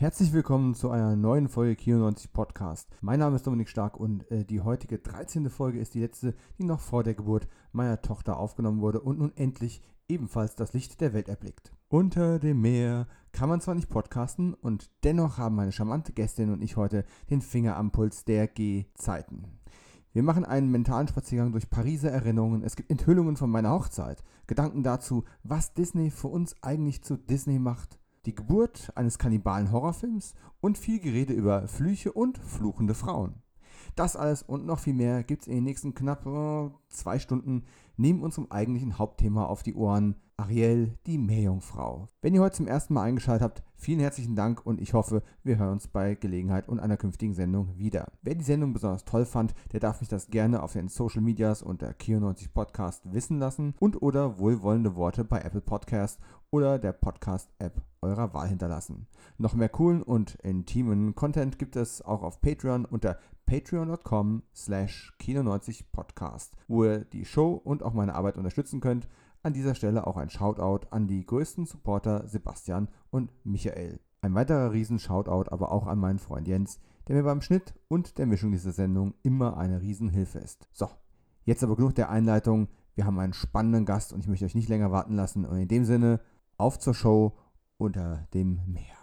Herzlich willkommen zu einer neuen Folge Kino 90 Podcast. Mein Name ist Dominik Stark und äh, die heutige 13. Folge ist die letzte, die noch vor der Geburt meiner Tochter aufgenommen wurde und nun endlich ebenfalls das Licht der Welt erblickt. Unter dem Meer kann man zwar nicht podcasten und dennoch haben meine charmante Gästin und ich heute den Finger am Puls der G-Zeiten. Wir machen einen mentalen Spaziergang durch Pariser Erinnerungen. Es gibt Enthüllungen von meiner Hochzeit, Gedanken dazu, was Disney für uns eigentlich zu Disney macht die Geburt eines kannibalen Horrorfilms und viel Gerede über Flüche und fluchende Frauen. Das alles und noch viel mehr gibt es in den nächsten knapp äh, zwei Stunden neben unserem eigentlichen Hauptthema auf die Ohren, Ariel, die Meerjungfrau. Wenn ihr heute zum ersten Mal eingeschaltet habt, vielen herzlichen Dank und ich hoffe, wir hören uns bei Gelegenheit und einer künftigen Sendung wieder. Wer die Sendung besonders toll fand, der darf mich das gerne auf den Social Medias unter Kio90 Podcast wissen lassen und oder wohlwollende Worte bei Apple Podcast oder der Podcast-App eurer Wahl hinterlassen. Noch mehr coolen und intimen Content gibt es auch auf Patreon unter patreon.com slash kino90podcast, wo ihr die Show und auch meine Arbeit unterstützen könnt. An dieser Stelle auch ein Shoutout an die größten Supporter Sebastian und Michael. Ein weiterer Riesen-Shoutout aber auch an meinen Freund Jens, der mir beim Schnitt und der Mischung dieser Sendung immer eine Riesenhilfe ist. So, jetzt aber genug der Einleitung. Wir haben einen spannenden Gast und ich möchte euch nicht länger warten lassen. Und in dem Sinne, auf zur Show unter dem Meer.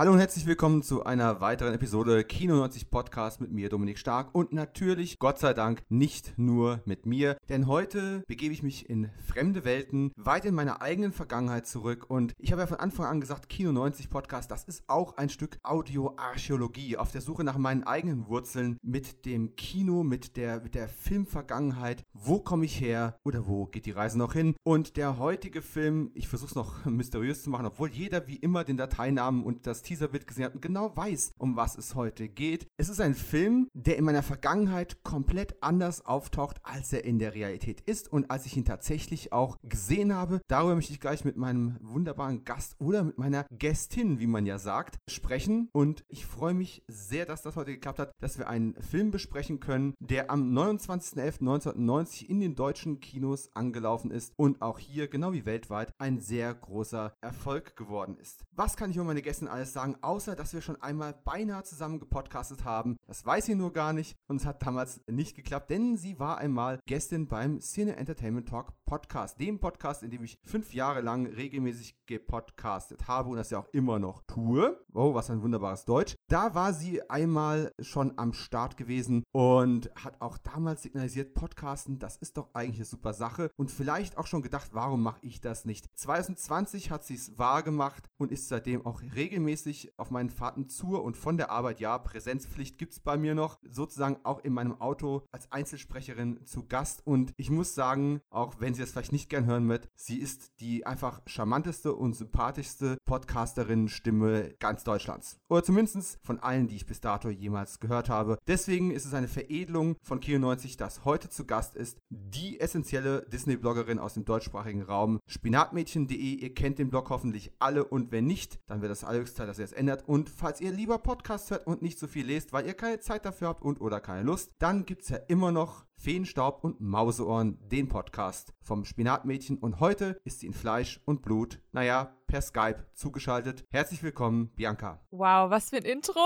Hallo und herzlich willkommen zu einer weiteren Episode Kino 90 Podcast mit mir, Dominik Stark. Und natürlich, Gott sei Dank, nicht nur mit mir, denn heute begebe ich mich in fremde Welten, weit in meiner eigenen Vergangenheit zurück. Und ich habe ja von Anfang an gesagt, Kino 90 Podcast, das ist auch ein Stück Audioarchäologie auf der Suche nach meinen eigenen Wurzeln mit dem Kino, mit der, mit der Filmvergangenheit. Wo komme ich her oder wo geht die Reise noch hin? Und der heutige Film, ich versuche es noch mysteriös zu machen, obwohl jeder wie immer den Dateinamen und das Teaserbild gesehen hat und genau weiß, um was es heute geht. Es ist ein Film, der in meiner Vergangenheit komplett anders auftaucht, als er in der Realität ist und als ich ihn tatsächlich auch gesehen habe. Darüber möchte ich gleich mit meinem wunderbaren Gast oder mit meiner Gästin, wie man ja sagt, sprechen. Und ich freue mich sehr, dass das heute geklappt hat, dass wir einen Film besprechen können, der am 29.11.1990 in den deutschen Kinos angelaufen ist und auch hier, genau wie weltweit, ein sehr großer Erfolg geworden ist. Was kann ich über meine Gästin alles sagen? Sagen, außer dass wir schon einmal beinahe zusammen gepodcastet haben. Das weiß sie nur gar nicht und es hat damals nicht geklappt, denn sie war einmal Gästin beim Cine Entertainment Talk Podcast, dem Podcast, in dem ich fünf Jahre lang regelmäßig gepodcastet habe und das ja auch immer noch tue. Oh, was ein wunderbares Deutsch. Da war sie einmal schon am Start gewesen und hat auch damals signalisiert, Podcasten, das ist doch eigentlich eine super Sache und vielleicht auch schon gedacht, warum mache ich das nicht? 2020 hat sie es wahr gemacht und ist seitdem auch regelmäßig regelmäßig auf meinen Fahrten zur und von der Arbeit, ja, Präsenzpflicht gibt es bei mir noch, sozusagen auch in meinem Auto als Einzelsprecherin zu Gast. Und ich muss sagen, auch wenn sie es vielleicht nicht gern hören wird, sie ist die einfach charmanteste und sympathischste Podcasterin-Stimme ganz Deutschlands. Oder zumindest von allen, die ich bis dato jemals gehört habe. Deswegen ist es eine Veredelung von Kio 90, dass heute zu Gast ist die essentielle Disney-Bloggerin aus dem deutschsprachigen Raum, spinatmädchen.de. Ihr kennt den Blog hoffentlich alle und wenn nicht, dann wird das allerhöchste dass ihr es ändert. Und falls ihr lieber Podcasts hört und nicht so viel lest, weil ihr keine Zeit dafür habt und oder keine Lust, dann gibt es ja immer noch Feenstaub und Mauseohren, den Podcast vom Spinatmädchen. Und heute ist sie in Fleisch und Blut, naja, per Skype zugeschaltet. Herzlich willkommen, Bianca. Wow, was für ein Intro.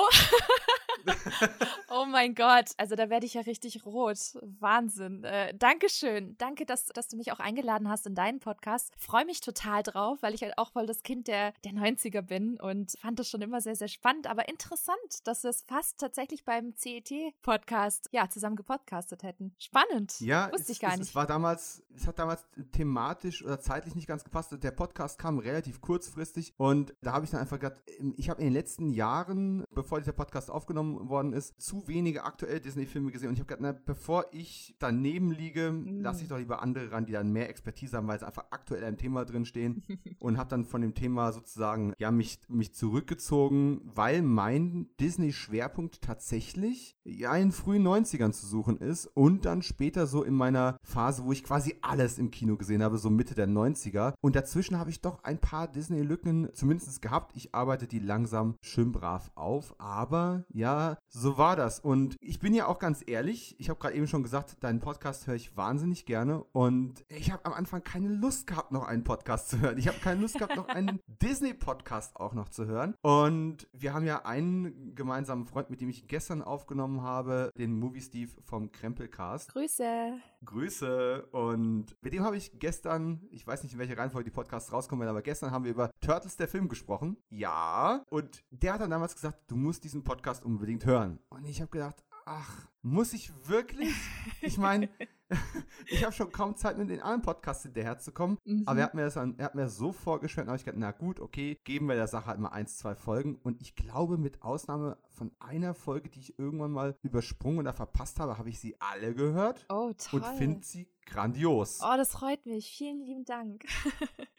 oh mein Gott, also da werde ich ja richtig rot. Wahnsinn. Äh, Dankeschön. Danke, dass, dass du mich auch eingeladen hast in deinen Podcast. Freue mich total drauf, weil ich halt auch voll das Kind der, der 90er bin und fand das schon immer sehr, sehr spannend, aber interessant, dass wir es fast tatsächlich beim CET-Podcast ja, zusammen gepodcastet hätten. Spannend. Ja, wusste ich gar es, nicht. Es war damals, es hat damals thematisch oder zeitlich nicht ganz gepasst. Der Podcast kam relativ kurzfristig und da habe ich dann einfach gedacht, ich habe in den letzten Jahren, bevor dieser Podcast aufgenommen worden ist, zu wenige aktuelle Disney-Filme gesehen. Und ich habe gedacht, na, bevor ich daneben liege, mhm. lasse ich doch lieber andere ran, die dann mehr Expertise haben, weil sie einfach aktuell ein Thema drin stehen. und habe dann von dem Thema sozusagen, ja, mich, mich zurückgezogen, weil mein Disney-Schwerpunkt tatsächlich ja in den frühen 90ern zu suchen ist und dann dann später so in meiner Phase, wo ich quasi alles im Kino gesehen habe, so Mitte der 90er. Und dazwischen habe ich doch ein paar Disney-Lücken zumindest gehabt. Ich arbeite die langsam schön brav auf. Aber ja, so war das. Und ich bin ja auch ganz ehrlich, ich habe gerade eben schon gesagt, deinen Podcast höre ich wahnsinnig gerne. Und ich habe am Anfang keine Lust gehabt, noch einen Podcast zu hören. Ich habe keine Lust gehabt, noch einen Disney-Podcast auch noch zu hören. Und wir haben ja einen gemeinsamen Freund, mit dem ich gestern aufgenommen habe, den Movie Steve vom Krempelcast. Grüße. Grüße. Und mit dem habe ich gestern, ich weiß nicht, in welcher Reihenfolge die Podcasts rauskommen, aber gestern haben wir über Turtles der Film gesprochen. Ja. Und der hat dann damals gesagt, du musst diesen Podcast unbedingt hören. Und ich habe gedacht, ach, muss ich wirklich? Ich meine, ich habe schon kaum Zeit, mit den anderen Podcasts hinterherzukommen. Mhm. Aber er hat, mir das dann, er hat mir so vorgestellt, habe ich gedacht, na gut, okay, geben wir der Sache halt mal eins, zwei Folgen. Und ich glaube, mit Ausnahme von einer Folge, die ich irgendwann mal übersprungen oder verpasst habe, habe ich sie alle gehört. Oh, toll. Und finde sie grandios. Oh, das freut mich. Vielen lieben Dank.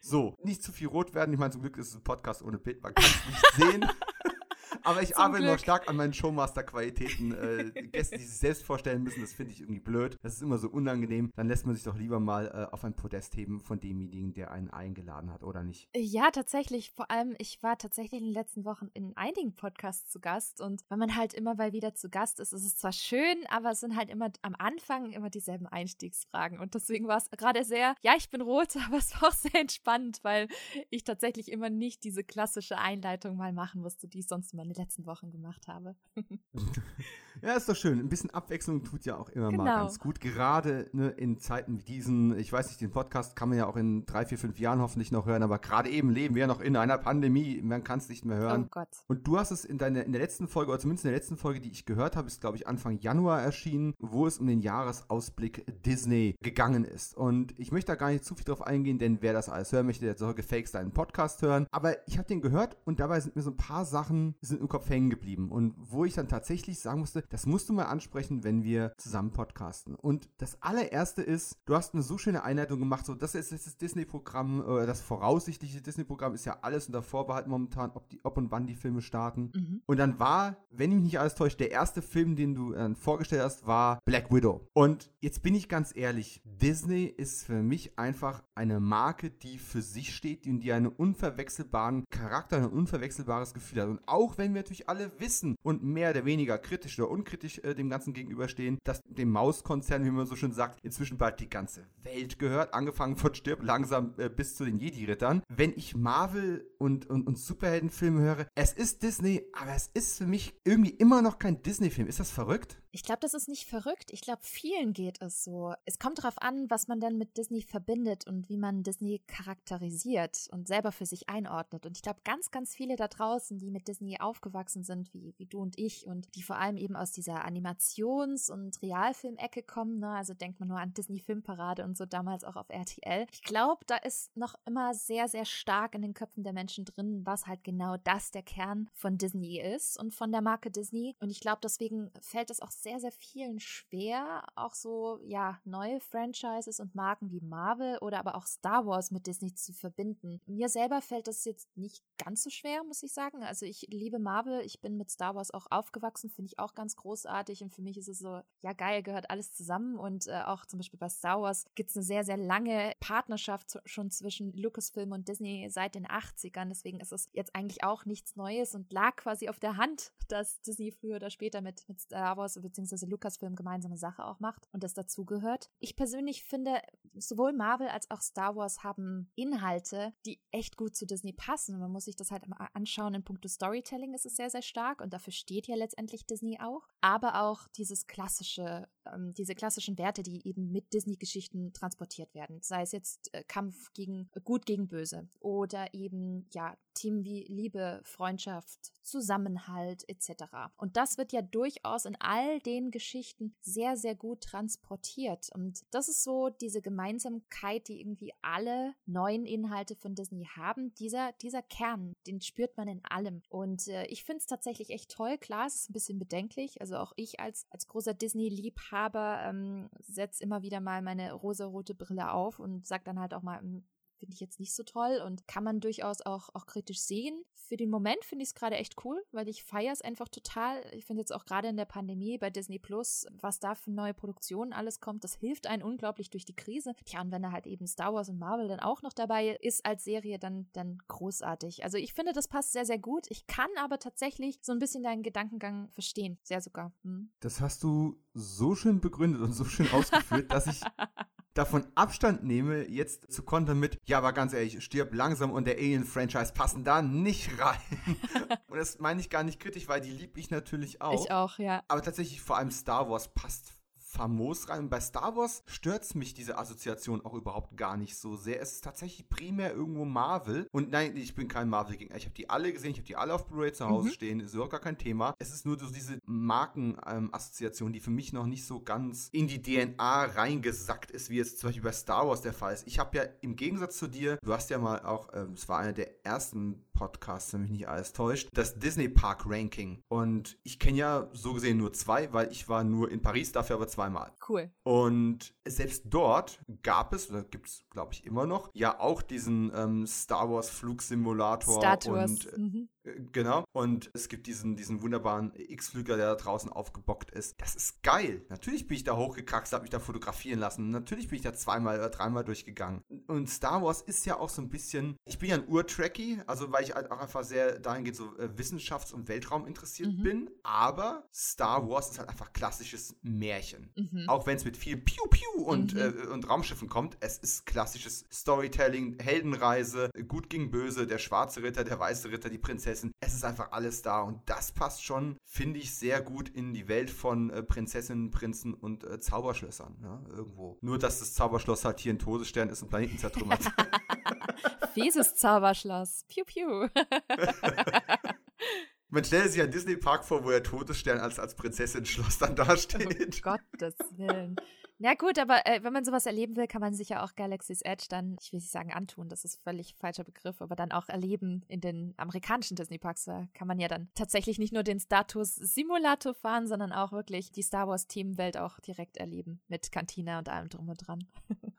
so, nicht zu viel rot werden. Ich meine, zum Glück ist es ein Podcast ohne Bild. Man kann es nicht sehen. Aber ich Zum arbeite Glück. noch stark an meinen Showmaster-Qualitäten. Äh, Gäste, die sich selbst vorstellen müssen, das finde ich irgendwie blöd. Das ist immer so unangenehm. Dann lässt man sich doch lieber mal äh, auf ein Podest heben von demjenigen, der einen eingeladen hat, oder nicht? Ja, tatsächlich. Vor allem, ich war tatsächlich in den letzten Wochen in einigen Podcasts zu Gast. Und wenn man halt immer mal wieder zu Gast ist, ist es zwar schön, aber es sind halt immer am Anfang immer dieselben Einstiegsfragen. Und deswegen war es gerade sehr, ja, ich bin rot, aber es war auch sehr entspannt, weil ich tatsächlich immer nicht diese klassische Einleitung mal machen musste, die ich sonst immer in den letzten Wochen gemacht habe. ja, ist doch schön. Ein bisschen Abwechslung tut ja auch immer genau. mal ganz gut. Gerade ne, in Zeiten wie diesen, ich weiß nicht, den Podcast kann man ja auch in drei, vier, fünf Jahren hoffentlich noch hören, aber gerade eben leben wir ja noch in einer Pandemie. Man kann es nicht mehr hören. Oh Gott. Und du hast es in, deiner, in der letzten Folge, oder zumindest in der letzten Folge, die ich gehört habe, ist, glaube ich, Anfang Januar erschienen, wo es um den Jahresausblick Disney gegangen ist. Und ich möchte da gar nicht zu viel drauf eingehen, denn wer das alles hören möchte, der soll gefakes deinen Podcast hören. Aber ich habe den gehört und dabei sind mir so ein paar Sachen sind im Kopf hängen geblieben. Und wo ich dann tatsächlich sagen musste, das musst du mal ansprechen, wenn wir zusammen podcasten. Und das allererste ist, du hast eine so schöne Einleitung gemacht, so das ist das Disney-Programm, äh, das voraussichtliche Disney-Programm ist ja alles unter Vorbehalt momentan, ob, die, ob und wann die Filme starten. Mhm. Und dann war, wenn ich mich nicht alles täusche, der erste Film, den du äh, vorgestellt hast, war Black Widow. Und jetzt bin ich ganz ehrlich, Disney ist für mich einfach eine Marke, die für sich steht und die einen unverwechselbaren Charakter, ein unverwechselbares Gefühl hat. Und auch wenn wir natürlich alle wissen und mehr oder weniger kritisch oder unkritisch äh, dem Ganzen gegenüberstehen, dass dem Mauskonzern, wie man so schön sagt, inzwischen bald die ganze Welt gehört, angefangen von Stirb langsam äh, bis zu den Jedi-Rittern. Wenn ich Marvel und, und, und Superheldenfilme höre, es ist Disney, aber es ist für mich irgendwie immer noch kein Disney-Film. Ist das verrückt? Ich glaube, das ist nicht verrückt. Ich glaube, vielen geht es so. Es kommt darauf an, was man dann mit Disney verbindet und wie man Disney charakterisiert und selber für sich einordnet. Und ich glaube, ganz, ganz viele da draußen, die mit Disney aufgewachsen sind, wie, wie du und ich, und die vor allem eben aus dieser Animations- und Realfilmecke kommen, ne? also denkt man nur an Disney Filmparade und so damals auch auf RTL. Ich glaube, da ist noch immer sehr, sehr stark in den Köpfen der Menschen drin, was halt genau das der Kern von Disney ist und von der Marke Disney. Und ich glaube, deswegen fällt es auch sehr, sehr vielen schwer, auch so, ja, neue Franchises und Marken wie Marvel oder aber auch Star Wars mit Disney zu verbinden. Mir selber fällt das jetzt nicht ganz so schwer, muss ich sagen. Also ich liebe Marvel, ich bin mit Star Wars auch aufgewachsen, finde ich auch ganz großartig und für mich ist es so, ja geil, gehört alles zusammen und äh, auch zum Beispiel bei Star Wars gibt es eine sehr, sehr lange Partnerschaft schon zwischen Lucasfilm und Disney seit den 80ern, deswegen ist es jetzt eigentlich auch nichts Neues und lag quasi auf der Hand, dass Disney früher oder später mit, mit Star Wars beziehungsweise Lucasfilm gemeinsame Sache auch macht und das dazugehört. Ich persönlich finde, sowohl Marvel als auch Star Wars haben Inhalte, die echt gut zu Disney passen. Man muss sich das halt immer anschauen. In puncto Storytelling ist es sehr, sehr stark und dafür steht ja letztendlich Disney auch. Aber auch dieses klassische, ähm, diese klassischen Werte, die eben mit Disney-Geschichten transportiert werden. Sei es jetzt äh, Kampf gegen Gut gegen Böse oder eben, ja, Themen wie Liebe, Freundschaft, Zusammenhalt etc. Und das wird ja durchaus in all den Geschichten sehr, sehr gut transportiert. Und das ist so diese Gemeinsamkeit, die irgendwie alle neuen Inhalte von Disney haben. Dieser, dieser Kern, den spürt man in allem. Und äh, ich finde es tatsächlich echt toll. Klar, es ist ein bisschen bedenklich. Also auch ich als, als großer Disney-Liebhaber ähm, setze immer wieder mal meine rosa-rote Brille auf und sage dann halt auch mal, hm, finde ich jetzt nicht so toll und kann man durchaus auch, auch kritisch sehen. Für den Moment finde ich es gerade echt cool, weil ich feiere es einfach total. Ich finde jetzt auch gerade in der Pandemie bei Disney Plus, was da für neue Produktionen alles kommt, das hilft einen unglaublich durch die Krise. Tja, und wenn da halt eben Star Wars und Marvel dann auch noch dabei ist als Serie, dann, dann großartig. Also ich finde, das passt sehr, sehr gut. Ich kann aber tatsächlich so ein bisschen deinen Gedankengang verstehen. Sehr sogar. Hm. Das hast du so schön begründet und so schön ausgeführt, dass ich davon Abstand nehme, jetzt zu kontern mit, ja, aber ganz ehrlich, stirb langsam und der Alien-Franchise passen da nicht rein. und das meine ich gar nicht kritisch, weil die liebe ich natürlich auch. Ich auch, ja. Aber tatsächlich vor allem Star Wars passt famos rein. Und bei Star Wars stört mich diese Assoziation auch überhaupt gar nicht so sehr. Es ist tatsächlich primär irgendwo Marvel. Und nein, ich bin kein Marvel-Gegner. Ich habe die alle gesehen, ich habe die alle auf Blu-ray zu Hause mhm. stehen. Ist überhaupt gar kein Thema. Es ist nur so diese Markenassoziation, ähm, die für mich noch nicht so ganz in die DNA reingesackt ist, wie es zum Beispiel bei Star Wars der Fall ist. Ich habe ja im Gegensatz zu dir, du hast ja mal auch, ähm, es war einer der ersten Podcasts, wenn mich nicht alles täuscht, das Disney Park Ranking. Und ich kenne ja so gesehen nur zwei, weil ich war nur in Paris, dafür aber zweimal. Cool. Und selbst dort gab es, oder gibt es, glaube ich, immer noch, ja auch diesen ähm, Star Wars Flugsimulator. Star Tours. Und, mhm. Äh, genau. Und es gibt diesen, diesen wunderbaren X-Flüger, der da draußen aufgebockt ist. Das ist geil. Natürlich bin ich da hochgekraxt, habe mich da fotografieren lassen. Natürlich bin ich da zweimal oder dreimal durchgegangen. Und Star Wars ist ja auch so ein bisschen, ich bin ja ein Ur-Trekkie, also weil ich halt auch einfach sehr dahingehend so äh, Wissenschafts- und Weltraum interessiert mhm. bin. Aber Star Wars ist halt einfach klassisches Märchen. Mhm. Auch wenn es mit viel Piu Piu und, mhm. äh, und Raumschiffen kommt, es ist klassisches Storytelling, Heldenreise, gut gegen böse, der schwarze Ritter, der weiße Ritter, die Prinzessin. Es ist einfach alles da und das passt schon, finde ich, sehr gut in die Welt von äh, Prinzessinnen, Prinzen und äh, Zauberschlössern. Ja, irgendwo. Nur, dass das Zauberschloss halt hier ein Todesstern ist und Planeten zertrümmert. Fieses Zauberschloss. Piu, piu. Man stellt sich einen Disney-Park vor, wo der Todesstern als, als Prinzessin-Schloss dann dasteht. Um Gottes Willen. Na gut, aber äh, wenn man sowas erleben will, kann man sich ja auch Galaxy's Edge dann, ich will nicht sagen antun, das ist völlig falscher Begriff, aber dann auch erleben in den amerikanischen Disney-Parks. Da kann man ja dann tatsächlich nicht nur den Status-Simulator fahren, sondern auch wirklich die Star Wars-Themenwelt auch direkt erleben mit Kantina und allem drum und dran.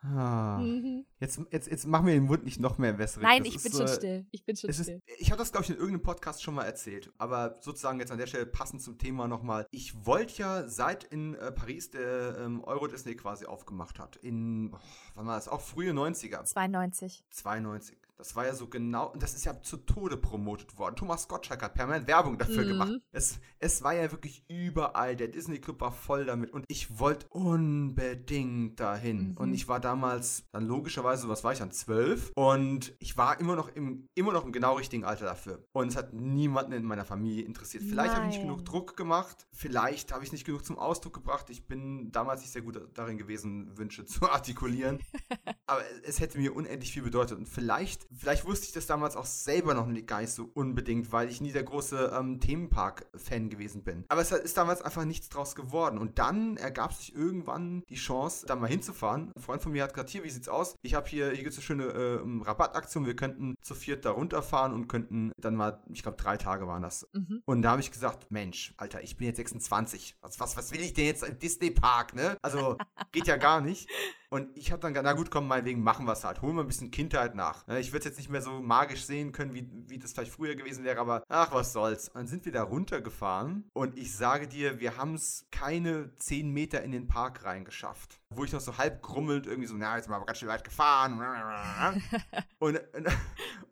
Ah. Mhm. Jetzt, jetzt, jetzt machen wir den Mund nicht noch mehr wässrig. Nein, das ich bin schon still. Ich bin schon still. Ist, ich habe das, glaube ich, in irgendeinem Podcast schon mal erzählt. Aber sozusagen jetzt an der Stelle passend zum Thema nochmal. Ich wollte ja seit in äh, Paris der ähm, Euro Disney quasi aufgemacht hat. In, oh, wann war das? Auch frühe 90er. 92. 92. Das war ja so genau, und das ist ja zu Tode promotet worden. Thomas Gottschalk hat permanent Werbung dafür mhm. gemacht. Es, es war ja wirklich überall. Der Disney Club war voll damit und ich wollte unbedingt dahin. Mhm. Und ich war damals dann logischerweise, was war ich dann, zwölf? Und ich war immer noch im, immer noch im genau richtigen Alter dafür. Und es hat niemanden in meiner Familie interessiert. Vielleicht habe ich nicht genug Druck gemacht. Vielleicht habe ich nicht genug zum Ausdruck gebracht. Ich bin damals nicht sehr gut darin gewesen, Wünsche zu artikulieren. Aber es hätte mir unendlich viel bedeutet. Und vielleicht vielleicht wusste ich das damals auch selber noch nicht, gar nicht so unbedingt, weil ich nie der große ähm, Themenpark-Fan gewesen bin. Aber es ist damals einfach nichts draus geworden. Und dann ergab sich irgendwann die Chance, da mal hinzufahren. Ein Freund von mir hat gerade hier, wie sieht's aus? Ich habe hier, hier gibt es eine schöne äh, Rabattaktion. Wir könnten zu viert da runterfahren und könnten dann mal, ich glaube, drei Tage waren das. Mhm. Und da habe ich gesagt, Mensch, Alter, ich bin jetzt 26. Was, was, was will ich denn jetzt im Disney-Park, ne? Also, geht ja gar nicht. Und ich habe dann gesagt, na gut, komm, meinetwegen machen wir es halt. Holen wir ein bisschen Kindheit nach. Ich würde es jetzt nicht mehr so magisch sehen können, wie, wie das vielleicht früher gewesen wäre, aber ach, was soll's. Und dann sind wir da runtergefahren und ich sage dir, wir haben es keine 10 Meter in den Park reingeschafft wo ich noch so halb grummelnd irgendwie so, na, jetzt mal ganz schön weit gefahren. und, und,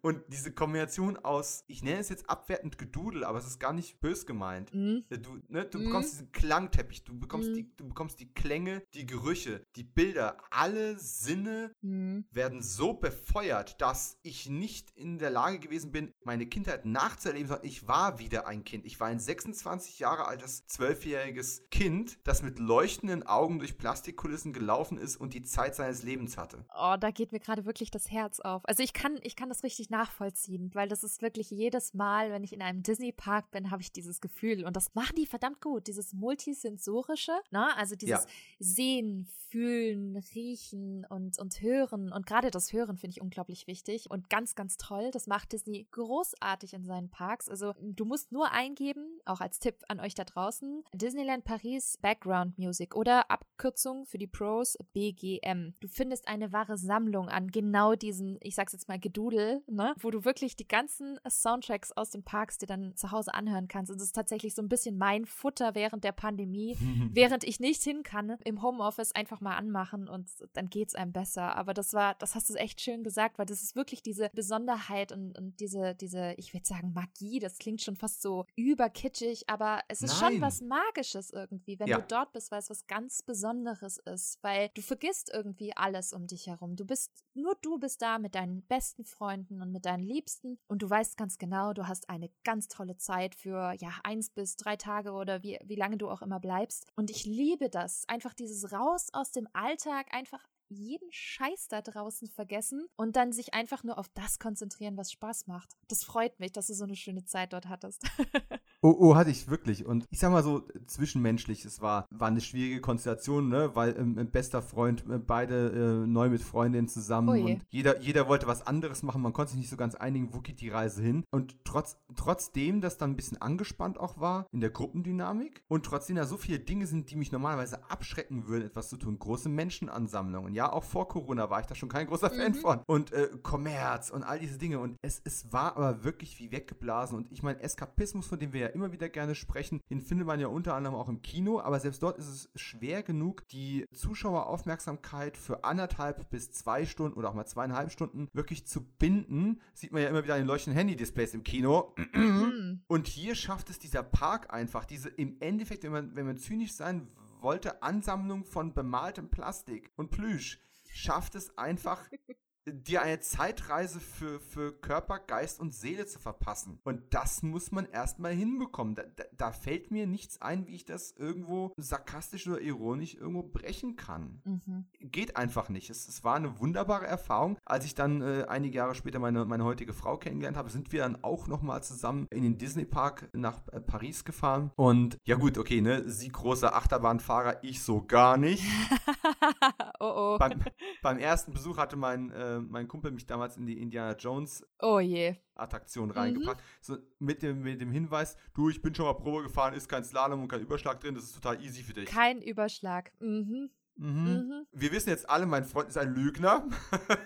und, diese Kombination aus, ich nenne es jetzt abwertend Gedudel, aber es ist gar nicht bös gemeint. Mhm. Du, ne, du mhm. bekommst diesen Klangteppich, du bekommst, mhm. die, du bekommst die Klänge, die Gerüche, die Bilder, alle Sinne mhm. werden so befeuert, dass ich nicht in der Lage gewesen bin, meine Kindheit nachzuerleben, sondern ich war wieder ein Kind. Ich war ein 26 Jahre altes, zwölfjähriges Kind, das mit leuchtenden Augen durch Plastikkulissen Kulissen gelaufen ist und die Zeit seines Lebens hatte. Oh, da geht mir gerade wirklich das Herz auf. Also ich kann, ich kann das richtig nachvollziehen, weil das ist wirklich jedes Mal, wenn ich in einem Disney-Park bin, habe ich dieses Gefühl. Und das machen die verdammt gut, dieses Multisensorische, ne? Also dieses ja. Sehen, Fühlen, Riechen und, und Hören. Und gerade das Hören finde ich unglaublich wichtig und ganz, ganz toll. Das macht Disney großartig in seinen Parks. Also du musst nur eingeben, auch als Tipp an euch da draußen, Disneyland Paris Background Music oder Abkürzung für die Pros BGM. Du findest eine wahre Sammlung an genau diesen, ich sag's jetzt mal, Gedudel, ne? wo du wirklich die ganzen Soundtracks aus den Parks dir dann zu Hause anhören kannst. Und es ist tatsächlich so ein bisschen mein Futter während der Pandemie, während ich nicht hin kann, im Homeoffice einfach mal anmachen und dann geht's einem besser. Aber das war, das hast du echt schön gesagt, weil das ist wirklich diese Besonderheit und, und diese, diese, ich würde sagen, Magie. Das klingt schon fast so überkitschig, aber es ist Nein. schon was Magisches irgendwie, wenn ja. du dort bist, weil es was ganz Besonderes ist, weil du vergisst irgendwie alles um dich herum. Du bist, nur du bist da mit deinen besten Freunden und mit deinen Liebsten und du weißt ganz genau, du hast eine ganz tolle Zeit für, ja, eins bis drei Tage oder wie, wie lange du auch immer bleibst. Und ich liebe das. Einfach dieses Raus aus dem Alltag, einfach jeden Scheiß da draußen vergessen und dann sich einfach nur auf das konzentrieren, was Spaß macht. Das freut mich, dass du so eine schöne Zeit dort hattest. Oh, oh, hatte ich wirklich. Und ich sag mal so, zwischenmenschlich, es war, war eine schwierige Konstellation, ne? Weil ähm, ein bester Freund, äh, beide äh, neu mit Freundinnen zusammen oh und jeder, jeder wollte was anderes machen. Man konnte sich nicht so ganz einigen, wo geht die Reise hin. Und trotz, trotzdem, dass dann ein bisschen angespannt auch war in der Gruppendynamik und trotzdem da so viele Dinge sind, die mich normalerweise abschrecken würden, etwas zu tun. Große Menschenansammlungen. Ja, auch vor Corona war ich da schon kein großer Fan mhm. von. Und äh, Kommerz und all diese Dinge. Und es, es war aber wirklich wie weggeblasen. Und ich meine, Eskapismus, von dem wir ja immer wieder gerne sprechen, den findet man ja unter anderem auch im Kino, aber selbst dort ist es schwer genug, die Zuschaueraufmerksamkeit für anderthalb bis zwei Stunden oder auch mal zweieinhalb Stunden wirklich zu binden. Sieht man ja immer wieder an den leuchtenden Handy-Displays im Kino. Mhm. Und hier schafft es dieser Park einfach, diese im Endeffekt, wenn man, wenn man zynisch sein wollte, Ansammlung von bemaltem Plastik und Plüsch schafft es einfach, dir eine Zeitreise für, für Körper, Geist und Seele zu verpassen. Und das muss man erstmal hinbekommen. Da, da, da, fällt mir nichts ein, wie ich das irgendwo sarkastisch oder ironisch irgendwo brechen kann. Mhm. Geht einfach nicht. Es, es, war eine wunderbare Erfahrung. Als ich dann äh, einige Jahre später meine, meine heutige Frau kennengelernt habe, sind wir dann auch nochmal zusammen in den Disney Park nach äh, Paris gefahren. Und ja gut, okay, ne, sie großer Achterbahnfahrer, ich so gar nicht. oh oh. Beim, beim, ersten Besuch hatte mein äh, mein Kumpel mich damals in die Indiana Jones oh je. Attraktion reingepackt. Mhm. So, mit, dem, mit dem Hinweis, du, ich bin schon mal Probe gefahren, ist kein Slalom und kein Überschlag drin, das ist total easy für dich. Kein Überschlag. Mhm. Mhm. Mhm. Wir wissen jetzt alle, mein Freund ist ein Lügner.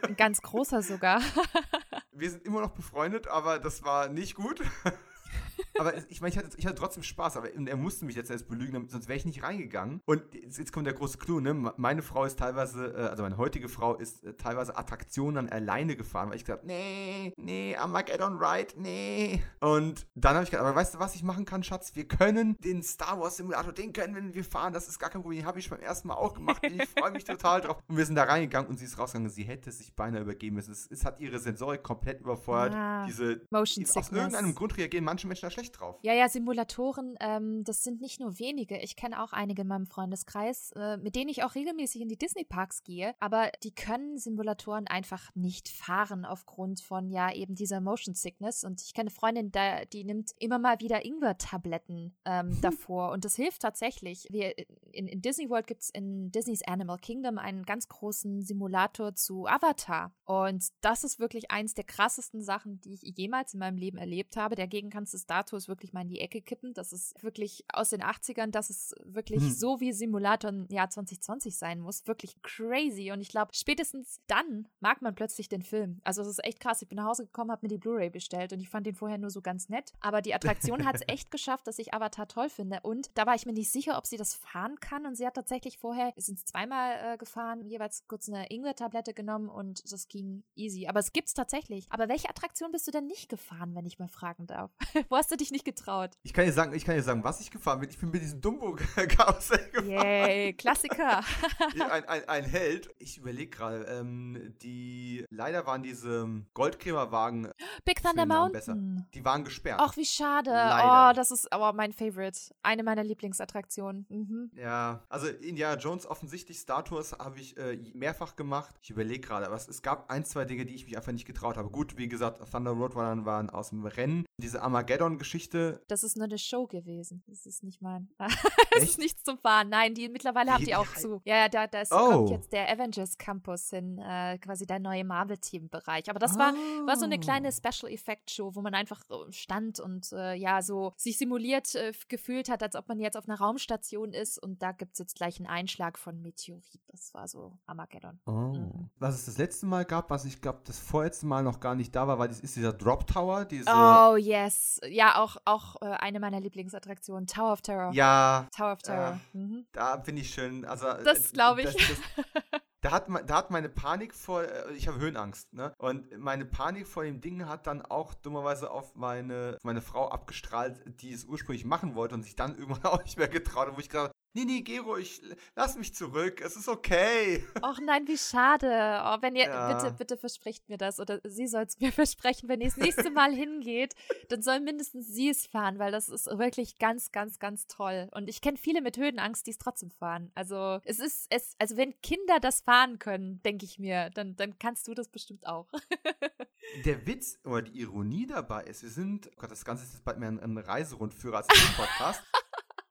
Ein ganz großer sogar. Wir sind immer noch befreundet, aber das war nicht gut aber ich meine, ich hatte, ich hatte trotzdem Spaß, aber er musste mich jetzt erst belügen, sonst wäre ich nicht reingegangen. Und jetzt, jetzt, kommt der große Clou, ne? Meine Frau ist teilweise, äh, also meine heutige Frau ist äh, teilweise Attraktionen alleine gefahren, weil ich gesagt nee, nee, Armageddon Ride, nee. Und dann habe ich gesagt, aber weißt du, was ich machen kann, Schatz? Wir können den Star Wars Simulator, den können wir fahren, das ist gar kein Problem. Habe ich beim ersten Mal auch gemacht. Ich freue mich total drauf. Und wir sind da reingegangen und sie ist rausgegangen. Sie hätte sich beinahe übergeben müssen. Es, es hat ihre Sensorik komplett überfordert. Ah, Diese Motion Sickness. Aus irgendeinem Grund reagieren manche Menschen da schlecht drauf. Ja, ja, Simulatoren, ähm, das sind nicht nur wenige. Ich kenne auch einige in meinem Freundeskreis, äh, mit denen ich auch regelmäßig in die Disney-Parks gehe, aber die können Simulatoren einfach nicht fahren aufgrund von ja eben dieser Motion Sickness. Und ich kenne eine Freundin, da, die nimmt immer mal wieder Ingwer-Tabletten ähm, davor und das hilft tatsächlich. Wir, in, in Disney World gibt es in Disney's Animal Kingdom einen ganz großen Simulator zu Avatar. Und das ist wirklich eins der krassesten Sachen, die ich jemals in meinem Leben erlebt habe. Dagegen kannst du Status wirklich mal in die Ecke kippen. Das ist wirklich aus den 80ern, dass es wirklich hm. so wie Simulator im Jahr 2020 sein muss. Wirklich crazy. Und ich glaube, spätestens dann mag man plötzlich den Film. Also es ist echt krass. Ich bin nach Hause gekommen, habe mir die Blu-ray bestellt und ich fand den vorher nur so ganz nett. Aber die Attraktion hat es echt geschafft, dass ich Avatar toll finde. Und da war ich mir nicht sicher, ob sie das fahren kann. Und sie hat tatsächlich vorher, wir sind zweimal äh, gefahren, jeweils kurz eine Ingwer-Tablette genommen und das ging easy. Aber es gibt es tatsächlich. Aber welche Attraktion bist du denn nicht gefahren, wenn ich mal fragen darf? Hast du dich nicht getraut. Ich kann dir sagen, ich kann dir sagen, was ich gefahren bin. Ich bin mit diesem Dumbo-Karussell gefahren. Yay, Klassiker. ein, ein, ein Held. Ich überlege gerade, ähm, die, leider waren diese Goldgräberwagen. Big Thunder Mountain. Die waren gesperrt. Ach, wie schade. Leider. Oh, das ist aber mein Favorite. Eine meiner Lieblingsattraktionen. Mhm. Ja, also Indiana Jones offensichtlich Star Tours habe ich äh, mehrfach gemacht. Ich überlege gerade, aber es, es, gab ein, zwei Dinge, die ich mich einfach nicht getraut habe. Gut, wie gesagt, Thunder Road waren, waren aus dem Rennen. Diese Armageddon-Geschichte. Das ist nur eine Show gewesen. Das ist nicht mein. Es ist nichts zum Fahren. Nein, die mittlerweile habt ihr auch zu. Ja, ja, da, da ist, oh. kommt jetzt der Avengers Campus hin, äh, quasi der neue Marvel-Team-Bereich. Aber das oh. war, war so eine kleine oh. Special Effect Show, wo man einfach stand und äh, ja, so sich simuliert äh, gefühlt hat, als ob man jetzt auf einer Raumstation ist und da gibt es jetzt gleich einen Einschlag von Meteorit. Das war so Armageddon. Oh. Mhm. Was es das letzte Mal gab, was ich glaube, das vorletzte Mal noch gar nicht da war, war, ist dieser Drop Tower. Diese oh, yes. Ja, auch, auch äh, eine meiner Lieblingsattraktionen, Tower of Terror. Ja. Tower of Terror. Ja. Mhm. Da finde ich schön. Also, das äh, glaube ich. Das, das, da hat, da hat meine Panik vor, äh, ich habe Höhenangst, ne? Und meine Panik vor dem Ding hat dann auch dummerweise auf meine, meine Frau abgestrahlt, die es ursprünglich machen wollte und sich dann irgendwann auch nicht mehr getraut, wo ich gesagt Nee, nee, geh ruhig, lass mich zurück, es ist okay. Och nein, wie schade. Oh, wenn ihr, ja. bitte, bitte verspricht mir das oder sie soll es mir versprechen, wenn ihr das nächste Mal hingeht, dann soll mindestens sie es fahren, weil das ist wirklich ganz, ganz, ganz toll. Und ich kenne viele mit Höhenangst, die es trotzdem fahren. Also es ist, es, also wenn Kinder das fahren können, denke ich mir, dann, dann kannst du das bestimmt auch. Der Witz oder die Ironie dabei ist, wir sind, oh Gott, das Ganze ist jetzt bald mehr ein, ein Reiserundführer als ein Podcast.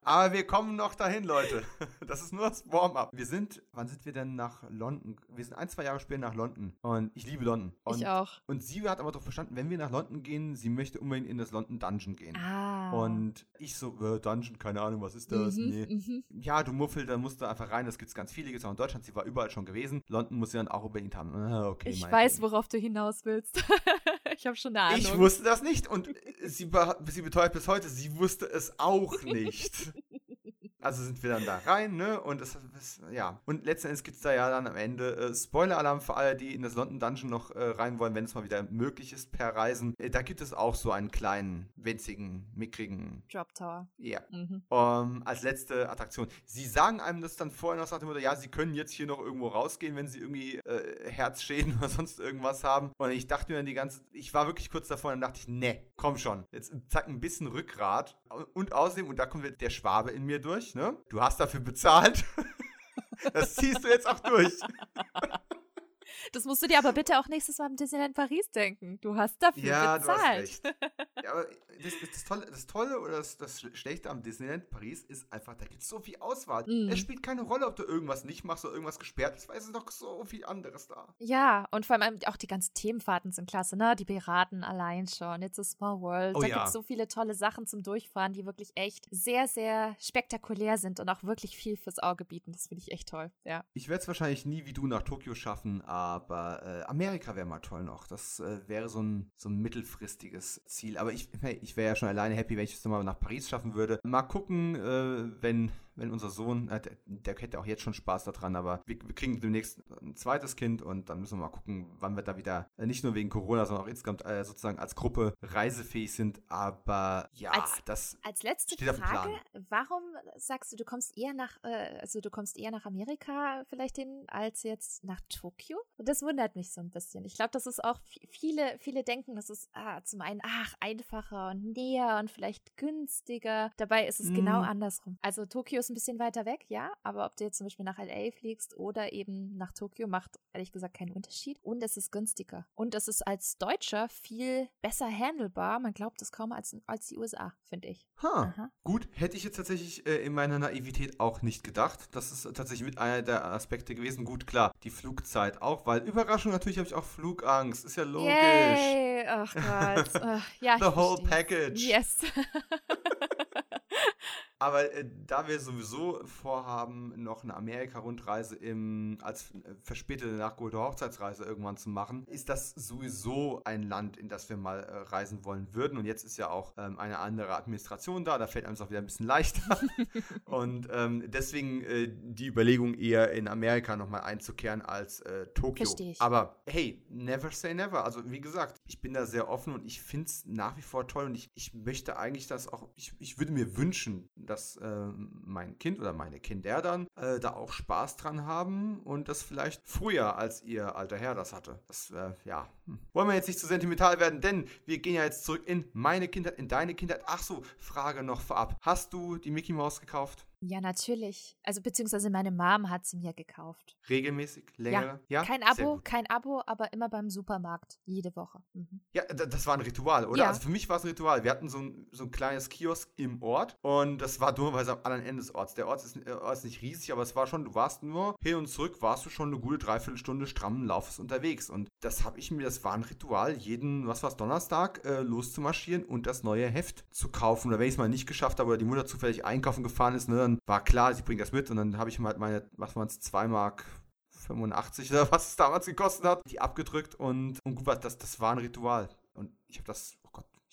Aber wir kommen noch dahin, Leute. Das ist nur das Warm-up. Wir sind, wann sind wir denn nach London? Wir sind ein, zwei Jahre später nach London. Und ich liebe London. Und, ich auch. Und sie hat aber doch verstanden, wenn wir nach London gehen, sie möchte unbedingt in das London Dungeon gehen. Ah. Und ich so, äh, Dungeon, keine Ahnung, was ist das? Mhm, nee. Mhm. Ja, du Muffel, da musst du einfach rein. Das gibt es ganz viele, gibt es auch in Deutschland. Sie war überall schon gewesen. London muss sie dann auch unbedingt haben. Ah, okay, ich weiß, Ding. worauf du hinaus willst. ich habe schon eine Ahnung. Ich wusste das nicht. Und sie, sie beteuert bis heute, sie wusste es auch nicht. Also sind wir dann da rein, ne? Und es, es ja. Und letzten Endes gibt es da ja dann am Ende äh, Spoiler-Alarm für alle, die in das London Dungeon noch äh, rein wollen, wenn es mal wieder möglich ist per Reisen. Äh, da gibt es auch so einen kleinen, winzigen, mickrigen Drop Tower. Ja. Mhm. Um, als letzte Attraktion. Sie sagen einem das dann vorher noch, sagt dem Motto, ja, sie können jetzt hier noch irgendwo rausgehen, wenn sie irgendwie äh, Herzschäden oder sonst irgendwas haben. Und ich dachte mir dann die ganze, ich war wirklich kurz davor und dann dachte ich, ne, komm schon. Jetzt zeig ein bisschen Rückgrat. Und außerdem, und da kommt der Schwabe in mir durch, ne? Du hast dafür bezahlt. Das ziehst du jetzt auch durch. Das musst du dir aber bitte auch nächstes Mal im Disneyland Paris denken. Du hast dafür ja, bezahlt. Du hast recht. Ja, aber das, das, Tolle, das Tolle oder das, das Schlechte am Disneyland Paris ist einfach, da gibt es so viel Auswahl. Mm. Es spielt keine Rolle, ob du irgendwas nicht machst oder irgendwas gesperrt ist, weil es ist noch so viel anderes da. Ja, und vor allem auch die ganzen Themenfahrten sind klasse, ne? Die Piraten allein schon, It's a Small World. Oh, da ja. gibt es so viele tolle Sachen zum Durchfahren, die wirklich echt sehr, sehr spektakulär sind und auch wirklich viel fürs Auge bieten. Das finde ich echt toll, ja. Ich werde es wahrscheinlich nie wie du nach Tokio schaffen, aber äh, Amerika wäre mal toll noch. Das äh, wäre so ein, so ein mittelfristiges Ziel. Aber ich, hey, ich wäre ja schon alleine happy, wenn ich es mal nach Paris schaffen würde. Mal gucken, äh, wenn wenn unser Sohn, äh, der, der, hätte auch jetzt schon Spaß daran, aber wir, wir, kriegen demnächst ein zweites Kind und dann müssen wir mal gucken, wann wir da wieder, äh, nicht nur wegen Corona, sondern auch insgesamt äh, sozusagen als Gruppe reisefähig sind. Aber ja, als, das als letzte steht Frage, warum sagst du, du kommst eher nach, äh, also du kommst eher nach Amerika vielleicht hin, als jetzt nach Tokio? Das wundert mich so ein bisschen. Ich glaube, das ist auch viele, viele denken, das ist ah, zum einen, ach, einfacher und näher und vielleicht günstiger. Dabei ist es mm. genau andersrum. Also Tokio ist ist ein bisschen weiter weg, ja, aber ob du jetzt zum Beispiel nach LA fliegst oder eben nach Tokio, macht ehrlich gesagt keinen Unterschied. Und es ist günstiger. Und es ist als Deutscher viel besser handelbar. Man glaubt es kaum als, als die USA, finde ich. Ha. Gut, hätte ich jetzt tatsächlich äh, in meiner Naivität auch nicht gedacht. Das ist tatsächlich mit einer der Aspekte gewesen. Gut, klar, die Flugzeit auch, weil Überraschung natürlich habe ich auch Flugangst. Ist ja logisch. Yay. Ach Gott. ja, The whole package. Yes. Aber äh, da wir sowieso vorhaben, noch eine Amerika-Rundreise im, als äh, verspätete nachgeholte Hochzeitsreise irgendwann zu machen, ist das sowieso ein Land, in das wir mal äh, reisen wollen würden. Und jetzt ist ja auch ähm, eine andere Administration da, da fällt einem es auch wieder ein bisschen leichter. und ähm, deswegen äh, die Überlegung eher in Amerika nochmal einzukehren als äh, Tokio. Verstehe ich. Aber hey, never say never. Also wie gesagt, ich bin da sehr offen und ich finde es nach wie vor toll und ich, ich möchte eigentlich das auch, ich, ich würde mir wünschen, dass äh, mein Kind oder meine Kinder dann äh, da auch Spaß dran haben und das vielleicht früher als ihr alter Herr das hatte. Das, äh, ja, hm. wollen wir jetzt nicht zu sentimental werden, denn wir gehen ja jetzt zurück in meine Kindheit, in deine Kindheit. Ach so, Frage noch vorab. Hast du die Mickey Mouse gekauft? Ja, natürlich. Also beziehungsweise meine Mom hat sie mir gekauft. Regelmäßig? Länger? Ja. kein Abo, kein Abo, aber immer beim Supermarkt. Jede Woche. Mhm. Ja, das war ein Ritual, oder? Ja. Also für mich war es ein Ritual. Wir hatten so ein, so ein kleines Kiosk im Ort und das war dummerweise am anderen Ende des Orts. Der Ort ist, äh, ist nicht riesig, aber es war schon, du warst nur hin und zurück, warst du schon eine gute Dreiviertelstunde strammen Laufes unterwegs. Und das habe ich mir, das war ein Ritual, jeden, was war es, Donnerstag, äh, loszumarschieren und das neue Heft zu kaufen. Oder wenn ich es mal nicht geschafft habe oder die Mutter zufällig einkaufen gefahren ist, ne, dann war klar, sie bringt das mit und dann habe ich halt meine, was waren es, 2 Mark 85 oder was es damals gekostet hat, die abgedrückt und, und gut, das, das war ein Ritual. Und ich habe das,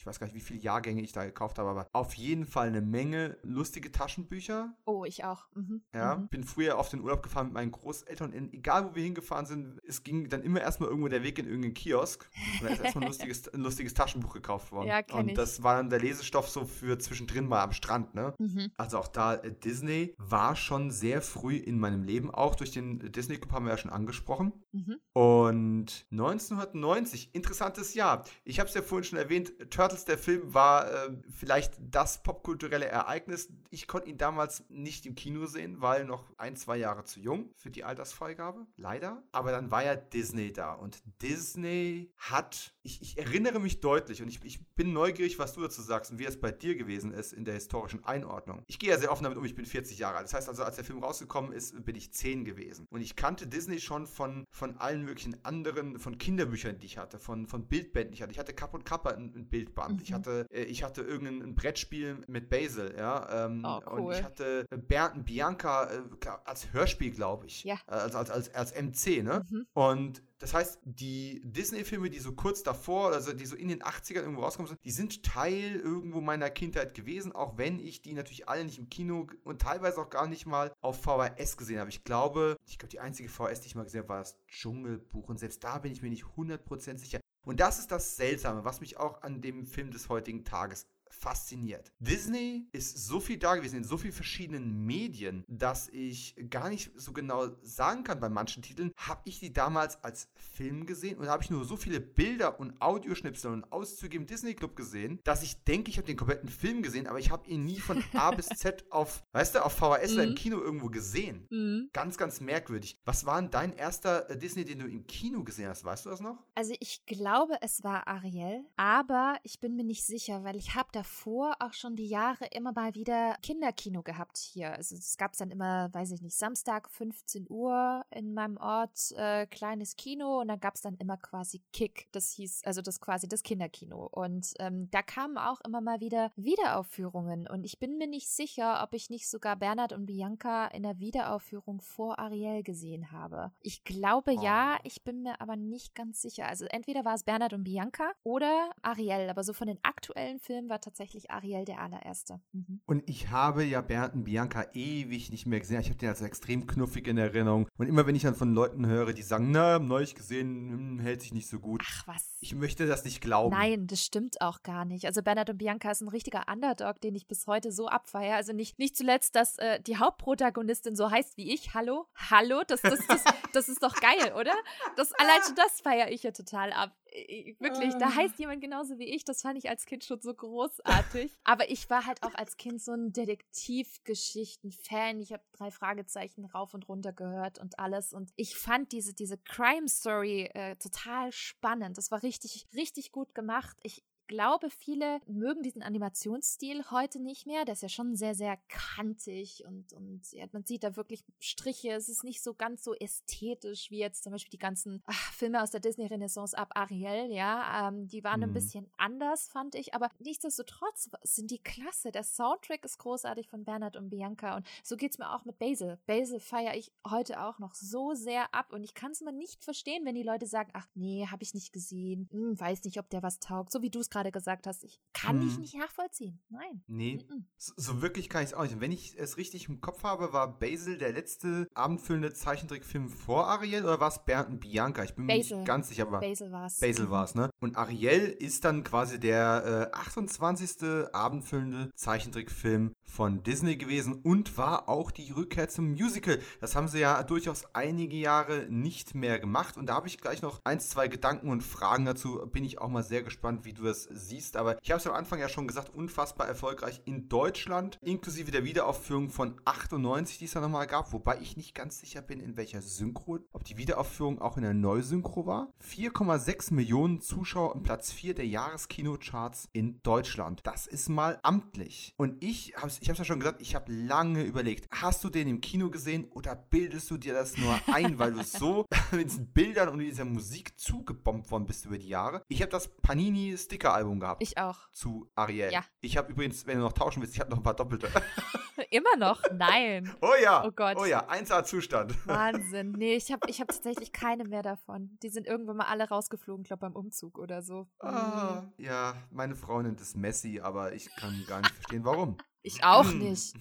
ich weiß gar nicht, wie viele Jahrgänge ich da gekauft habe, aber auf jeden Fall eine Menge lustige Taschenbücher. Oh, ich auch. Mhm. Ja, Mhm. bin früher auf den Urlaub gefahren mit meinen Großeltern und egal wo wir hingefahren sind, es ging dann immer erstmal irgendwo der Weg in irgendeinen Kiosk und da ist erstmal ein lustiges, ein lustiges Taschenbuch gekauft worden. Ja, kenn und ich. das war dann der Lesestoff so für zwischendrin mal am Strand, ne? Mhm. Also auch da, äh, Disney war schon sehr früh in meinem Leben, auch durch den Disney Club haben wir ja schon angesprochen. Mhm. Und 1990, interessantes Jahr. Ich habe es ja vorhin schon erwähnt, Turtles, der Film, war äh, vielleicht das popkulturelle Ereignis. Ich konnte ihn damals nicht im Kino sehen, weil noch ein, zwei Jahre zu jung für die Altersfreigabe, leider. Aber dann war ja Disney da und Disney hat, ich, ich erinnere mich deutlich und ich, ich bin neugierig, was du dazu sagst und wie es bei dir gewesen ist in der historischen Einordnung. Ich gehe ja sehr offen damit um, ich bin 40 Jahre alt. Das heißt also, als der Film rausgekommen ist, bin ich 10 gewesen. Und ich kannte Disney schon von, von allen möglichen anderen, von Kinderbüchern, die ich hatte, von, von Bildbänden, die ich hatte. Ich hatte Kapp und Kappa ein, ein Bildband. Mhm. Ich hatte, äh, ich hatte irgendein ein Brettspiel mit Basil, ja. Ähm, Oh, Und cool. ich hatte Bernd und Bianca äh, als Hörspiel, glaube ich. Ja. Äh, Also als, als, als MC, ne? Mhm. Und das heißt, die Disney-Filme, die so kurz davor, also die so in den 80ern irgendwo rauskommen sind, die sind Teil irgendwo meiner Kindheit gewesen, auch wenn ich die natürlich alle nicht im Kino und teilweise auch gar nicht mal auf VHS gesehen habe. Ich glaube, ich glaube, die einzige VHS, die ich mal gesehen habe, war das Dschungelbuch und selbst da bin ich mir nicht 100% sicher. Und das ist das Seltsame, was mich auch an dem Film des heutigen Tages fasziniert. Disney ist so viel da gewesen in so vielen verschiedenen Medien, dass ich gar nicht so genau sagen kann bei manchen Titeln, habe ich die damals als Film gesehen oder habe ich nur so viele Bilder und Audioschnipsel und Auszüge im Disney Club gesehen, dass ich denke, ich habe den kompletten Film gesehen, aber ich habe ihn nie von A bis Z auf, weißt du, auf VHS oder im Mhm. Kino irgendwo gesehen. Mhm. Ganz, ganz merkwürdig. Was war denn dein erster äh, Disney, den du im Kino gesehen hast? Weißt du das noch? Also ich glaube, es war Ariel, aber ich bin mir nicht sicher, weil ich habe davor auch schon die Jahre immer mal wieder Kinderkino gehabt hier. Also es gab dann immer, weiß ich nicht, Samstag 15 Uhr in meinem Ort äh, kleines Kino und dann gab es dann immer quasi Kick. Das hieß also das quasi das Kinderkino und ähm, da kamen auch immer mal wieder Wiederaufführungen und ich bin mir nicht sicher, ob ich nicht sogar Bernhard und Bianca in der Wiederaufführung vor Ariel gesehen habe. Ich glaube ja, Oh. ich bin mir aber nicht ganz sicher. Also entweder war es Bernhard und Bianca oder Ariel, aber so von den aktuellen Filmen war tatsächlich Ariel der allererste. Mhm. Und ich habe ja Bernd und Bianca ewig nicht mehr gesehen. Ich habe den als extrem knuffig in Erinnerung. Und immer wenn ich dann von Leuten höre, die sagen, na, neulich gesehen, hm, hält sich nicht so gut. Ach was. Ich möchte das nicht glauben. Nein, das stimmt auch gar nicht. Also Bernhard und Bianca ist ein richtiger Underdog, den ich bis heute so abfeiere. Also nicht, nicht zuletzt, dass äh, die Hauptprotagonistin so heißt wie ich. Hallo? Hallo? Das, das, das, das ist doch geil, oder? Das, allein schon das feiere ich ja total ab. Ich- Wirklich, da Ah. heißt jemand genauso wie ich. Das fand ich als Kind schon so großartig. Aber ich war halt auch als Kind so ein Detektivgeschichten-Fan. Ich habe drei Fragezeichen rauf und runter gehört und alles. Und ich fand diese, diese Crime-Story äh, total spannend. Das war richtig, richtig gut gemacht. Ich glaube, viele mögen diesen Animationsstil heute nicht mehr. Der ist ja schon sehr, sehr kantig und, und ja, man sieht da wirklich Striche. Es ist nicht so ganz so ästhetisch wie jetzt zum Beispiel die ganzen ach, Filme aus der Disney-Renaissance ab Ariel, ja. Ähm, die waren mhm. ein bisschen anders, fand ich. Aber nichtsdestotrotz sind die klasse. Der Soundtrack ist großartig von Bernhard und Bianca. Und so geht es mir auch mit Basil. Basil feiere ich heute auch noch so sehr ab. Und ich kann es mir nicht verstehen, wenn die Leute sagen, ach nee, habe ich nicht gesehen. Hm, weiß nicht, ob der was taugt. So wie du es gerade gesagt hast. Ich kann hm. dich nicht nachvollziehen. Nein. Nee. Mm So, so, wirklich kann ich es auch nicht. Und wenn ich es richtig im Kopf habe, war Basil der letzte abendfüllende Zeichentrickfilm vor Ariel oder war es Bernd und Bianca? Ich bin mir nicht ganz sicher, aber Basil war es. Basil war es, ne? Und Ariel ist dann quasi der äh, 28. abendfüllende Zeichentrickfilm von Disney gewesen und war auch die Rückkehr zum Musical. Das haben sie ja durchaus einige Jahre nicht mehr gemacht und da habe ich gleich noch ein, zwei Gedanken und Fragen dazu. Bin ich auch mal sehr gespannt, wie du das siehst. Aber ich habe es am Anfang ja schon gesagt, unfassbar erfolgreich in Deutschland, inklusive der Wiederaufführung von 98, die es da nochmal gab, wobei ich nicht ganz sicher bin, in welcher Synchro, ob die Wiederaufführung auch in der Neusynchro war. 4,6 Millionen Zuschauer und Platz 4 der Jahreskinocharts in Deutschland. Das ist mal amtlich. Und ich habe es ich habe ja schon gesagt, ich habe lange überlegt, hast du den im Kino gesehen oder bildest du dir das nur ein, weil du so mit diesen Bildern und dieser Musik zugebombt worden bist über die Jahre? Ich habe das Panini Sticker Album gehabt. Ich auch. Zu Ariel. Ja. Ich habe übrigens, wenn du noch tauschen willst, ich habe noch ein paar doppelte. Immer noch? Nein. Oh ja. Oh Gott. Oh ja, 1A Zustand. Wahnsinn. Nee, ich habe ich hab tatsächlich keine mehr davon. Die sind irgendwann mal alle rausgeflogen, ich glaube beim Umzug oder so. Ah, mhm. ja, meine Frau nennt es Messi, aber ich kann gar nicht verstehen, warum. Ich auch hm. nicht.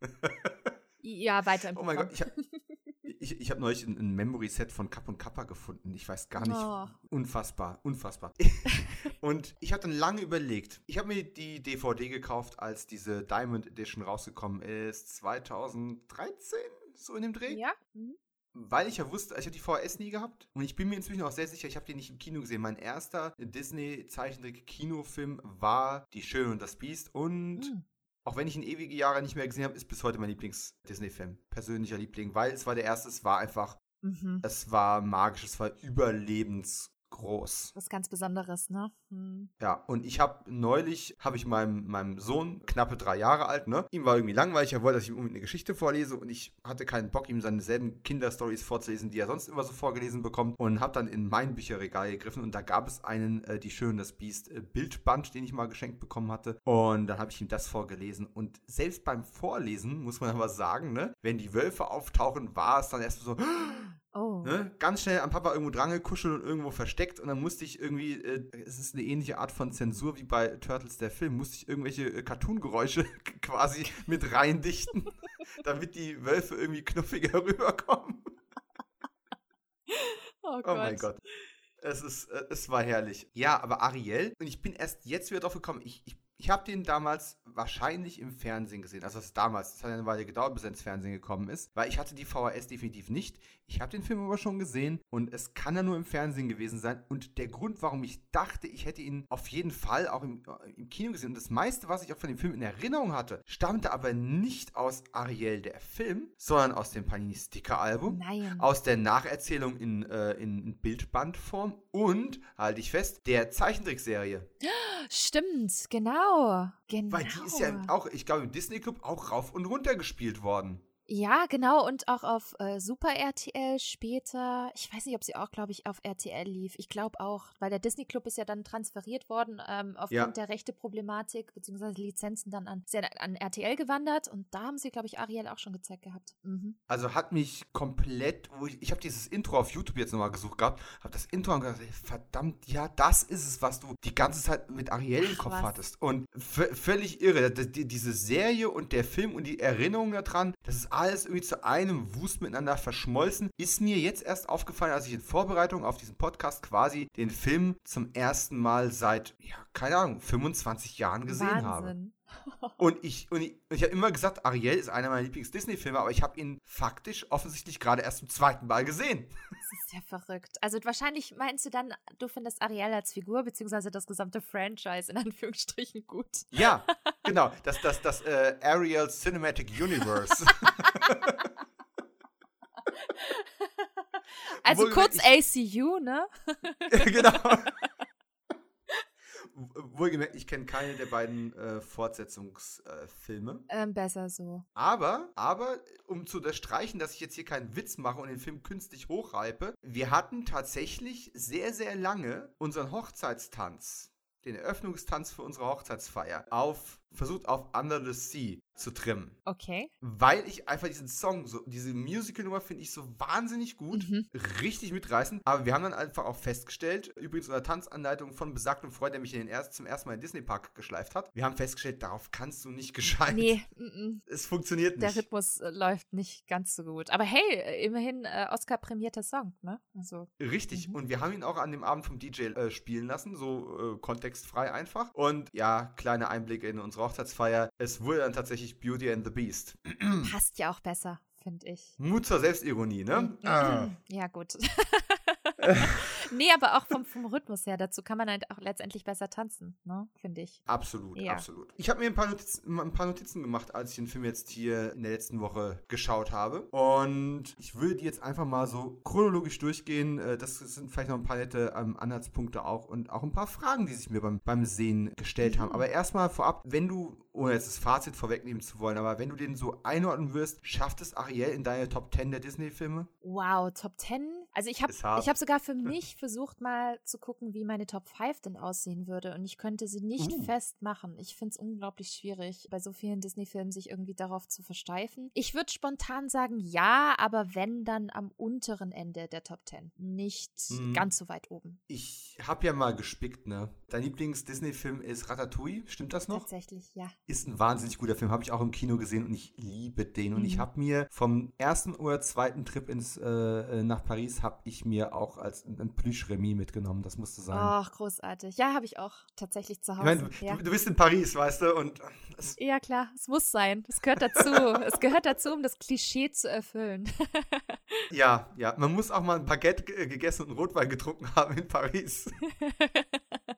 ja, weiter im Oh mein Gott, ich habe ich, ich hab neulich ein, ein Memory-Set von Kapp und Kappa gefunden. Ich weiß gar nicht. Oh. Unfassbar, unfassbar. und ich habe dann lange überlegt. Ich habe mir die DVD gekauft, als diese Diamond Edition rausgekommen ist. 2013, so in dem Dreh. Ja. Mhm. Weil ich ja wusste, ich habe die VHS nie gehabt und ich bin mir inzwischen auch sehr sicher, ich habe die nicht im Kino gesehen. Mein erster Disney-Zeichentrick-Kinofilm war Die Schöne und das Biest und mhm auch wenn ich ihn ewige Jahre nicht mehr gesehen habe, ist bis heute mein Lieblings-Disney-Film. Persönlicher Liebling, weil es war der erste, es war einfach, mhm. es war magisch, es war überlebens groß. Was ganz Besonderes, ne? Hm. Ja, und ich habe neulich, habe ich meinem, meinem Sohn, knappe drei Jahre alt, ne? Ihm war irgendwie langweilig, er wollte, dass ich ihm eine Geschichte vorlese und ich hatte keinen Bock, ihm seine selben Kinderstories vorzulesen, die er sonst immer so vorgelesen bekommt und habe dann in mein Bücherregal gegriffen und da gab es einen äh, Die Schön das Biest äh, Bildband, den ich mal geschenkt bekommen hatte und dann habe ich ihm das vorgelesen und selbst beim Vorlesen muss man aber sagen, ne? Wenn die Wölfe auftauchen, war es dann erst so Oh. Ne? Ganz schnell am Papa irgendwo dran gekuschelt und irgendwo versteckt und dann musste ich irgendwie, äh, es ist eine ähnliche Art von Zensur wie bei Turtles der Film, musste ich irgendwelche äh, Cartoon-Geräusche quasi mit reindichten, damit die Wölfe irgendwie knuffiger rüberkommen. Oh, oh mein Gott. Es, ist, äh, es war herrlich. Ja, aber Ariel, und ich bin erst jetzt wieder drauf gekommen, ich, ich ich habe den damals wahrscheinlich im Fernsehen gesehen. Also das damals, das hat eine Weile gedauert, bis er ins Fernsehen gekommen ist, weil ich hatte die VHS definitiv nicht. Ich habe den Film aber schon gesehen und es kann ja nur im Fernsehen gewesen sein. Und der Grund, warum ich dachte, ich hätte ihn auf jeden Fall auch im, äh, im Kino gesehen und das meiste, was ich auch von dem Film in Erinnerung hatte, stammte aber nicht aus Ariel der Film, sondern aus dem Panini Sticker Album, Nein. aus der Nacherzählung in, äh, in Bildbandform und, halte ich fest, der Zeichentrickserie. Stimmt, genau. genau. Weil die ist ja auch, ich glaube, im Disney Club auch rauf und runter gespielt worden. Ja, genau. Und auch auf äh, Super RTL später. Ich weiß nicht, ob sie auch, glaube ich, auf RTL lief. Ich glaube auch, weil der Disney Club ist ja dann transferiert worden ähm, aufgrund ja. der rechte Problematik, beziehungsweise Lizenzen dann an, an RTL gewandert. Und da haben sie, glaube ich, Ariel auch schon gezeigt gehabt. Mhm. Also hat mich komplett, ich, ich habe dieses Intro auf YouTube jetzt nochmal gesucht gehabt, habe das Intro und gedacht, verdammt, ja, das ist es, was du die ganze Zeit mit Ariel Ach, im Kopf was? hattest. Und völlig irre. Die, diese Serie und der Film und die Erinnerung daran, das ist alles irgendwie zu einem Wust miteinander verschmolzen. Ist mir jetzt erst aufgefallen, als ich in Vorbereitung auf diesen Podcast quasi den Film zum ersten Mal seit, ja, keine Ahnung, 25 Jahren gesehen Wahnsinn. habe. Und ich, und ich, ich habe immer gesagt, Ariel ist einer meiner Lieblings-Disney-Filme, aber ich habe ihn faktisch offensichtlich gerade erst zum zweiten Mal gesehen. Das ist ja verrückt. Also wahrscheinlich meinst du dann, du findest Ariel als Figur, beziehungsweise das gesamte Franchise in Anführungsstrichen gut. Ja, genau. Das, das, das äh, Ariel Cinematic Universe. Also Wo, kurz ich, ACU, ne? genau wohlgemerkt, ich kenne keine der beiden äh, Fortsetzungsfilme. Äh, ähm, besser so. Aber, aber, um zu unterstreichen, dass ich jetzt hier keinen Witz mache und den Film künstlich hochreibe, wir hatten tatsächlich sehr, sehr lange unseren Hochzeitstanz, den Eröffnungstanz für unsere Hochzeitsfeier, auf versucht auf Under the Sea zu trimmen. Okay. Weil ich einfach diesen Song, so, diese Musical-Nummer finde ich so wahnsinnig gut, mhm. richtig mitreißend. Aber wir haben dann einfach auch festgestellt, übrigens unter Tanzanleitung von besagtem Freund, der mich in den erst, zum ersten Mal in Disney Park geschleift hat, wir haben festgestellt, darauf kannst du nicht gescheit. Nee, m -m. es funktioniert nicht. Der Rhythmus äh, läuft nicht ganz so gut. Aber hey, äh, immerhin äh, Oscar-prämierter Song, ne? Also, richtig. Mhm. Und wir haben ihn auch an dem Abend vom DJ äh, spielen lassen, so äh, kontextfrei einfach. Und ja, kleine Einblicke in unsere Hochzeitsfeier. Es wurde dann tatsächlich Beauty and the Beast. Passt ja auch besser, finde ich. Mut zur Selbstironie, ne? Mhm. Ah. Ja, gut. nee, aber auch vom, vom Rhythmus her, dazu kann man halt auch letztendlich besser tanzen, ne? finde ich. Absolut, ja. absolut. Ich habe mir ein paar, Notizen, ein paar Notizen gemacht, als ich den Film jetzt hier in der letzten Woche geschaut habe. Und ich würde die jetzt einfach mal so chronologisch durchgehen. Äh, das sind vielleicht noch ein paar nette ähm, Anhaltspunkte auch und auch ein paar Fragen, die sich mir beim, beim Sehen gestellt mhm. haben. Aber erstmal vorab, wenn du, ohne jetzt das Fazit vorwegnehmen zu wollen, aber wenn du den so einordnen wirst, schafft es Ariel in deine Top 10 der Disney-Filme? Wow, Top 10? Also ich habe hab sogar für mich versucht mal zu gucken, wie meine Top 5 denn aussehen würde und ich könnte sie nicht uh. festmachen. Ich finde es unglaublich schwierig, bei so vielen Disney-Filmen sich irgendwie darauf zu versteifen. Ich würde spontan sagen, ja, aber wenn, dann am unteren Ende der Top 10. Nicht mhm. ganz so weit oben. Ich habe ja mal gespickt, ne? Dein Lieblings-Disney-Film ist Ratatouille, stimmt das noch? Tatsächlich, ja. Ist ein wahnsinnig guter Film, habe ich auch im Kino gesehen und ich liebe den. Und mhm. ich habe mir vom ersten oder zweiten Trip ins, äh, äh nach Paris habe ich mir auch als ein Plüsch-Remis mitgenommen. Das musste sein. Ach, großartig. Ja, habe ich auch tatsächlich zu Hause. Ich mein, du, ja. du, bist in Paris, weißt du? Und ja, klar, es muss sein. Es gehört dazu. es gehört dazu, um das Klischee zu erfüllen. ja, ja. Man muss auch mal ein Baguette gegessen und Rotwein getrunken haben in Paris.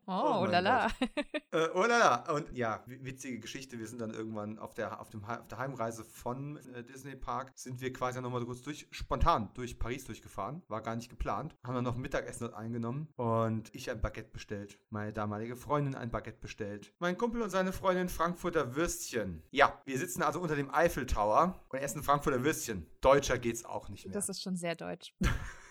Oh, oh lala. äh, oh lala. Und ja, witzige Geschichte. Wir sind dann irgendwann auf der, auf dem, auf der Heimreise von äh, Disney Park, sind wir quasi nochmal so kurz durch, spontan durch Paris durchgefahren. War gar nicht geplant. Haben dann noch Mittagessen dort eingenommen und ich ein Baguette bestellt. Meine damalige Freundin ein Baguette bestellt. Mein Kumpel und seine Freundin Frankfurter Würstchen. Ja, wir sitzen also unter dem Eiffel Tower und essen Frankfurter Würstchen. Deutscher geht's auch nicht mehr. Das ist schon sehr deutsch.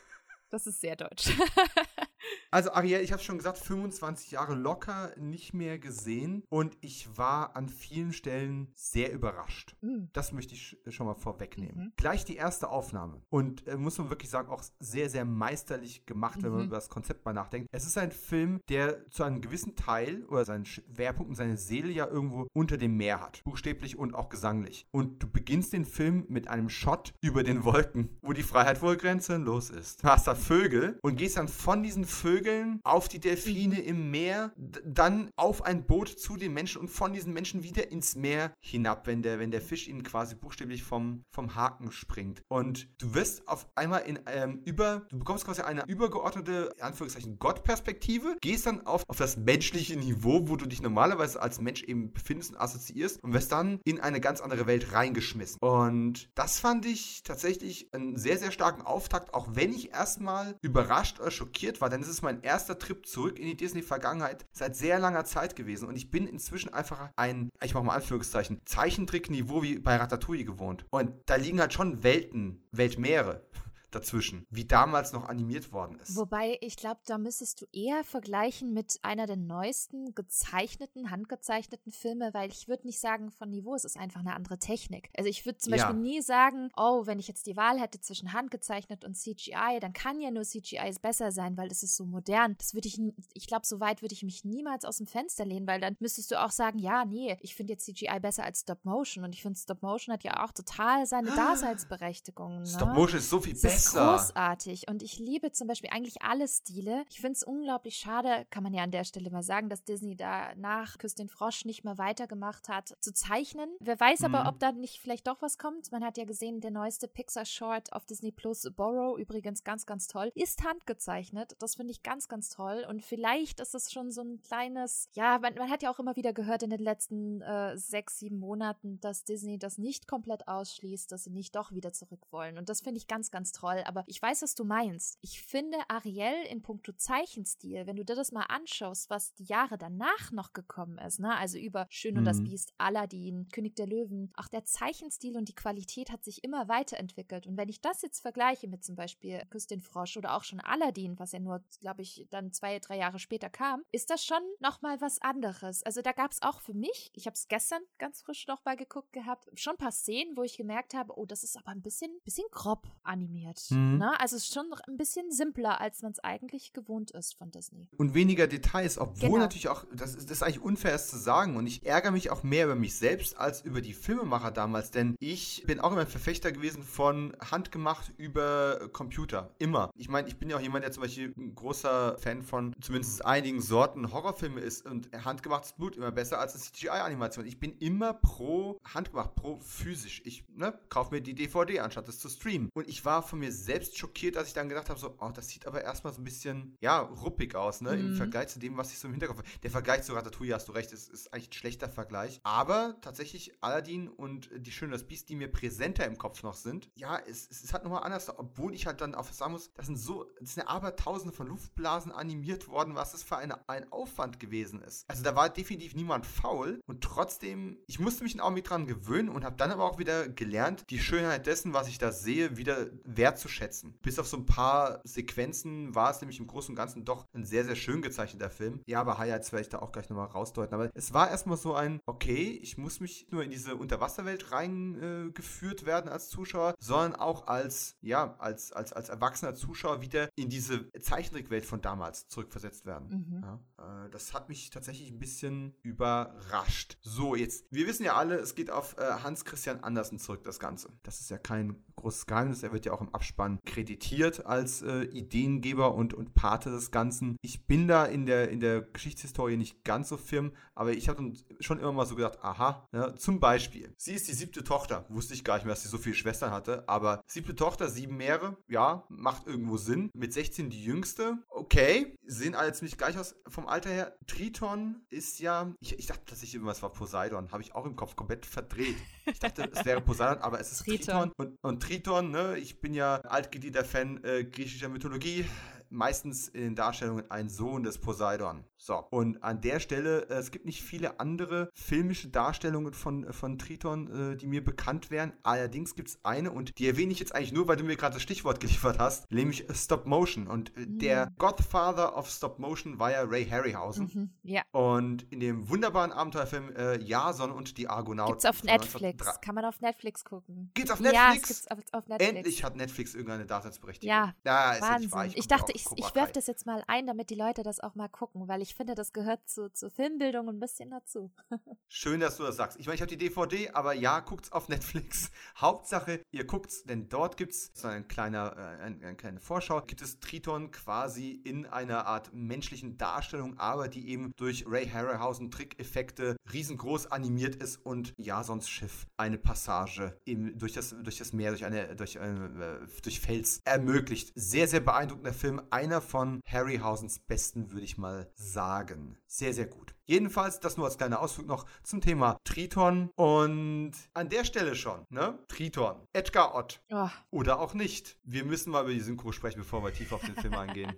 das ist sehr deutsch. Also Ariel, ich habe schon gesagt, 25 Jahre locker nicht mehr gesehen und ich war an vielen Stellen sehr überrascht. Mhm. Das möchte ich schon mal vorwegnehmen. Mhm. Gleich die erste Aufnahme und äh, muss man wirklich sagen, auch sehr, sehr meisterlich gemacht, wenn man mhm. über das Konzept mal nachdenkt. Es ist ein Film, der zu einem gewissen Teil oder seinen Schwerpunkt und seine Seele ja irgendwo unter dem Meer hat. Buchstäblich und auch gesanglich. Und du beginnst den Film mit einem Shot über den Wolken, wo die Freiheit wohl grenzenlos ist. Du hast Vögel und gehst dann von diesen Vögeln auf die Delfine im Meer, dann auf ein Boot zu den Menschen und von diesen Menschen wieder ins Meer hinab, wenn der, wenn der Fisch ihnen quasi buchstäblich vom, vom Haken springt. Und du wirst auf einmal in ähm, über, du bekommst quasi eine übergeordnete, Anführungszeichen, Gottperspektive, gehst dann auf, auf das menschliche Niveau, wo du dich normalerweise als Mensch eben befindest und assoziierst und wirst dann in eine ganz andere Welt reingeschmissen. Und das fand ich tatsächlich einen sehr, sehr starken Auftakt, auch wenn ich erstmal überrascht oder schockiert war, denn es ist mein erster Trip zurück in die Disney-Vergangenheit seit sehr langer Zeit gewesen und ich bin inzwischen einfach ein, ich mache mal Anführungszeichen, Zeichentrick-Niveau wie bei Ratatouille gewohnt. Und da liegen halt schon Welten, Weltmeere dazwischen, wie damals noch animiert worden ist. Wobei, ich glaube, da müsstest du eher vergleichen mit einer der neuesten gezeichneten, handgezeichneten Filme, weil ich würde nicht sagen von Niveau, es ist einfach eine andere Technik. Also ich würde zum ja. Beispiel nie sagen, oh, wenn ich jetzt die Wahl hätte zwischen handgezeichnet und CGI, dann kann ja nur CGI besser sein, weil das ist so modern. Das würde ich, ich glaube, so weit würde ich mich niemals aus dem Fenster lehnen, weil dann müsstest du auch sagen, ja, nee, ich finde jetzt CGI besser als Stop Motion und ich finde Stop Motion hat ja auch total seine Daseinsberechtigung. Ne? Stop Motion ist so viel besser großartig. Und ich liebe zum Beispiel eigentlich alle Stile. Ich finde es unglaublich schade, kann man ja an der Stelle mal sagen, dass Disney da nach Küss den Frosch nicht mehr weitergemacht hat, zu zeichnen. Wer weiß mhm. aber, ob da nicht vielleicht doch was kommt. Man hat ja gesehen, der neueste Pixar-Short auf Disney Plus, Borrow, übrigens ganz, ganz toll, ist handgezeichnet. Das finde ich ganz, ganz toll. Und vielleicht ist es schon so ein kleines, ja, man, man hat ja auch immer wieder gehört in den letzten äh, sechs, sieben Monaten, dass Disney das nicht komplett ausschließt, dass sie nicht doch wieder zurück wollen. Und das finde ich ganz, ganz toll Troll, aber ich weiß, was du meinst. Ich finde Ariel in puncto Zeichenstil, wenn du dir das mal anschaust, was die Jahre danach noch gekommen ist, ne? Also über Schön und mhm. das Biest, Aladdin, König der Löwen, auch der Zeichenstil und die Qualität hat sich immer weiterentwickelt. Und wenn ich das jetzt vergleiche mit zum Beispiel Küss den Frosch oder auch schon Aladdin, was ja nur, glaube ich, dann zwei, drei Jahre später kam, ist das schon nochmal was anderes. Also da gab es auch für mich, ich habe es gestern ganz frisch noch mal geguckt gehabt, schon ein paar Szenen, wo ich gemerkt habe, oh, das ist aber ein bisschen, bisschen grob animiert. Mhm. Ne? Also es ist schon ein bisschen simpler, als man es eigentlich gewohnt ist von Disney. Und weniger Details, obwohl genau. natürlich auch, das ist, das ist eigentlich unfair es zu sagen und ich ärgere mich auch mehr über mich selbst als über die Filmemacher damals, denn ich bin auch immer ein Verfechter gewesen von handgemacht über Computer. Immer. Ich meine, ich bin ja auch jemand, der zum Beispiel ein großer Fan von zumindest einigen Sorten Horrorfilme ist und handgemachtes Blut immer besser als eine CGI-Animation. Ich bin immer pro handgemacht, pro physisch. Ich ne, kaufe mir die DVD, anstatt es zu streamen. Und ich war von mir selbst schockiert, als ich dann gedacht habe, so, oh, das sieht aber erstmal so ein bisschen, ja, ruppig aus, ne, mhm. im Vergleich zu dem, was ich so im Hinterkopf habe. Der Vergleich zu Ratatouille, hast du recht, ist, ist eigentlich ein schlechter Vergleich. Aber tatsächlich Aladdin und die Schöne das Biest, die mir präsenter im Kopf noch sind, ja, es, es ist halt nochmal anders, obwohl ich halt dann auch sagen muss, das sind so, das sind ja abertausende von Luftblasen animiert worden, was das für eine, ein Aufwand gewesen ist. Also da war definitiv niemand faul und trotzdem, ich musste mich auch mit dran gewöhnen und habe dann aber auch wieder gelernt, die Schönheit dessen, was ich da sehe, wieder wertzuschätzen. Bis auf so ein paar Sequenzen war es nämlich im Großen und Ganzen doch ein sehr, sehr schön gezeichneter Film. Ja, aber Highlights werde ich da auch gleich nochmal rausdeuten. Aber es war erstmal so ein, okay, ich muss mich nur in diese Unterwasserwelt reingeführt äh, werden als Zuschauer, sondern auch als, ja, als, als, als erwachsener Zuschauer wieder in diese Zeichentrickwelt von damals zurückversetzt werden. Mhm. Ja, äh, das hat mich tatsächlich ein bisschen überrascht. So, jetzt, wir wissen ja alle, es geht auf äh, Hans Christian Andersen zurück, das Ganze. Das ist ja kein großes Geheimnis. Er wird ja auch im Abspann kreditiert als äh, Ideengeber und, und Pate des Ganzen. Ich bin da in der, in der Geschichtshistorie nicht ganz so firm, aber ich habe schon immer mal so gedacht, aha, ja, zum Beispiel, sie ist die siebte Tochter. Wusste ich gar nicht mehr, dass sie so viele Schwestern hatte, aber siebte Tochter, sieben Meere, ja, macht irgendwo Sinn. Mit 16 die jüngste, okay, sehen alle ziemlich gleich aus vom Alter her. Triton ist ja, ich, ich dachte tatsächlich immer, es war Poseidon, habe ich auch im Kopf komplett verdreht. Ich dachte, es wäre Poseidon, aber es ist Triton. Triton. Und, und Triton, ne, ich bin ja altgedienter Fan äh, griechischer Mythologie meistens in den Darstellungen ein Sohn des Poseidon. So, und an der Stelle, äh, es gibt nicht viele andere filmische Darstellungen von, von Triton, äh, die mir bekannt wären. Allerdings gibt es eine und die erwähne ich jetzt eigentlich nur, weil du mir gerade das Stichwort geliefert hast, nämlich Stop Motion. Und äh, mhm. der Godfather of Stop Motion war ja Ray Harryhausen. Mhm, ja. Und in dem wunderbaren Abenteuerfilm äh, Jason und die Argonauten. Gibt's auf Netflix. Kann man auf Netflix gucken. Geht's auf Netflix? Ja, es gibt's auf, auf Netflix. Endlich hat Netflix irgendeine Daseinsberechtigung. Ja, ja Wahnsinn. Ich, ich dachte, ich, ich werfe das jetzt mal ein, damit die Leute das auch mal gucken, weil ich finde, das gehört zu, zur Filmbildung ein bisschen dazu. Schön, dass du das sagst. Ich meine, ich habe die DVD, aber ja, guckt's auf Netflix. Hauptsache, ihr guckt's, denn dort gibt's so ein kleiner, äh, eine, eine kleine Vorschau, gibt es Triton quasi in einer Art menschlichen Darstellung, aber die eben durch Ray Harryhausen Trickeffekte riesengroß animiert ist und Jasons Schiff eine Passage im, durch, das, durch das Meer, durch, eine, durch, äh, durch Fels ermöglicht. Sehr, sehr beeindruckender Film. Einer von Harryhausens besten, würde ich mal sagen. Sehr, sehr gut. Jedenfalls, das nur als kleiner Ausflug noch zum Thema Triton. Und an der Stelle schon, ne? Triton. Edgar Ott. Oh. Oder auch nicht. Wir müssen mal über die Synchro sprechen, bevor wir tief auf den Film eingehen.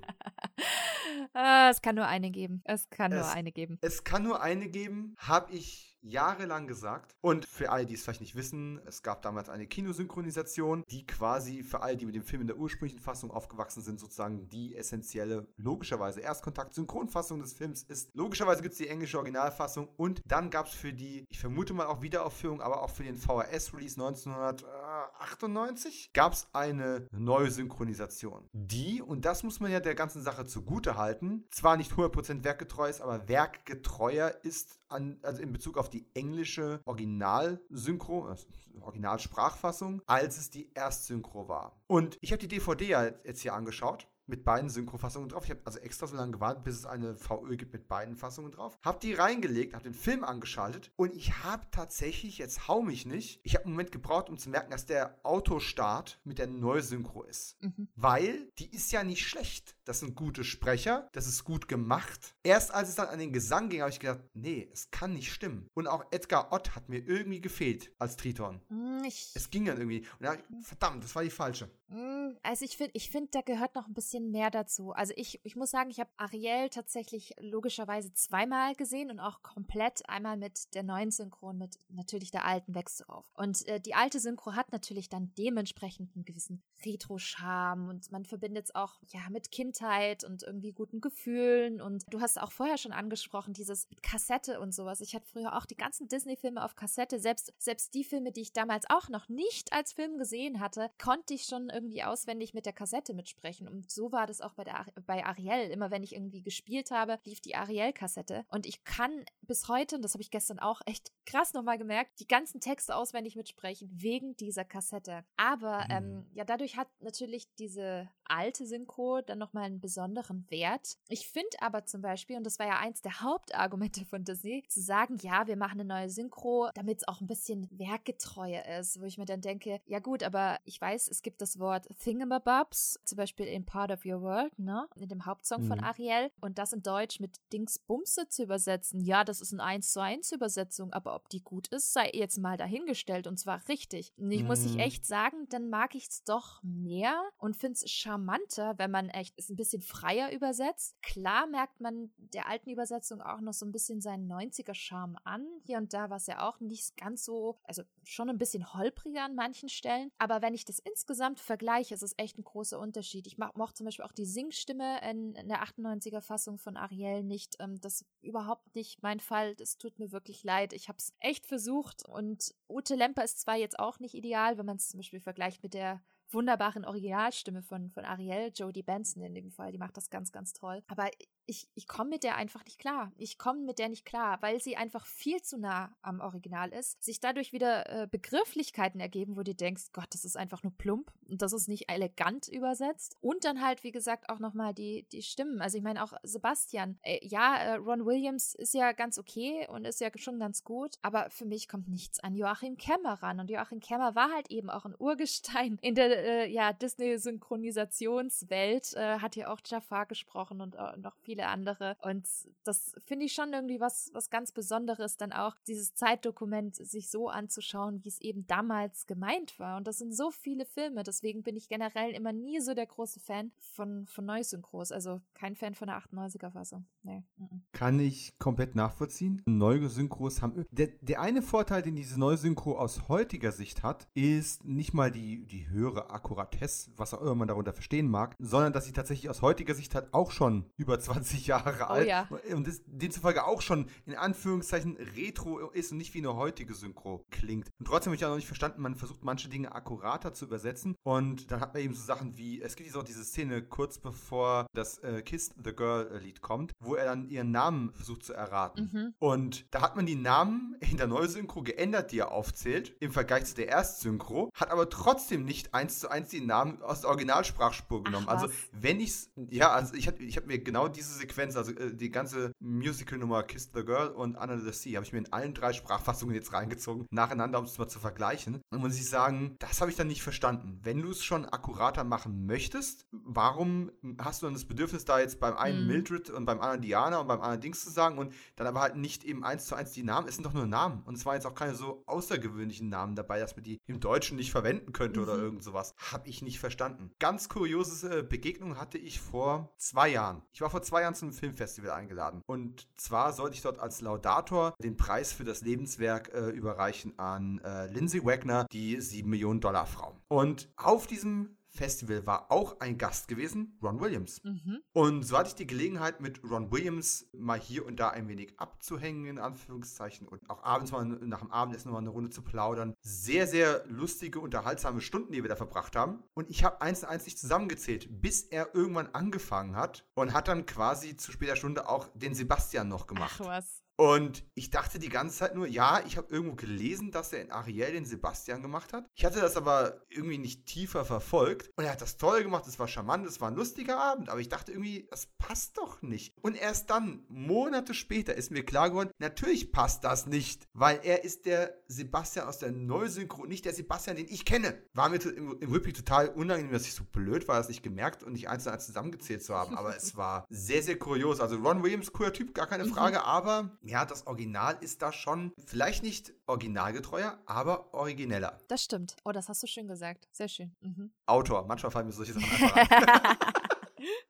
uh, es kann nur eine geben. Es kann es, nur eine geben. Es kann nur eine geben. Habe ich jahrelang gesagt. Und für alle, die es vielleicht nicht wissen, es gab damals eine Kinosynchronisation, die quasi für alle, die mit dem Film in der ursprünglichen Fassung aufgewachsen sind, sozusagen die essentielle, logischerweise Erstkontakt Synchronfassung des Films ist. Logischerweise gibt es die englische Originalfassung und dann gab es für die, ich vermute mal auch Wiederaufführung, aber auch für den VHS-Release 1998 gab es eine neue Synchronisation. Die, und das muss man ja der ganzen Sache zugute halten, zwar nicht 100% werkgetreu ist, aber werkgetreuer ist an, also in Bezug auf die englische Originalsynchro, also Originalsprachfassung, als es die Erstsynchro war. Und ich habe die DVD jetzt hier angeschaut mit beiden Synchrofassungen drauf. Ich habe also extra so lange gewartet, bis es eine VÖ gibt mit beiden Fassungen drauf. Habe die reingelegt, habe den Film angeschaltet und ich habe tatsächlich, jetzt hau mich nicht, ich habe einen Moment gebraucht, um zu merken, dass der Autostart mit der Neusynchro ist. Mhm. Weil die ist ja nicht schlecht. Das sind gute Sprecher, das ist gut gemacht. Erst als es dann an den Gesang ging, habe ich gedacht, nee, es kann nicht stimmen. Und auch Edgar Ott hat mir irgendwie gefehlt als Triton. Ich es ging dann irgendwie. Und da, verdammt, das war die falsche. Hm, also ich finde, ich finde, da gehört noch ein bisschen mehr dazu. Also ich, ich muss sagen, ich habe Ariel tatsächlich logischerweise zweimal gesehen und auch komplett einmal mit der neuen Synchro und mit natürlich der alten wächst du auf. Und äh, die alte Synchro hat natürlich dann dementsprechend einen gewissen Retro-Charme und man verbindet es auch ja mit Kindheit und irgendwie guten Gefühlen und du hast auch vorher schon angesprochen, dieses mit Kassette und sowas. Ich hatte früher auch die ganzen Disney-Filme auf Kassette, selbst, selbst die Filme, die ich damals auch noch nicht als Film gesehen hatte, konnte ich schon irgendwie auswendig mit der Kassette mitsprechen. Und so war das auch bei, der, bei Ariel. Immer wenn ich irgendwie gespielt habe, lief die Ariel-Kassette. Und ich kann bis heute, und das habe ich gestern auch echt krass nochmal gemerkt, die ganzen Texte auswendig mitsprechen, wegen dieser Kassette. Aber mhm. ähm, ja, dadurch hat natürlich diese alte Synchro dann nochmal einen besonderen Wert. Ich finde aber zum Beispiel, und das war ja eins der Hauptargumente von Disney, zu sagen, ja, wir machen eine neue Synchro, damit es auch ein bisschen werkgetreuer ist, wo ich mir dann denke, ja gut, aber ich weiß, es gibt das Wort Thingamabobs, zum Beispiel in Part of Your World, ne, in dem Hauptsong mhm. von Ariel, und das in Deutsch mit Dingsbumse zu übersetzen, ja, das ist eine 1 zu 1 Übersetzung, aber ob die gut ist, sei jetzt mal dahingestellt und zwar richtig. Und ich mhm. muss ich echt sagen, dann mag ich es doch mehr und finde es charmanter, wenn man echt es ein bisschen freier übersetzt. Klar merkt man der alten Übersetzung auch noch so ein bisschen seinen 90er-Charme an. Hier und da war es ja auch nicht ganz so, also schon ein bisschen holpriger an manchen Stellen. Aber wenn ich das insgesamt vergleiche, ist es echt ein großer Unterschied. Ich mochte zum Beispiel auch die Singstimme in, in der 98er-Fassung von Ariel nicht. Ähm, das ist überhaupt nicht mein Fall. Das tut mir wirklich leid. Ich habe es echt versucht und Ute Lemper ist zwar jetzt auch nicht ideal, wenn man es zum Beispiel vergleicht mit der wunderbaren Originalstimme von, von Ariel, Jodie Benson in dem Fall. Die macht das ganz, ganz toll. Aber ich, ich komme mit der einfach nicht klar. Ich komme mit der nicht klar, weil sie einfach viel zu nah am Original ist. Sich dadurch wieder äh, Begrifflichkeiten ergeben, wo du denkst, Gott, das ist einfach nur plump und das ist nicht elegant übersetzt. Und dann halt, wie gesagt, auch nochmal die, die Stimmen. Also ich meine auch Sebastian. Äh, ja, äh, Ron Williams ist ja ganz okay und ist ja schon ganz gut, aber für mich kommt nichts an Joachim Kemmer ran. Und Joachim Kemmer war halt eben auch ein Urgestein in der äh, ja, Disney-Synchronisationswelt. Äh, hat ja auch Jafar gesprochen und äh, noch viele viele andere. Und das finde ich schon irgendwie was, was ganz Besonderes, dann auch dieses Zeitdokument sich so anzuschauen, wie es eben damals gemeint war. Und das sind so viele Filme. Deswegen bin ich generell immer nie so der große Fan von, von Neusynchros. Also kein Fan von der 98er-Fassung. Nee. Kann ich komplett nachvollziehen. Neue Synchros haben. Der, der eine Vorteil, den diese Neusynchro aus heutiger Sicht hat, ist nicht mal die, die höhere Akkuratesse, was auch immer man darunter verstehen mag, sondern dass sie tatsächlich aus heutiger Sicht halt auch schon über 20 20 Jahre oh, alt. Ja. Und das, demzufolge auch schon in Anführungszeichen retro ist und nicht wie eine heutige Synchro klingt. Und trotzdem habe ich ja noch nicht verstanden, man versucht manche Dinge akkurater zu übersetzen. Und dann hat man eben so Sachen wie, es gibt jetzt auch diese Szene kurz bevor das äh, Kiss the Girl äh, Lied kommt, wo er dann ihren Namen versucht zu erraten. Mhm. Und da hat man die Namen in der Neusynchro geändert, die er aufzählt, im Vergleich zu der Erstsynchro, hat aber trotzdem nicht eins zu eins die Namen aus der Originalsprachspur genommen. Ach, also wenn ich's, ja, also ich habe ich hab mir genau diese Sequenz, also äh, die ganze Musical-Nummer Kiss the Girl und Under the Sea, habe ich mir in allen drei Sprachfassungen jetzt reingezogen, nacheinander, um es mal zu vergleichen. Und muss ich sagen, das habe ich dann nicht verstanden. Wenn du es schon akkurater machen möchtest, warum hast du dann das Bedürfnis, da jetzt beim einen mhm. Mildred und beim anderen Diana und beim anderen Dings zu sagen und dann aber halt nicht eben eins zu eins die Namen? Es sind doch nur Namen. Und es waren jetzt auch keine so außergewöhnlichen Namen dabei, dass man die im Deutschen nicht verwenden könnte mhm. oder irgend sowas. Habe ich nicht verstanden. Ganz kuriose Begegnung hatte ich vor zwei Jahren. Ich war vor zwei Jahren Zum Filmfestival eingeladen. Und zwar sollte ich dort als Laudator den Preis für das Lebenswerk äh, überreichen an äh, Lindsay Wagner, die 7 Millionen Dollar Frau. Und auf diesem Festival war auch ein Gast gewesen, Ron Williams. Mhm. Und so hatte ich die Gelegenheit, mit Ron Williams mal hier und da ein wenig abzuhängen, in Anführungszeichen, und auch abends mal nach dem Abendessen mal eine Runde zu plaudern. Sehr, sehr lustige, unterhaltsame Stunden, die wir da verbracht haben. Und ich habe eins und eins nicht zusammengezählt, bis er irgendwann angefangen hat und hat dann quasi zu später Stunde auch den Sebastian noch gemacht. Ach was. Und ich dachte die ganze Zeit nur, ja, ich habe irgendwo gelesen, dass er in Ariel den Sebastian gemacht hat. Ich hatte das aber irgendwie nicht tiefer verfolgt. Und er hat das toll gemacht, es war charmant, es war ein lustiger Abend. Aber ich dachte irgendwie, das passt doch nicht. Und erst dann, Monate später, ist mir klar geworden, natürlich passt das nicht. Weil er ist der Sebastian aus der Neusynchro, nicht der Sebastian, den ich kenne. War mir im, im Rückblick total unangenehm, dass ich so blöd war, das nicht gemerkt und nicht eins zu eins zusammengezählt zu haben. Aber es war sehr, sehr kurios. Also Ron Williams, cooler Typ, gar keine mhm. Frage. Aber ja, das Original ist da schon vielleicht nicht originalgetreuer, aber origineller. Das stimmt. Oh, das hast du schön gesagt. Sehr schön. Mhm. Autor. Manchmal fallen mir solche Sachen einfach rein.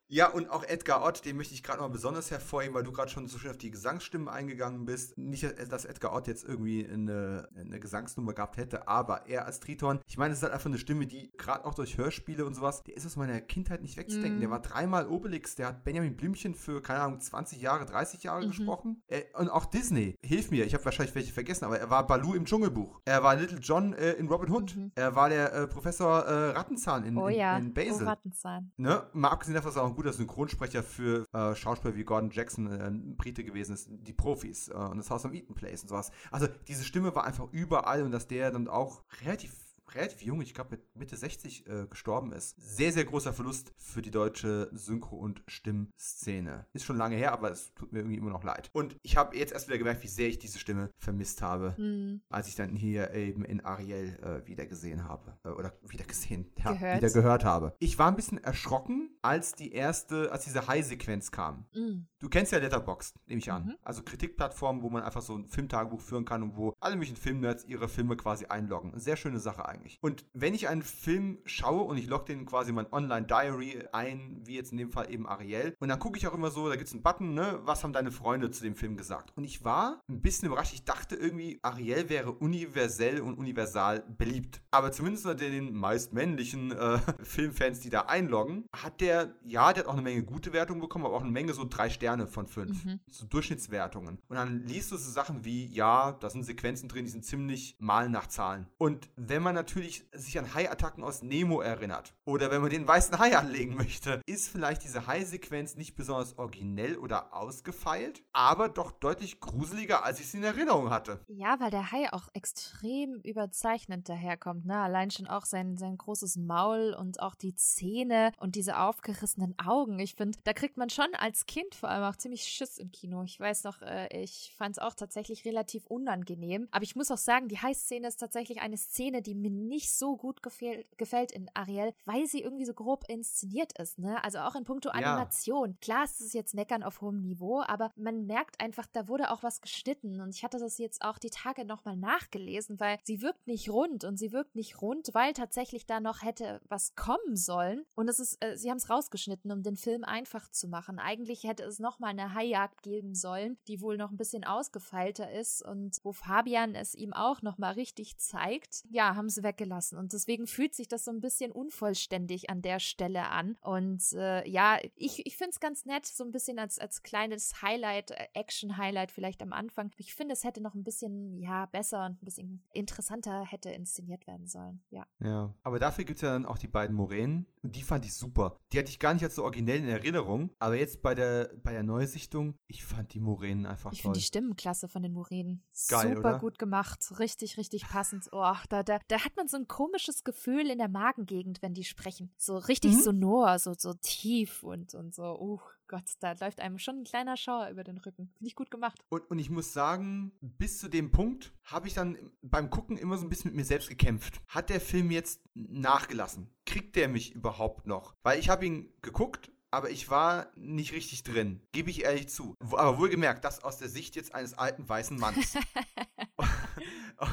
Ja, und auch Edgar Ott, den möchte ich gerade noch besonders hervorheben, weil du gerade schon so schön auf die Gesangsstimmen eingegangen bist. Nicht, dass Edgar Ott jetzt irgendwie eine, eine Gesangsnummer gehabt hätte, aber er als Triton, ich meine, es ist halt einfach eine Stimme, die gerade auch durch Hörspiele und sowas, der ist aus meiner Kindheit nicht wegzudenken. Mm. Der war dreimal Obelix, der hat Benjamin Blümchen für, keine Ahnung, 20 Jahre, 30 Jahre mhm. gesprochen. Er, und auch Disney, hilf mir, ich habe wahrscheinlich welche vergessen, aber er war Baloo im Dschungelbuch. Er war Little John äh, in Robin Hood. Mhm. Er war der äh, Professor äh, Rattenzahn in, oh, in, ja. in Basel. Oh, Rattenzahn. Ne? Mal abgesehen davon, dass er auch ein guter Synchronsprecher für äh, Schauspieler wie Gordon Jackson, äh, Brite gewesen ist, die Profis äh, und das Haus am Eaton Place und sowas. Also diese Stimme war einfach überall und dass der dann auch relativ relativ jung, ich glaube mit Mitte 60 äh, gestorben ist. Sehr, sehr großer Verlust für die deutsche Synchro- und Stimmszene. Ist schon lange her, aber es tut mir irgendwie immer noch leid. Und ich habe jetzt erst wieder gemerkt, wie sehr ich diese Stimme vermisst habe, mhm. als ich dann hier eben in Ariel äh, wieder gesehen habe. Äh, oder wieder gesehen, ja, gehört. wieder gehört habe. Ich war ein bisschen erschrocken, als die erste, als diese High-Sequenz kam. Mhm. Du kennst ja Letterboxd, nehme ich an. Mhm. Also Kritikplattformen, wo man einfach so ein Filmtagebuch führen kann und wo alle möglichen Filmnerds ihre Filme quasi einloggen. Eine sehr schöne Sache eigentlich. Und wenn ich einen Film schaue und ich logge den quasi mein Online-Diary ein, wie jetzt in dem Fall eben Ariel, und dann gucke ich auch immer so, da gibt es einen Button, ne, was haben deine Freunde zu dem Film gesagt? Und ich war ein bisschen überrascht. Ich dachte irgendwie, Ariel wäre universell und universal beliebt. Aber zumindest unter den meist männlichen äh, Filmfans, die da einloggen, hat der, ja, der hat auch eine Menge gute Wertungen bekommen, aber auch eine Menge so drei Sterne von fünf. Mhm. So Durchschnittswertungen. Und dann liest du so Sachen wie, ja, da sind Sequenzen drin, die sind ziemlich mal nach Zahlen. Und wenn man natürlich sich an Hai-Attacken aus Nemo erinnert oder wenn man den weißen Hai anlegen möchte, ist vielleicht diese Hai-Sequenz nicht besonders originell oder ausgefeilt, aber doch deutlich gruseliger, als ich sie in Erinnerung hatte. Ja, weil der Hai auch extrem überzeichnet daherkommt. Ne? Allein schon auch sein, sein großes Maul und auch die Zähne und diese aufgerissenen Augen. Ich finde, da kriegt man schon als Kind vor allem auch ziemlich Schiss im Kino. Ich weiß noch, äh, ich fand es auch tatsächlich relativ unangenehm. Aber ich muss auch sagen, die Hai-Szene ist tatsächlich eine Szene, die mir nicht so gut gefällt, gefällt in Ariel, weil sie irgendwie so grob inszeniert ist, ne? Also auch in puncto Animation. Ja. Klar ist es jetzt Meckern auf hohem Niveau, aber man merkt einfach, da wurde auch was geschnitten und ich hatte das jetzt auch die Tage nochmal nachgelesen, weil sie wirkt nicht rund und sie wirkt nicht rund, weil tatsächlich da noch hätte was kommen sollen und es ist, äh, sie haben es rausgeschnitten, um den Film einfach zu machen. Eigentlich hätte es nochmal eine Haijagd geben sollen, die wohl noch ein bisschen ausgefeilter ist und wo Fabian es ihm auch nochmal richtig zeigt. Ja, haben sie weg weggelassen. Und deswegen fühlt sich das so ein bisschen unvollständig an der Stelle an. Und äh, ja, ich, ich finde es ganz nett, so ein bisschen als, als kleines Highlight, äh, Action-Highlight vielleicht am Anfang. Ich finde, es hätte noch ein bisschen, ja, besser und ein bisschen interessanter hätte inszeniert werden sollen. Ja. Ja, aber dafür gibt es ja dann auch die beiden Moränen. Und die fand ich super. Die hatte ich gar nicht als so originell in Erinnerung. Aber jetzt bei der, bei der Neusichtung, ich fand die Moränen einfach ich toll. Ich finde die Stimmenklasse von den Moränen Geil, super oder? gut gemacht. Richtig, richtig passend. Oh, da, da, da hat man so ein komisches Gefühl in der Magengegend, wenn die sprechen. So richtig mhm. sonor, so, so tief und, und so, uh, Gott, da läuft einem schon ein kleiner Schauer über den Rücken. Finde ich gut gemacht. Und, und ich muss sagen, bis zu dem Punkt habe ich dann beim Gucken immer so ein bisschen mit mir selbst gekämpft. Hat der Film jetzt nachgelassen? Kriegt der mich überhaupt noch? Weil ich habe ihn geguckt aber ich war nicht richtig drin, gebe ich ehrlich zu. Aber wohlgemerkt, das aus der Sicht jetzt eines alten weißen Mannes.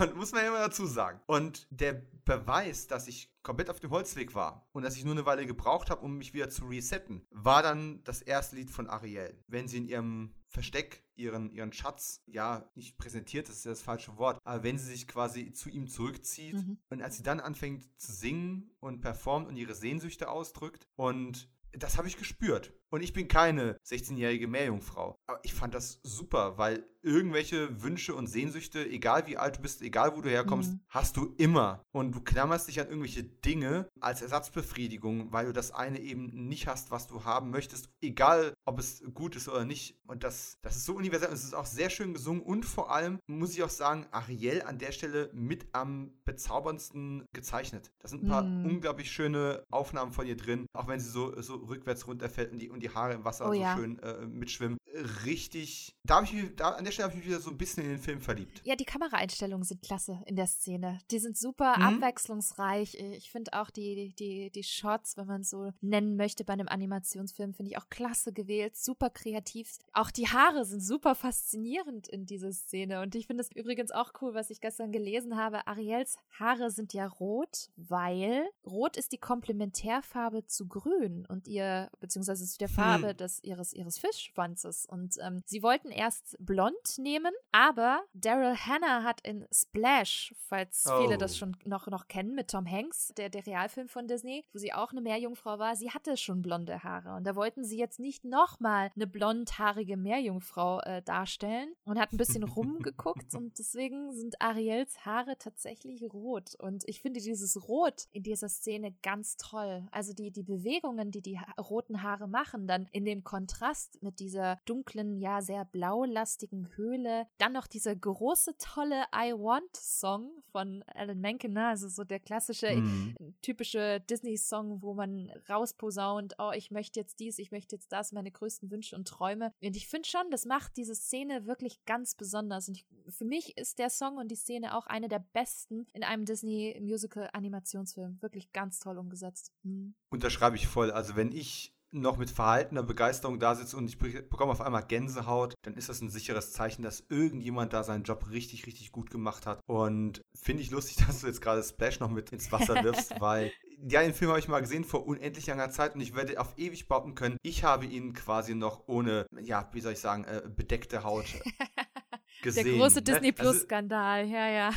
Und muss man ja immer dazu sagen. Und der Beweis, dass ich komplett auf dem Holzweg war und dass ich nur eine Weile gebraucht habe, um mich wieder zu resetten, war dann das erste Lied von Ariel. Wenn sie in ihrem Versteck ihren, ihren Schatz, ja, nicht präsentiert, das ist ja das falsche Wort, aber wenn sie sich quasi zu ihm zurückzieht mhm. und als sie dann anfängt zu singen und performt und ihre Sehnsüchte ausdrückt und das habe ich gespürt. Und ich bin keine 16-jährige Meerjungfrau. Aber ich fand das super, weil irgendwelche Wünsche und Sehnsüchte, egal wie alt du bist, egal wo du herkommst, mhm. hast du immer. Und du klammerst dich an irgendwelche Dinge als Ersatzbefriedigung, weil du das eine eben nicht hast, was du haben möchtest, egal ob es gut ist oder nicht. Und das, das ist so universell und es ist auch sehr schön gesungen und vor allem muss ich auch sagen, Ariel an der Stelle mit am bezauberndsten gezeichnet. Da sind ein paar mhm. unglaublich schöne Aufnahmen von ihr drin, auch wenn sie so, so rückwärts runterfällt und die, und die Haare im Wasser oh, so ja. schön äh, mitschwimmen. Richtig, da habe ich da, an der Stelle habe ich mich wieder so ein bisschen in den Film verliebt. Ja, die Kameraeinstellungen sind klasse in der Szene. Die sind super mhm. abwechslungsreich. Ich finde auch die, die, die Shots, wenn man so nennen möchte bei einem Animationsfilm, finde ich auch klasse gewählt, super kreativ. Auch die Haare sind super faszinierend in dieser Szene. Und ich finde es übrigens auch cool, was ich gestern gelesen habe. Ariels Haare sind ja rot, weil rot ist die Komplementärfarbe zu grün und ihr, beziehungsweise zu der hm. Farbe hm. des, ihres, ihres Fischschwanzes. Und ähm, sie wollten erst blond nehmen, aber Daryl Hannah hat in Splash, falls oh. viele das oh. schon noch, noch kennen, mit Tom Hanks, der, der Realfilm von Disney, wo sie auch eine Meerjungfrau war, sie hatte schon blonde Haare. Und da wollten sie jetzt nicht nochmal eine blondhaarige Meerjungfrau äh, darstellen und hat ein bisschen rumgeguckt und deswegen sind Ariels Haare tatsächlich rot. Und ich finde dieses Rot in dieser Szene ganz toll. Also die, die Bewegungen, die die roten Haare machen, dann in dem Kontrast mit dieser dunklen, ja, sehr blaulastigen Höhle. Dann noch dieser große, tolle I Want Song von Alan Menken, ne? also so der klassische, mhm. typische Disney-Song, wo man rausposaunt, oh, ich möchte jetzt dies, ich möchte jetzt das, meine größten Wünsche und Träume. Und ich finde schon, das macht diese Szene wirklich ganz besonders. Und ich, für mich ist der Song und die Szene auch eine der besten in einem Disney-Musical-Animationsfilm. Wirklich ganz toll umgesetzt. Mhm. Unterschreibe ich voll. Also wenn ich noch mit verhaltener Begeisterung da sitze und ich bekomme auf einmal Gänsehaut, dann ist das ein sicheres Zeichen, dass irgendjemand da seinen Job richtig, richtig gut gemacht hat. Und finde ich lustig, dass du jetzt gerade Splash noch mit ins Wasser wirfst, weil ja, den Film habe ich mal gesehen vor unendlich langer Zeit und ich werde auf ewig behaupten können, ich habe ihn quasi noch ohne, ja, wie soll ich sagen, äh, bedeckte Haut gesehen. Der große ne? Disney Plus also Skandal, also, ja, ja.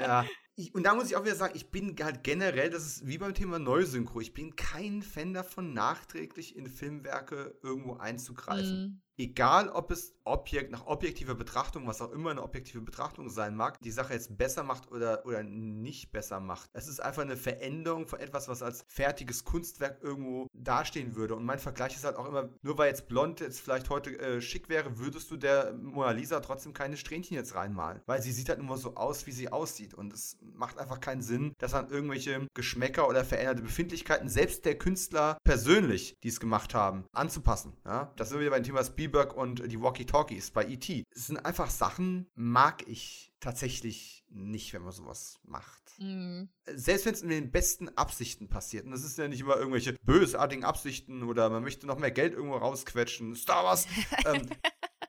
Ja, ich, und da muss ich auch wieder sagen, ich bin halt generell, das ist wie beim Thema Neusynchro, ich bin kein Fan davon, nachträglich in Filmwerke irgendwo einzugreifen. Mm egal ob es Objekt nach objektiver Betrachtung, was auch immer eine objektive Betrachtung sein mag, die Sache jetzt besser macht oder, oder nicht besser macht. Es ist einfach eine Veränderung von etwas, was als fertiges Kunstwerk irgendwo dastehen würde. Und mein Vergleich ist halt auch immer, nur weil jetzt blond jetzt vielleicht heute äh, schick wäre, würdest du der Mona Lisa trotzdem keine Strähnchen jetzt reinmalen. Weil sie sieht halt nur so aus, wie sie aussieht. Und es macht einfach keinen Sinn, dass an irgendwelche Geschmäcker oder veränderte Befindlichkeiten, selbst der Künstler persönlich, die es gemacht haben, anzupassen. Ja? Das sind wir beim Thema Speed Spielberg und die Walkie-Talkies bei E.T. Es sind einfach Sachen, mag ich tatsächlich nicht, wenn man sowas macht. Mhm. Selbst wenn es in den besten Absichten passiert. Und das ist ja nicht immer irgendwelche bösartigen Absichten oder man möchte noch mehr Geld irgendwo rausquetschen. Star Wars. ähm,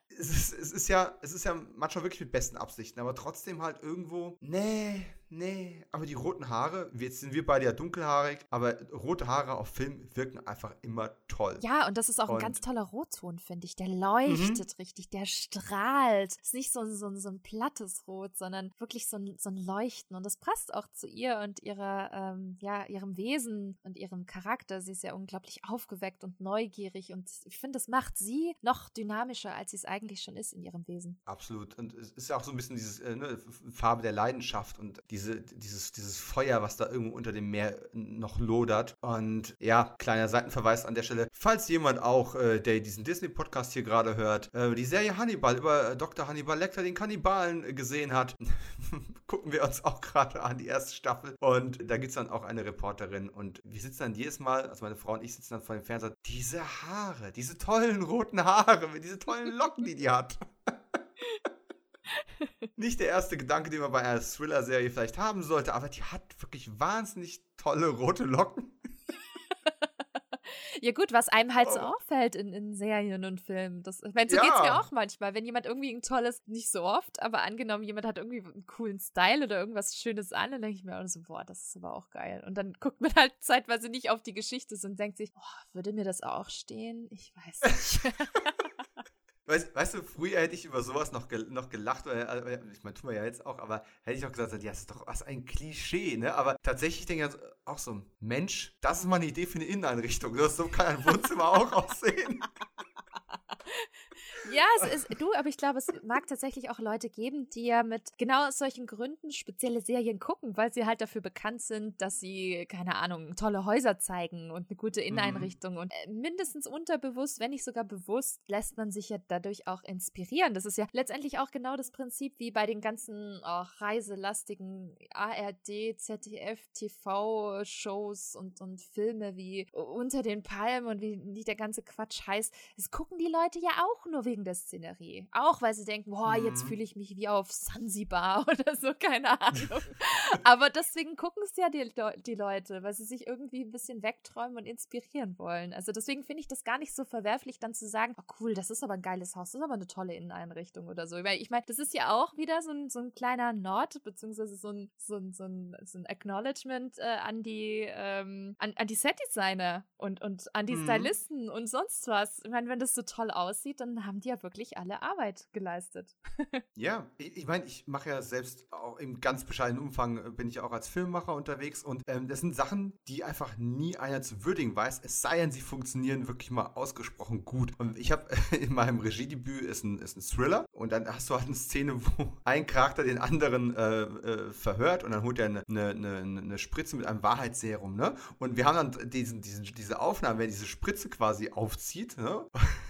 es, ist, es, ist, ja, es ist ja manchmal wirklich mit besten Absichten, aber trotzdem halt irgendwo, nee, nee, aber die roten Haare, jetzt sind wir beide ja dunkelhaarig, aber rote Haare auf Film wirken einfach immer toll. Ja, und das ist auch und ein ganz toller Rotton, finde ich. Der leuchtet mhm. richtig, der strahlt. Ist nicht so, so, so ein plattes Rot, sondern wirklich so ein, so ein Leuchten. Und das passt auch zu ihr und ihrer, ähm, ja, ihrem Wesen und ihrem Charakter. Sie ist ja unglaublich aufgeweckt und neugierig und ich finde, das macht sie noch dynamischer, als sie es eigentlich schon ist in ihrem Wesen. Absolut. Und es ist ja auch so ein bisschen diese äh, ne, Farbe der Leidenschaft und diese diese, dieses, dieses Feuer, was da irgendwo unter dem Meer noch lodert. Und ja, kleiner Seitenverweis an der Stelle. Falls jemand auch, äh, der diesen Disney-Podcast hier gerade hört, äh, die Serie Hannibal über äh, Dr. Hannibal Lecter, den Kannibalen, gesehen hat, gucken wir uns auch gerade an, die erste Staffel. Und da gibt es dann auch eine Reporterin. Und wir sitzen dann jedes Mal, also meine Frau und ich sitzen dann vor dem Fernseher, diese Haare, diese tollen roten Haare, mit diese tollen Locken, die die hat. Nicht der erste Gedanke, den man bei einer Thriller-Serie vielleicht haben sollte, aber die hat wirklich wahnsinnig tolle rote Locken. Ja, gut, was einem halt so oh. auffällt in, in Serien und Filmen. Das, ich meine, so ja. geht's mir auch manchmal. Wenn jemand irgendwie ein tolles, nicht so oft, aber angenommen, jemand hat irgendwie einen coolen Style oder irgendwas Schönes an, dann denke ich mir auch so, boah, das ist aber auch geil. Und dann guckt man halt zeitweise nicht auf die Geschichte und denkt sich, oh, würde mir das auch stehen? Ich weiß nicht. Weißt, weißt, du, früher hätte ich über sowas noch, gel noch gelacht, oder, äh, ich meine, tun wir ja jetzt auch, aber hätte ich auch gesagt, ja, das ist doch was ein Klischee, ne? Aber tatsächlich denke ich auch so, Mensch, das ist mal eine Idee für eine Inneneinrichtung. So kann ein Wohnzimmer auch aussehen. Ja, es ist, du, aber ich glaube, es mag tatsächlich auch Leute geben, die ja mit genau solchen Gründen spezielle Serien gucken, weil sie halt dafür bekannt sind, dass sie, keine Ahnung, tolle Häuser zeigen und eine gute mhm. Inneneinrichtung. Mhm. Und äh, mindestens unterbewusst, wenn nicht sogar bewusst, lässt man sich ja dadurch auch inspirieren. Das ist ja letztendlich auch genau das Prinzip wie bei den ganzen oh, reiselastigen ARD, ZDF, TV-Shows und, und Filme wie Unter den Palmen und wie nicht der ganze Quatsch heißt. Es gucken die Leute ja auch nur wegen der Szenerie. Auch weil sie denken, boah, jetzt mhm. fühle ich mich wie auf Sansibar oder so, keine Ahnung. Aber deswegen gucken es ja die, die Leute, weil sie sich irgendwie ein bisschen wegträumen und inspirieren wollen. Also deswegen finde ich das gar nicht so verwerflich, dann zu sagen, oh cool, das ist aber ein geiles Haus, das ist aber eine tolle Inneneinrichtung oder so. Weil ich meine, das ist ja auch wieder so ein, so ein kleiner Nord, beziehungsweise so ein, so ein, so ein, so ein Acknowledgement äh, an die, ähm, an, an die Setdesigner und, und an die mhm. Stylisten und sonst was. Ich meine, wenn das so toll aussieht, dann haben die ja wirklich alle Arbeit geleistet. ja, ich, meine, ich mache ja selbst auch im ganz bescheidenen Umfang äh, bin ich auch als Filmemacher unterwegs und ähm, das sind Sachen, die einfach nie einer zu würdigen weiß, es sei denn, sie funktionieren wirklich mal ausgesprochen gut. Und ich habe in meinem Regiedebüt ist ein, ist ein Thriller und dann hast du halt eine Szene, wo ein Charakter den anderen äh, äh, verhört und dann holt er eine, eine, eine, eine, Spritze mit einem Wahrheitsserum, ne? Und wir haben dann diesen, diesen, diese Aufnahme, wer diese Spritze quasi aufzieht, ne?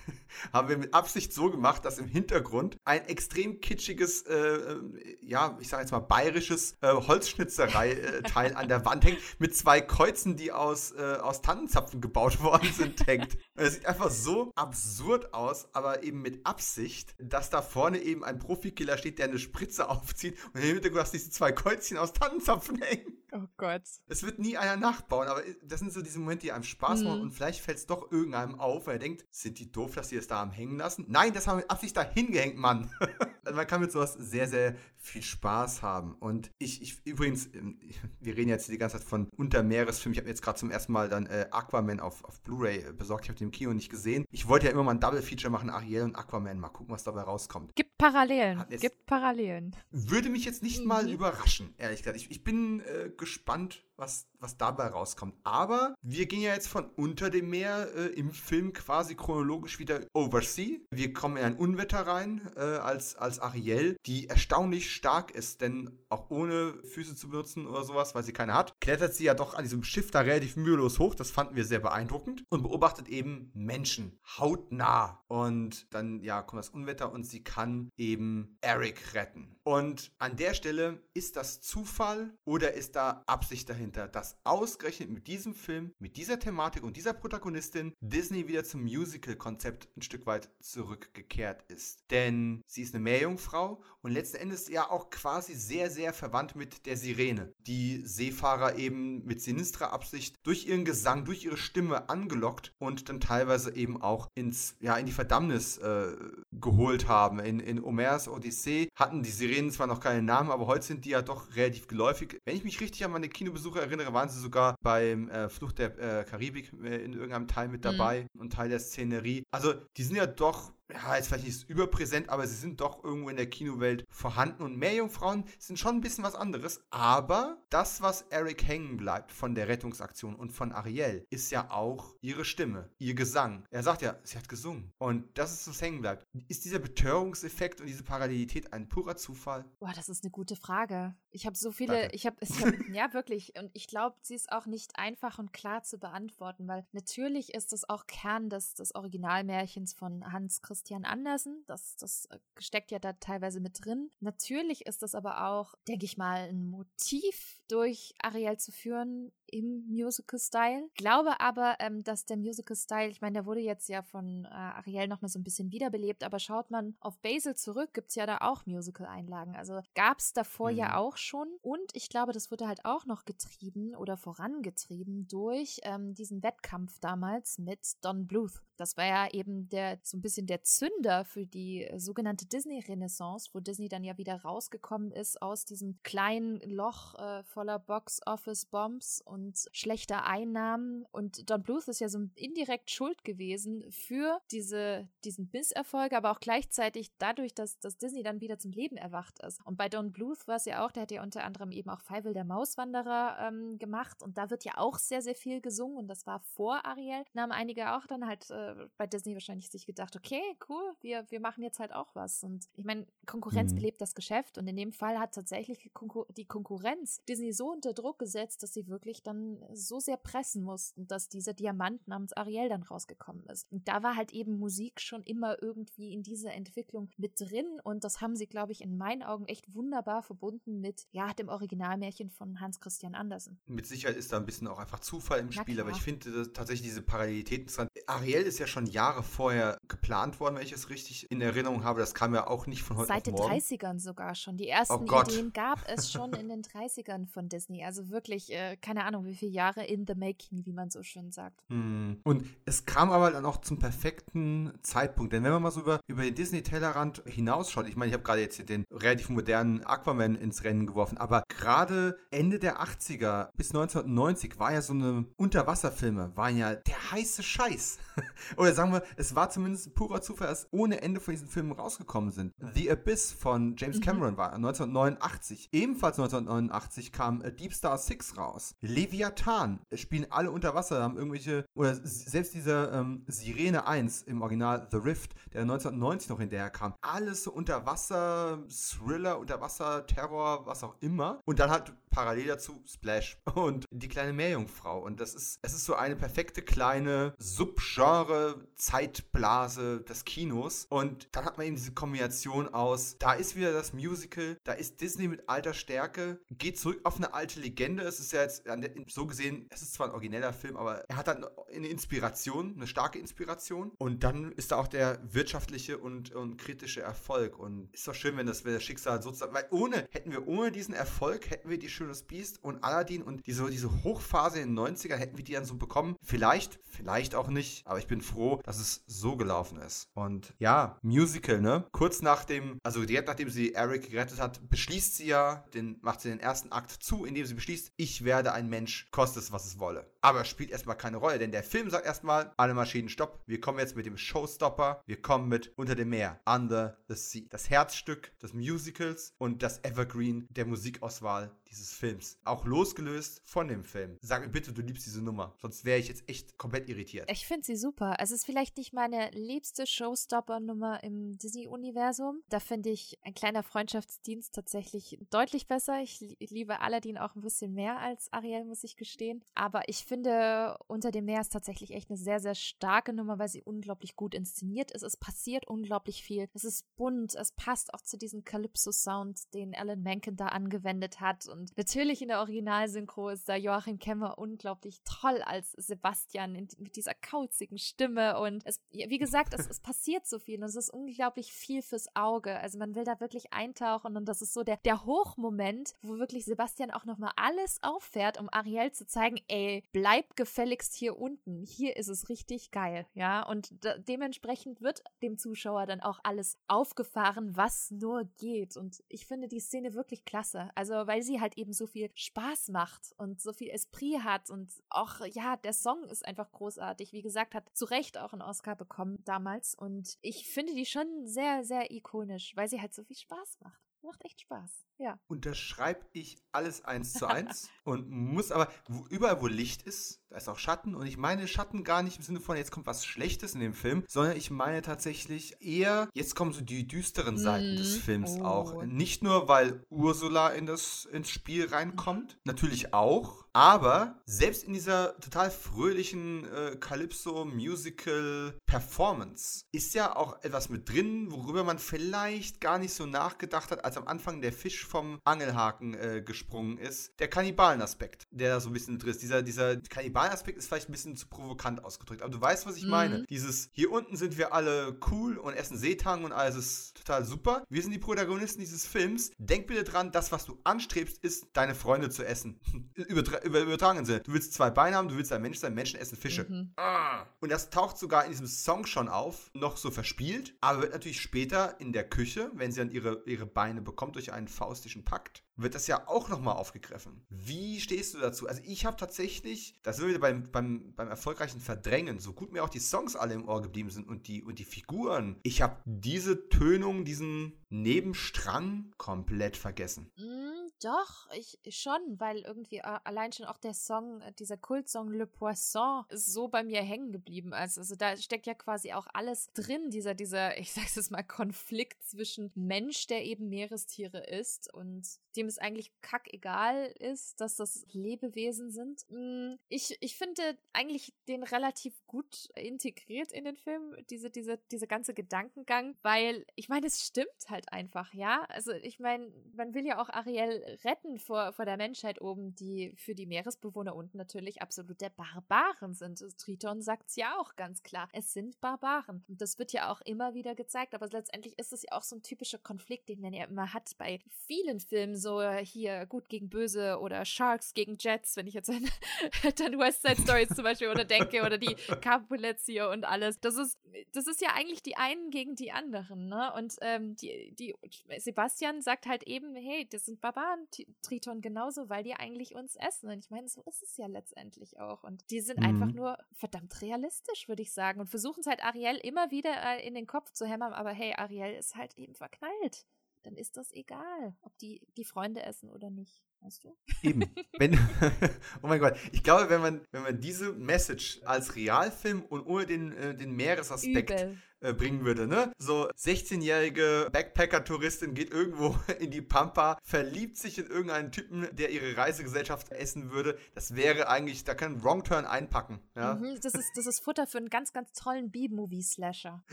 haben wir mit Absicht so gemacht, dass im Hintergrund ein extrem kitschiges, äh, äh ja, ich sage jetzt mal bayerisches äh, Holzschnitzerei-Teil an der Wand hängt, mit zwei Kreuzen, die aus, äh, aus Tannenzapfen gebaut worden sind, hängt. Es sieht einfach so absurd aus, aber eben mit Absicht, dass da vorne eben ein Profikiller steht, der eine Spritze aufzieht und im Hintergrund hast diese zwei Kreuzchen aus Tannenzapfen hängen. Oh Gott. Es wird nie einer nachbauen, aber das sind so diese Momente, die einem Spaß machen mhm. und vielleicht fällt es doch irgendeinem auf, weil er denkt, sind die doof, dass sie es da am hängen lassen? Nein, das haben wir mit Absicht da hingehängt, Mann. also man kann mit sowas sehr, sehr viel Spaß haben. Und ich, ich übrigens, ähm, wir reden jetzt die ganze Zeit von Untermeeresfilmen. Ich habe jetzt gerade zum ersten Mal dann äh, Aquaman auf, auf Blu-ray besorgt. Ich habe den im Kino nicht gesehen. Ich wollte ja immer mal ein Double-Feature machen, Ariel und Aquaman. Mal gucken, was dabei rauskommt. Gibt Parallelen. Gibt Parallelen. Würde mich jetzt nicht mhm. mal überraschen, ehrlich gesagt. Ich, ich bin äh, gespannt, was, was dabei rauskommt. Aber wir gehen ja jetzt von unter dem Meer äh, im Film quasi chronologisch wieder oversea. Wir kommen in ein Unwetter rein äh, als, als Ariel, die erstaunlich stark ist, denn auch ohne Füße zu benutzen oder sowas, weil sie keine hat, klettert sie ja doch an diesem Schiff da relativ mühelos hoch. Das fanden wir sehr beeindruckend und beobachtet eben Menschen hautnah. Und dann ja kommt das Unwetter und sie kann eben Eric retten. Und an der Stelle ist das Zufall oder ist da Absicht dahinter? dass ausgerechnet mit diesem Film, mit dieser Thematik und dieser Protagonistin Disney wieder zum Musical-Konzept ein Stück weit zurückgekehrt ist. Denn sie ist eine Meerjungfrau und letzten Endes ja auch quasi sehr, sehr verwandt mit der Sirene, die Seefahrer eben mit sinistrer Absicht durch ihren Gesang, durch ihre Stimme angelockt und dann teilweise eben auch ins, ja, in die Verdammnis äh, geholt haben. In, in Homers Odyssee hatten die Sirenen zwar noch keinen Namen, aber heute sind die ja doch relativ geläufig. Wenn ich mich richtig an meine Kinobesuche erinnere, waren sie sogar beim äh, Flucht der äh, Karibik äh, in irgendeinem Teil mit mhm. dabei mhm. und Teil der Szenerie. Also die sind ja doch ja, jetzt vielleicht nicht überpräsent, aber sie sind doch irgendwo in der Kinowelt vorhanden. Und Meerjungfrauen sind schon ein bisschen was anderes. Aber das, was Eric hängen bleibt von der Rettungsaktion und von Ariel, ist ja auch ihre Stimme, ihr Gesang. Er sagt ja, sie hat gesungen. Und das ist, was hängen bleibt. Ist dieser Betörungseffekt und diese Parallelität ein purer Zufall? Boah, das ist eine gute Frage. Ich habe so viele, Danke. ich habe, hab, ja wirklich, und ich glaube, sie ist auch nicht einfach und klar zu beantworten, weil natürlich ist das auch Kern des, des Originalmärchens von Hans Christian Christian Andersen. Das, das äh, steckt ja da teilweise mit drin. Natürlich ist das aber auch, denke ich mal, ein Motiv durch Ariel zu führen im Musical-Style. Glaube aber, ähm, dass der Musical-Style, ich meine, der wurde jetzt ja von äh, Ariel nochmal so ein bisschen wiederbelebt, aber schaut man auf Basil zurück, gibt es ja da auch Musical-Einlagen. Also gab es davor mhm. ja auch schon. Und ich glaube, das wurde halt auch noch getrieben oder vorangetrieben durch ähm, diesen Wettkampf damals mit Don Bluth. Das war ja eben der so ein bisschen der Zünder für die äh, sogenannte Disney-Renaissance, wo Disney dann ja wieder rausgekommen ist aus diesem kleinen Loch äh, voller Box-Office-Bombs und schlechter Einnahmen. Und Don Bluth ist ja so indirekt schuld gewesen für diese, diesen Misserfolg, aber auch gleichzeitig dadurch, dass, dass Disney dann wieder zum Leben erwacht ist. Und bei Don Bluth war es ja auch, der hat ja unter anderem eben auch Feivel der Mauswanderer ähm, gemacht und da wird ja auch sehr, sehr viel gesungen und das war vor Ariel. Da haben einige auch dann halt äh, bei Disney wahrscheinlich sich gedacht, okay, cool, wir, wir machen jetzt halt auch was. Und ich meine, Konkurrenz mhm. belebt das Geschäft und in dem Fall hat tatsächlich die Konkurrenz Disney so unter Druck gesetzt, dass sie wirklich dann so sehr pressen mussten, dass dieser Diamant namens Ariel dann rausgekommen ist. Und da war halt eben Musik schon immer irgendwie in dieser Entwicklung mit drin und das haben sie, glaube ich, in meinen Augen echt wunderbar verbunden mit, ja, dem Originalmärchen von Hans Christian Andersen. Mit Sicherheit ist da ein bisschen auch einfach Zufall im Spiel, aber ich finde tatsächlich diese Parallelitäten interessant. Ariel ist ja schon Jahre vorher geplant worden, wenn ich es richtig in Erinnerung habe. Das kam ja auch nicht von heute Seit auf morgen. Seit den 30ern sogar schon. Die ersten oh Ideen gab es schon in den 30ern von Disney. Also wirklich, äh, keine Ahnung, wie viele Jahre in the making, wie man so schön sagt. Mm. Und es kam aber dann auch zum perfekten Zeitpunkt. Denn wenn man mal so über, über den Disney-Tellerrand hinausschaut, ich meine, ich habe gerade jetzt den relativ modernen Aquaman ins Rennen geworfen, aber gerade Ende der 80er bis 1990 war ja so eine Unterwasserfilme, waren ja der heiße Scheiß. Oder sagen wir, es war zumindest purer Zufall, dass ohne Ende von diesen Filmen rausgekommen sind. The Abyss von James mhm. Cameron war 1989. Ebenfalls 1989 kam äh, Deep Star 6 raus. Leviathan spielen alle unter Wasser, haben irgendwelche, oder selbst dieser ähm, Sirene 1 im Original The Rift, der 1990 noch hinterher kam. Alles so Unterwasser, Thriller, Unterwasser, Terror, was auch immer. Und dann hat parallel dazu Splash und die kleine Meerjungfrau. Und das ist, es ist so eine perfekte kleine Subgenre, Zeitblase des Kinos. Und dann hat man eben diese Kombination aus, da ist wieder das Musical, da ist Disney mit alter Stärke, geht zurück auf eine alte Legende. Es ist ja jetzt so gesehen, es ist zwar ein origineller Film, aber er hat dann eine Inspiration, eine starke Inspiration. Und dann ist da auch der wirtschaftliche und, und kritische Erfolg. Und ist doch schön, wenn das, wenn das Schicksal sozusagen, weil ohne, hätten wir ohne diesen Erfolg, hätten wir die schöne Schönes Biest und Aladdin und diese, diese Hochphase in den 90ern hätten wir die dann so bekommen. Vielleicht, vielleicht auch nicht, aber ich bin froh, dass es so gelaufen ist. Und ja, Musical, ne? Kurz nach dem, also direkt nachdem sie Eric gerettet hat, beschließt sie ja, den, macht sie den ersten Akt zu, indem sie beschließt, ich werde ein Mensch, koste es, was es wolle. Aber spielt erstmal keine Rolle, denn der Film sagt erstmal, alle Maschinen stopp, wir kommen jetzt mit dem Showstopper, wir kommen mit Unter dem Meer, Under the Sea. Das Herzstück des Musicals und das Evergreen der Musikauswahl dieses Films. Auch losgelöst von dem Film. Sag mir bitte, du liebst diese Nummer. Sonst wäre ich jetzt echt komplett irritiert. Ich finde sie super. Es ist vielleicht nicht meine liebste Showstopper-Nummer im Disney-Universum. Da finde ich ein kleiner Freundschaftsdienst tatsächlich deutlich besser. Ich, liebe Aladdin auch ein bisschen mehr als Ariel, muss ich gestehen. Aber ich finde, Unter dem Meer ist tatsächlich echt eine sehr, sehr starke Nummer, weil sie unglaublich gut inszeniert ist. Es passiert unglaublich viel. Es ist bunt. Es passt auch zu diesem Calypso-Sound, den Alan Menken da angewendet hat. Und natürlich in der Originalsynchro ist da Joachim Kemmer unglaublich toll als Sebastian in, mit dieser kauzigen Stimme. Und es, wie gesagt, es, es passiert so viel und es ist unglaublich viel fürs Auge. Also man will da wirklich eintauchen und das ist so der, der Hochmoment, wo wirklich Sebastian auch nochmal alles auffährt, um Ariel zu zeigen, ey, bleib gefälligst hier unten. Hier ist es richtig geil, ja. Und dementsprechend wird dem Zuschauer dann auch alles aufgefahren, was nur geht. Und ich finde die Szene wirklich klasse. Also, weil sie halt eben so viel Spaß macht und so viel Esprit hat und auch, ja, der Song ist einfach großartig. Wie gesagt, hat zu Recht auch einen Oscar bekommen damals und ich finde die schon sehr, sehr ikonisch, weil sie halt so viel Spaß macht. Macht echt Spaß. Ja. Unterschreibe ich alles eins zu eins und muss aber, wo, überall wo Licht ist, da ist auch Schatten und ich meine Schatten gar nicht im Sinne von, jetzt kommt was Schlechtes in dem Film, sondern ich meine tatsächlich eher, jetzt kommen so die düsteren Seiten mm. des Films oh. auch. Nicht nur, weil Ursula in das, ins Spiel reinkommt, natürlich auch, aber selbst in dieser total fröhlichen äh, Calypso-Musical-Performance ist ja auch etwas mit drin, worüber man vielleicht gar nicht so nachgedacht hat, als am Anfang der Fisch vom Angelhaken äh, gesprungen ist. Der Kannibalenaspekt, der da so ein bisschen drin ist. Dieser, dieser Kannibalenaspekt ist vielleicht ein bisschen zu provokant ausgedrückt, aber du weißt, was ich mhm. meine. Dieses, hier unten sind wir alle cool und essen Seetang und alles ist total super. Wir sind die Protagonisten dieses Films. Denk bitte dran, das, was du anstrebst, ist, deine Freunde zu essen. Übertre über übertragenen Sinne. Du willst zwei Beine haben, du willst ein Mensch sein, Menschen essen Fische. Mhm. Ah. Und das taucht sogar in diesem Song schon auf, noch so verspielt, aber wird natürlich später in der Küche, wenn sie dann ihre, ihre Beine bekommt durch einen faustischen Pakt, wird das ja auch nochmal aufgegriffen. Wie stehst du dazu? Also ich habe tatsächlich, da sind wir wieder beim, beim, beim erfolgreichen Verdrängen, so gut mir auch die Songs alle im Ohr geblieben sind und die, und die Figuren, ich habe diese Tönung, diesen Nebenstrang komplett vergessen. Mm, doch, ich schon, weil irgendwie äh, allein schon auch der Song, äh, dieser Kultsong Le Poisson, ist so bei mir hängen geblieben. Also, also da steckt ja quasi auch alles drin, dieser, dieser, ich sag's jetzt mal, Konflikt zwischen Mensch, der eben Meerestiere ist und dem es eigentlich kackegal ist, dass das Lebewesen sind. Mm, ich, ich finde eigentlich den relativ gut integriert in den Film, diese, diese, diese ganze Gedankengang, weil ich meine, es stimmt halt einfach, ja. Also ich meine, man will ja auch Ariel retten vor, vor der Menschheit oben, die für die Meeresbewohner unten natürlich absolute Barbaren sind. Triton sagt es ja auch ganz klar. Es sind Barbaren. Und das wird ja auch immer wieder gezeigt, aber letztendlich ist es ja auch so ein typischer Konflikt, den man ja immer hat bei vielen Filmen, so hier gut gegen böse oder Sharks gegen Jets, wenn ich jetzt an, an West Side Stories zum Beispiel oder denke oder die Capulets hier und alles. Das ist, das ist ja eigentlich die einen gegen die anderen, ne? Und ähm, die, die Sebastian sagt halt eben, hey, das sind Barbaren, Triton genauso, weil die eigentlich uns essen. Und ich meine, so ist es ja letztendlich auch. Und die sind mhm. einfach nur verdammt realistisch, würde ich sagen. Und versuchen es halt Ariel immer wieder äh, in den Kopf zu hämmern, aber hey, Ariel ist halt eben verknallt. Dann ist das egal, ob die die Freunde essen oder nicht. Weißt du? Eben. Wenn, oh mein Gott. Ich glaube, wenn man, wenn man diese Message als Realfilm und ohne den, äh, den Meeresaspekt äh, bringen würde, ne? So 16-jährige Backpacker-Touristin geht irgendwo in die Pampa, verliebt sich in irgendeinen Typen, der ihre Reisegesellschaft essen würde. Das wäre eigentlich, da kann Wrong Turn einpacken. Ja? Mhm, das, ist, das ist Futter für einen ganz, ganz tollen B-Movie-Slasher.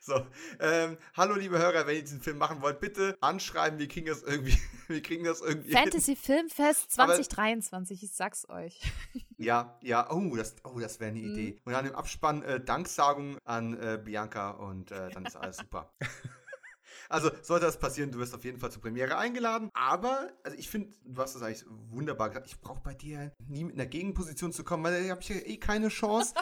So, ähm, hallo liebe Hörer, wenn ihr diesen Film machen wollt, bitte anschreiben, wir kriegen das irgendwie, wir kriegen das irgendwie. Fantasy Filmfest 2023, Aber, ich sag's euch. Ja, ja, oh, das, oh, das wäre eine mhm. Idee. Und dann im Abspann äh, Danksagung an äh, Bianca und äh, dann ist alles super. Also sollte das passieren, du wirst auf jeden Fall zur Premiere eingeladen. Aber, also ich finde, du hast das eigentlich wunderbar gesagt. Ich brauche bei dir nie mit einer Gegenposition zu kommen, weil da habe ich ja eh keine Chance.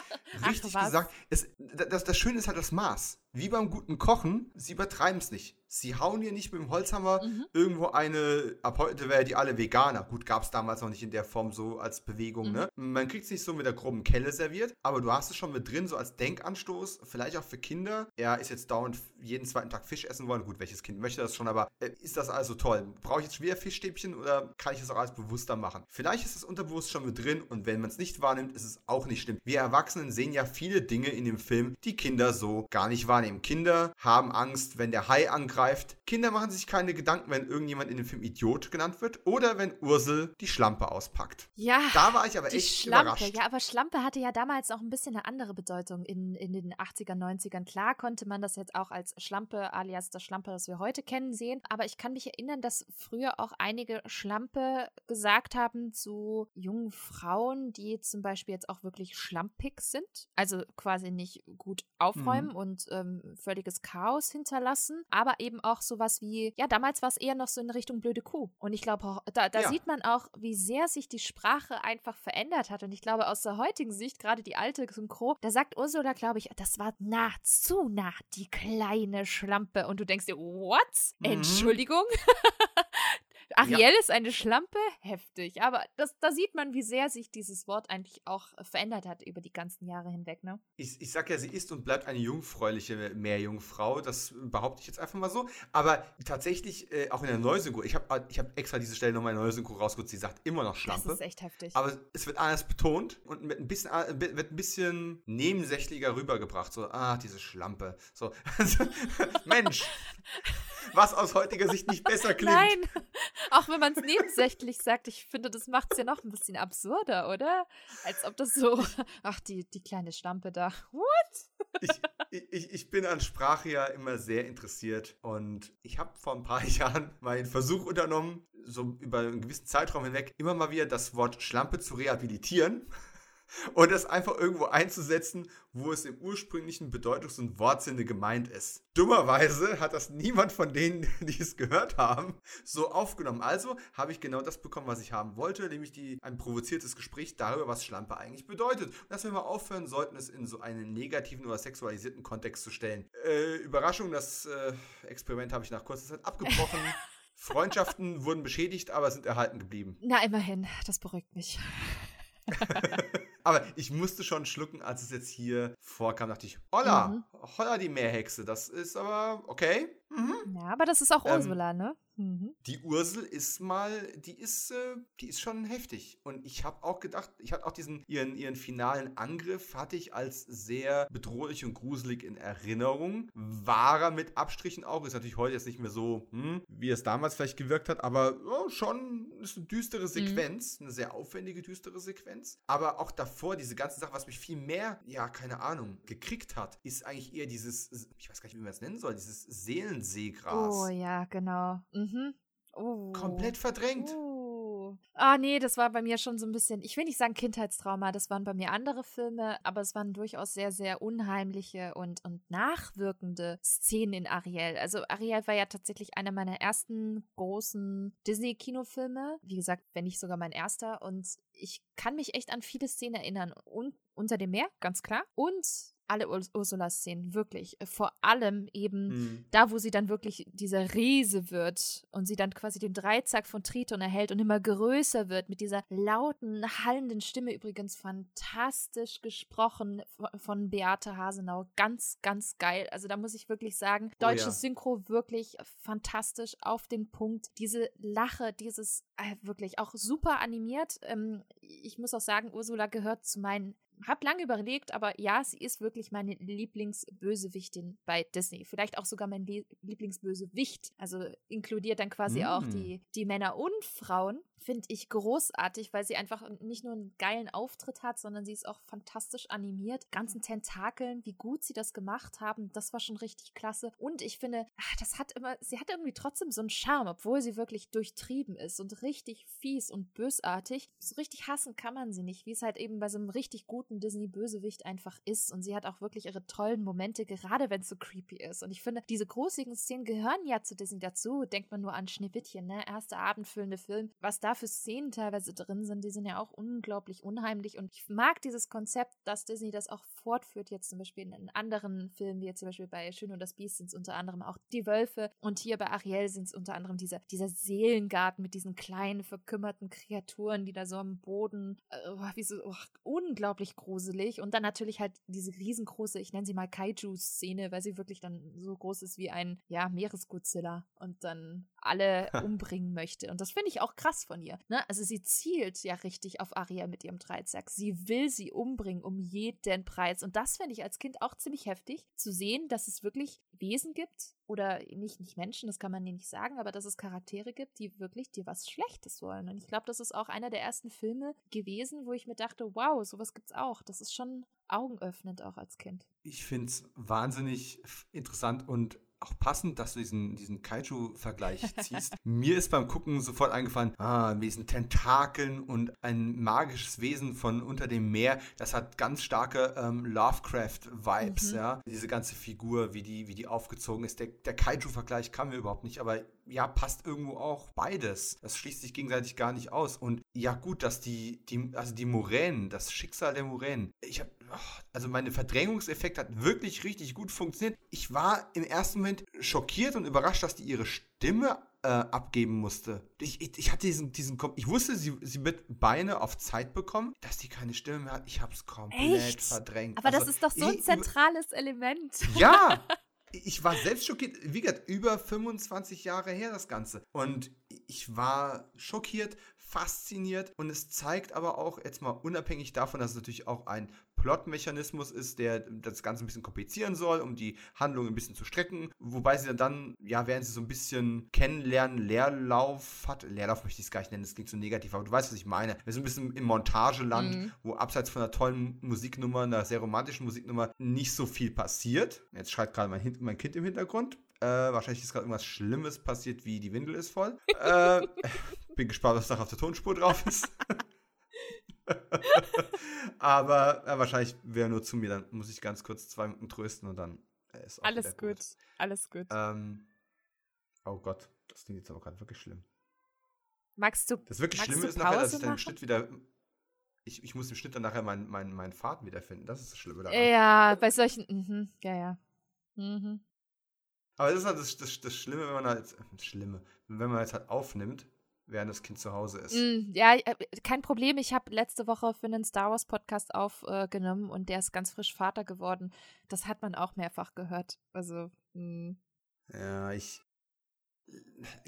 Richtig Ach, gesagt. Es, das, das Schöne ist halt das Maß. Wie beim guten Kochen, sie übertreiben es nicht. Sie hauen hier nicht mit dem Holzhammer mhm. irgendwo eine, ab heute wäre die alle Veganer. Gut, gab es damals noch nicht in der Form so als Bewegung, ne? mhm. ne? Man kriegt es nicht so mit der groben Kelle serviert, aber du hast es schon mit drin, so als Denkanstoß, vielleicht auch für Kinder. Er ist jetzt dauernd jeden zweiten Tag Fisch essen wollen. Gut, welches Kind möchte das schon, aber äh, ist das also toll? Brauche ich jetzt wieder Fischstäbchen oder kann ich es auch alles bewusster machen? Vielleicht ist es unterbewusst schon mit drin und wenn man es nicht wahrnimmt, ist es auch nicht schlimm. Wir Erwachsenen sehen ja viele Dinge in dem Film, die Kinder so gar nicht wahrnehmen. Kinder haben Angst, wenn der Hai angreift greift. Kinder machen sich keine Gedanken, wenn irgendjemand in dem Film Idiot genannt wird oder wenn Ursel die Schlampe auspackt. Ja. Da war ich aber echt Schlampe. überrascht. Ja, aber Schlampe hatte ja damals auch ein bisschen eine andere Bedeutung in, in den 80er, 90ern. Klar konnte man das jetzt auch als Schlampe alias das Schlampe, das wir heute kennen, sehen. Aber ich kann mich erinnern, dass früher auch einige Schlampe gesagt haben zu jungen Frauen, die zum Beispiel jetzt auch wirklich schlampig sind. Also quasi nicht gut aufräumen mhm. und ähm, völliges Chaos hinterlassen, aber eben auch sowas wie, ja, damals war es eher noch so in Richtung blöde Kuh. Und ich glaube, da, da ja. sieht man auch, wie sehr sich die Sprache einfach verändert hat. Und ich glaube, aus der heutigen Sicht, gerade die alte Synchro, da sagt Ursula, glaube ich, das war nah, zu nah, die kleine Schlampe. Und du denkst dir, what? Mhm. Entschuldigung? Ariel ja. ist eine Schlampe? Heftig. Aber das, da sieht man, wie sehr sich dieses Wort eigentlich auch verändert hat über die ganzen Jahre hinweg, ne? Ich, ich sag ja, sie ist und bleibt eine jungfräuliche Meerjungfrau. Das behaupte ich jetzt einfach mal so. Aber tatsächlich, äh, auch in der Neusynchro, ich habe ich hab extra diese Stelle nochmal in der Neusynchro rausgeholt, sie sagt immer noch Schlampe. Das ist echt heftig. Aber es wird anders betont und mit ein bisschen, äh, wird ein bisschen nebensächlicher rübergebracht. So, ah, diese Schlampe. So, Mensch was aus heutiger Sicht nicht besser klingt. Nein, auch wenn man es nebensächlich sagt, ich finde, das macht es ja noch ein bisschen absurder, oder? Als ob das so, ach, die, die kleine Stampe da. What? Ich, ich, ich bin an Sprache ja immer sehr interessiert und ich habe vor ein paar Jahren mal einen Versuch unternommen, so über einen gewissen Zeitraum hinweg immer mal wieder das Wort Schlampe zu rehabilitieren. Und das einfach irgendwo einzusetzen, wo es im ursprünglichen Bedeutungs- und Wortsinne gemeint ist. Dummerweise hat das niemand von denen, die es gehört haben, so aufgenommen. Also habe ich genau das bekommen, was ich haben wollte, nämlich die, ein provoziertes Gespräch darüber, was Schlampe eigentlich bedeutet. Und dass wir mal aufhören sollten, es in so einen negativen oder sexualisierten Kontext zu stellen. Äh, Überraschung, das äh, Experiment habe ich nach kurzer Zeit abgebrochen. Freundschaften wurden beschädigt, aber sind erhalten geblieben. Na, immerhin, das beruhigt mich. Aber ich musste schon schlucken, als es jetzt hier vorkam, dachte ich, holla, mhm. holla die Meerhexe, das ist aber okay. Mhm. Ja, aber das ist auch ähm, Ursula, ne? Mhm. Die Ursel ist mal, die ist, äh, die ist schon heftig. Und ich habe auch gedacht, ich hatte auch diesen, ihren, ihren finalen Angriff, hatte ich als sehr bedrohlich und gruselig in Erinnerung. War er mit Abstrichen auch, ist natürlich heute jetzt nicht mehr so, hm, wie es damals vielleicht gewirkt hat, aber oh, schon ist eine düstere mhm. Sequenz, mhm. eine sehr aufwendige, düstere Sequenz. Aber auch davor, diese ganze Sache, was mich viel mehr, ja, keine Ahnung, gekriegt hat, ist eigentlich eher dieses, ich weiß gar nicht, wie man es nennen soll, dieses Seelenseegras. Oh ja, genau. Mhm. Mhm. Oh. Komplett verdrängt. Oh. Ah, nee, das war bei mir schon so ein bisschen, ich will nicht sagen Kindheitstrauma, das waren bei mir andere Filme, aber es waren durchaus sehr, sehr unheimliche und, und nachwirkende Szenen in Ariel. Also Ariel war ja tatsächlich einer meiner ersten großen Disney-Kinofilme. Wie gesagt, wenn nicht sogar mein erster. Und ich kann mich echt an viele Szenen erinnern. Und unter dem Meer, ganz klar. Und alle Ur Ursula-Szenen, wirklich. Äh, vor allem eben mhm. da, wo sie dann wirklich dieser Riese wird und sie dann quasi den Dreizack von Triton erhält und immer größer wird mit dieser lauten, hallenden Stimme. Übrigens fantastisch gesprochen von Beate Hasenau. Ganz, ganz geil. Also da muss ich wirklich sagen, deutsches oh ja. Synchro wirklich fantastisch auf den Punkt. Diese Lache, dieses äh, wirklich auch super animiert. Ähm, ich muss auch sagen, Ursula gehört zu meinen habe lange überlegt, aber ja, sie ist wirklich meine Lieblingsbösewichtin bei Disney. Vielleicht auch sogar mein Lieblingsbösewicht. Also inkludiert dann quasi mm. auch die, die Männer und Frauen finde ich großartig, weil sie einfach nicht nur einen geilen Auftritt hat, sondern sie ist auch fantastisch animiert. Ganzen Tentakeln, wie gut sie das gemacht haben, das war schon richtig klasse. Und ich finde, ach, das hat immer, sie hat irgendwie trotzdem so einen Charme, obwohl sie wirklich durchtrieben ist und richtig fies und bösartig. So richtig hassen kann man sie nicht, wie es halt eben bei so einem richtig guten Disney-Bösewicht einfach ist. Und sie hat auch wirklich ihre tollen Momente, gerade wenn es so creepy ist. Und ich finde, diese großigen Szenen gehören ja zu Disney dazu. Denkt man nur an Schneewittchen, ne? Erster abendfüllende Film, was da da für Szenen teilweise drin sind, die sind ja auch unglaublich unheimlich. Und ich mag dieses Konzept, dass Disney das auch fortführt, jetzt zum Beispiel in anderen Filmen, wie jetzt zum Beispiel bei Schön und das Biest sind es unter anderem auch die Wölfe und hier bei Ariel sind es unter anderem dieser, dieser Seelengarten mit diesen kleinen, verkümmerten Kreaturen, die da so am Boden, äh, wie so, oh, unglaublich gruselig. Und dann natürlich halt diese riesengroße, ich nenne sie mal Kaiju-Szene, weil sie wirklich dann so groß ist wie ein, ja, Meeresgodzilla und dann alle umbringen möchte. Und das finde ich auch krass von ihr. Ne? Also sie zielt ja richtig auf Aria mit ihrem Dreizack. Sie will sie umbringen um jeden Preis. Und das finde ich als Kind auch ziemlich heftig, zu sehen, dass es wirklich Wesen gibt oder nicht, nicht Menschen, das kann man nicht sagen, aber dass es Charaktere gibt, die wirklich dir was Schlechtes wollen. Und ich glaube, das ist auch einer der ersten Filme gewesen, wo ich mir dachte, wow, sowas gibt's auch. Das ist schon augenöffnend auch als Kind. Ich finde es wahnsinnig interessant und auch passend, dass du diesen, diesen Kaiju-Vergleich ziehst. Mir ist beim Gucken sofort eingefallen, ah, diesen Tentakeln und ein magisches Wesen von unter dem Meer. Das hat ganz starke ähm, Lovecraft-Vibes, mhm. ja. Diese ganze Figur, wie die, wie die aufgezogen ist. Der, der Kaiju-Vergleich kam mir überhaupt nicht, aber ja, passt irgendwo auch beides. Das schließt sich gegenseitig gar nicht aus. Und ja, gut, dass die, die also die Moränen, das Schicksal der Moränen, ich habe also mein Verdrängungseffekt hat wirklich richtig gut funktioniert. Ich war im ersten Moment schockiert und überrascht, dass die ihre Stimme äh, abgeben musste. Ich, ich, ich, hatte diesen, diesen, ich wusste, sie, sie wird Beine auf Zeit bekommen, dass die keine Stimme mehr hat. Ich habe es komplett Echt? verdrängt. Aber also, das ist doch so ein zentrales Element. Ja, ich war selbst schockiert. Wie gesagt, über 25 Jahre her das Ganze. Und ich war schockiert, fasziniert und es zeigt aber auch, jetzt mal unabhängig davon, dass es natürlich auch ein Plotmechanismus ist, der das Ganze ein bisschen komplizieren soll, um die Handlung ein bisschen zu strecken. Wobei sie dann, ja, während sie so ein bisschen kennenlernen, Leerlauf hat. Leerlauf möchte ich es gar nicht nennen, das klingt so negativ, aber du weißt, was ich meine. Wir sind ein bisschen im Montageland, mhm. wo abseits von einer tollen Musiknummer, einer sehr romantischen Musiknummer, nicht so viel passiert. Jetzt schreit gerade mein, mein Kind im Hintergrund. Äh, wahrscheinlich ist gerade irgendwas Schlimmes passiert, wie die Windel ist voll. äh, bin gespannt, was da auf der Tonspur drauf ist. Aber ja, wahrscheinlich wäre nur zu mir, dann muss ich ganz kurz zwei Minuten trösten und dann äh, ist auch Alles gut. gut. Alles gut. Ähm, oh Gott, das klingt jetzt aber gerade wirklich schlimm. Magst du. Das wirklich Schlimme ist nachher, dass ich dann im Schnitt wieder. Ich, ich muss im Schnitt dann nachher meinen mein, mein Faden wiederfinden. Das ist das Schlimme daran. Ja, bei solchen. Mhm, ja, ja. Mhm. Aber das ist halt das, das, das Schlimme, wenn man halt. Das Schlimme. Wenn man jetzt halt aufnimmt, während das Kind zu Hause ist. Mm, ja, äh, kein Problem. Ich habe letzte Woche für einen Star Wars Podcast aufgenommen und der ist ganz frisch Vater geworden. Das hat man auch mehrfach gehört. Also. Mm. Ja, ich.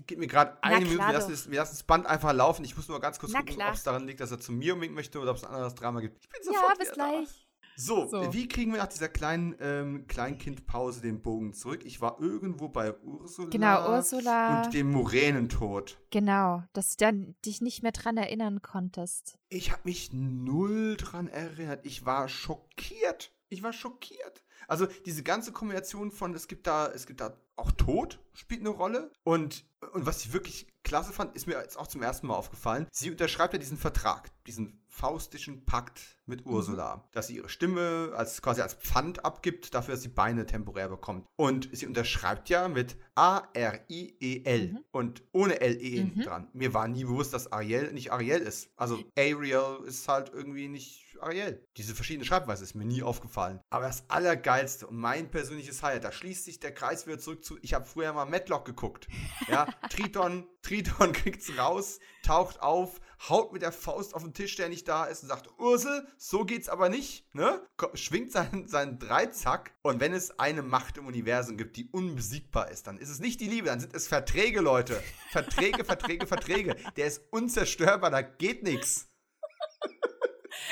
Gib mir gerade eine Minute, wir lassen, das, wir lassen, das, Band einfach laufen. Ich muss nur ganz kurz Na gucken, ob es daran liegt, dass er zu mir unbedingt möchte oder ob es ein anderes Drama gibt. Ich bin sofort Ja, bis gleich. Da. So, so, wie kriegen wir nach dieser kleinen ähm, Kleinkindpause den Bogen zurück? Ich war irgendwo bei Ursula. Genau, Ursula. Und dem Moränentod. Genau, dass du dann dich nicht mehr dran erinnern konntest. Ich habe mich null dran erinnert. Ich war schockiert. Ich war schockiert. Also diese ganze Kombination von, es gibt da, es gibt da auch Tod spielt eine Rolle. Und, und was ich wirklich klasse fand, ist mir jetzt auch zum ersten Mal aufgefallen. Sie unterschreibt ja diesen Vertrag, diesen faustischen Pakt mit mhm. Ursula, mhm. dass sie ihre Stimme als quasi als Pfand abgibt, dafür, dass sie Beine temporär bekommt. Und sie unterschreibt ja mit A-R-I-E-L mhm. und ohne L-E mhm. dran. Mir war nie bewusst, dass Ariel nicht Ariel ist. Also Ariel ist halt irgendwie nicht Ariel. Diese verschiedene Schreibweise ist mir nie aufgefallen. Aber das Allergeilste und mein persönliches Highlight, da schließt sich der Kreis wieder zurück zu, ich habe früher mal Matlock geguckt. Ja, Triton, Triton kriegt's raus, taucht auf, haut mit der Faust auf den Tisch, der nicht da ist und sagt, Ursel, so geht's aber nicht, ne? Schwingt seinen, seinen Dreizack und wenn es eine Macht im Universum gibt, die unbesiegbar ist, dann ist es nicht die Liebe, dann sind es Verträge, Leute. Verträge, Verträge, Verträge. Der ist unzerstörbar, da geht nichts.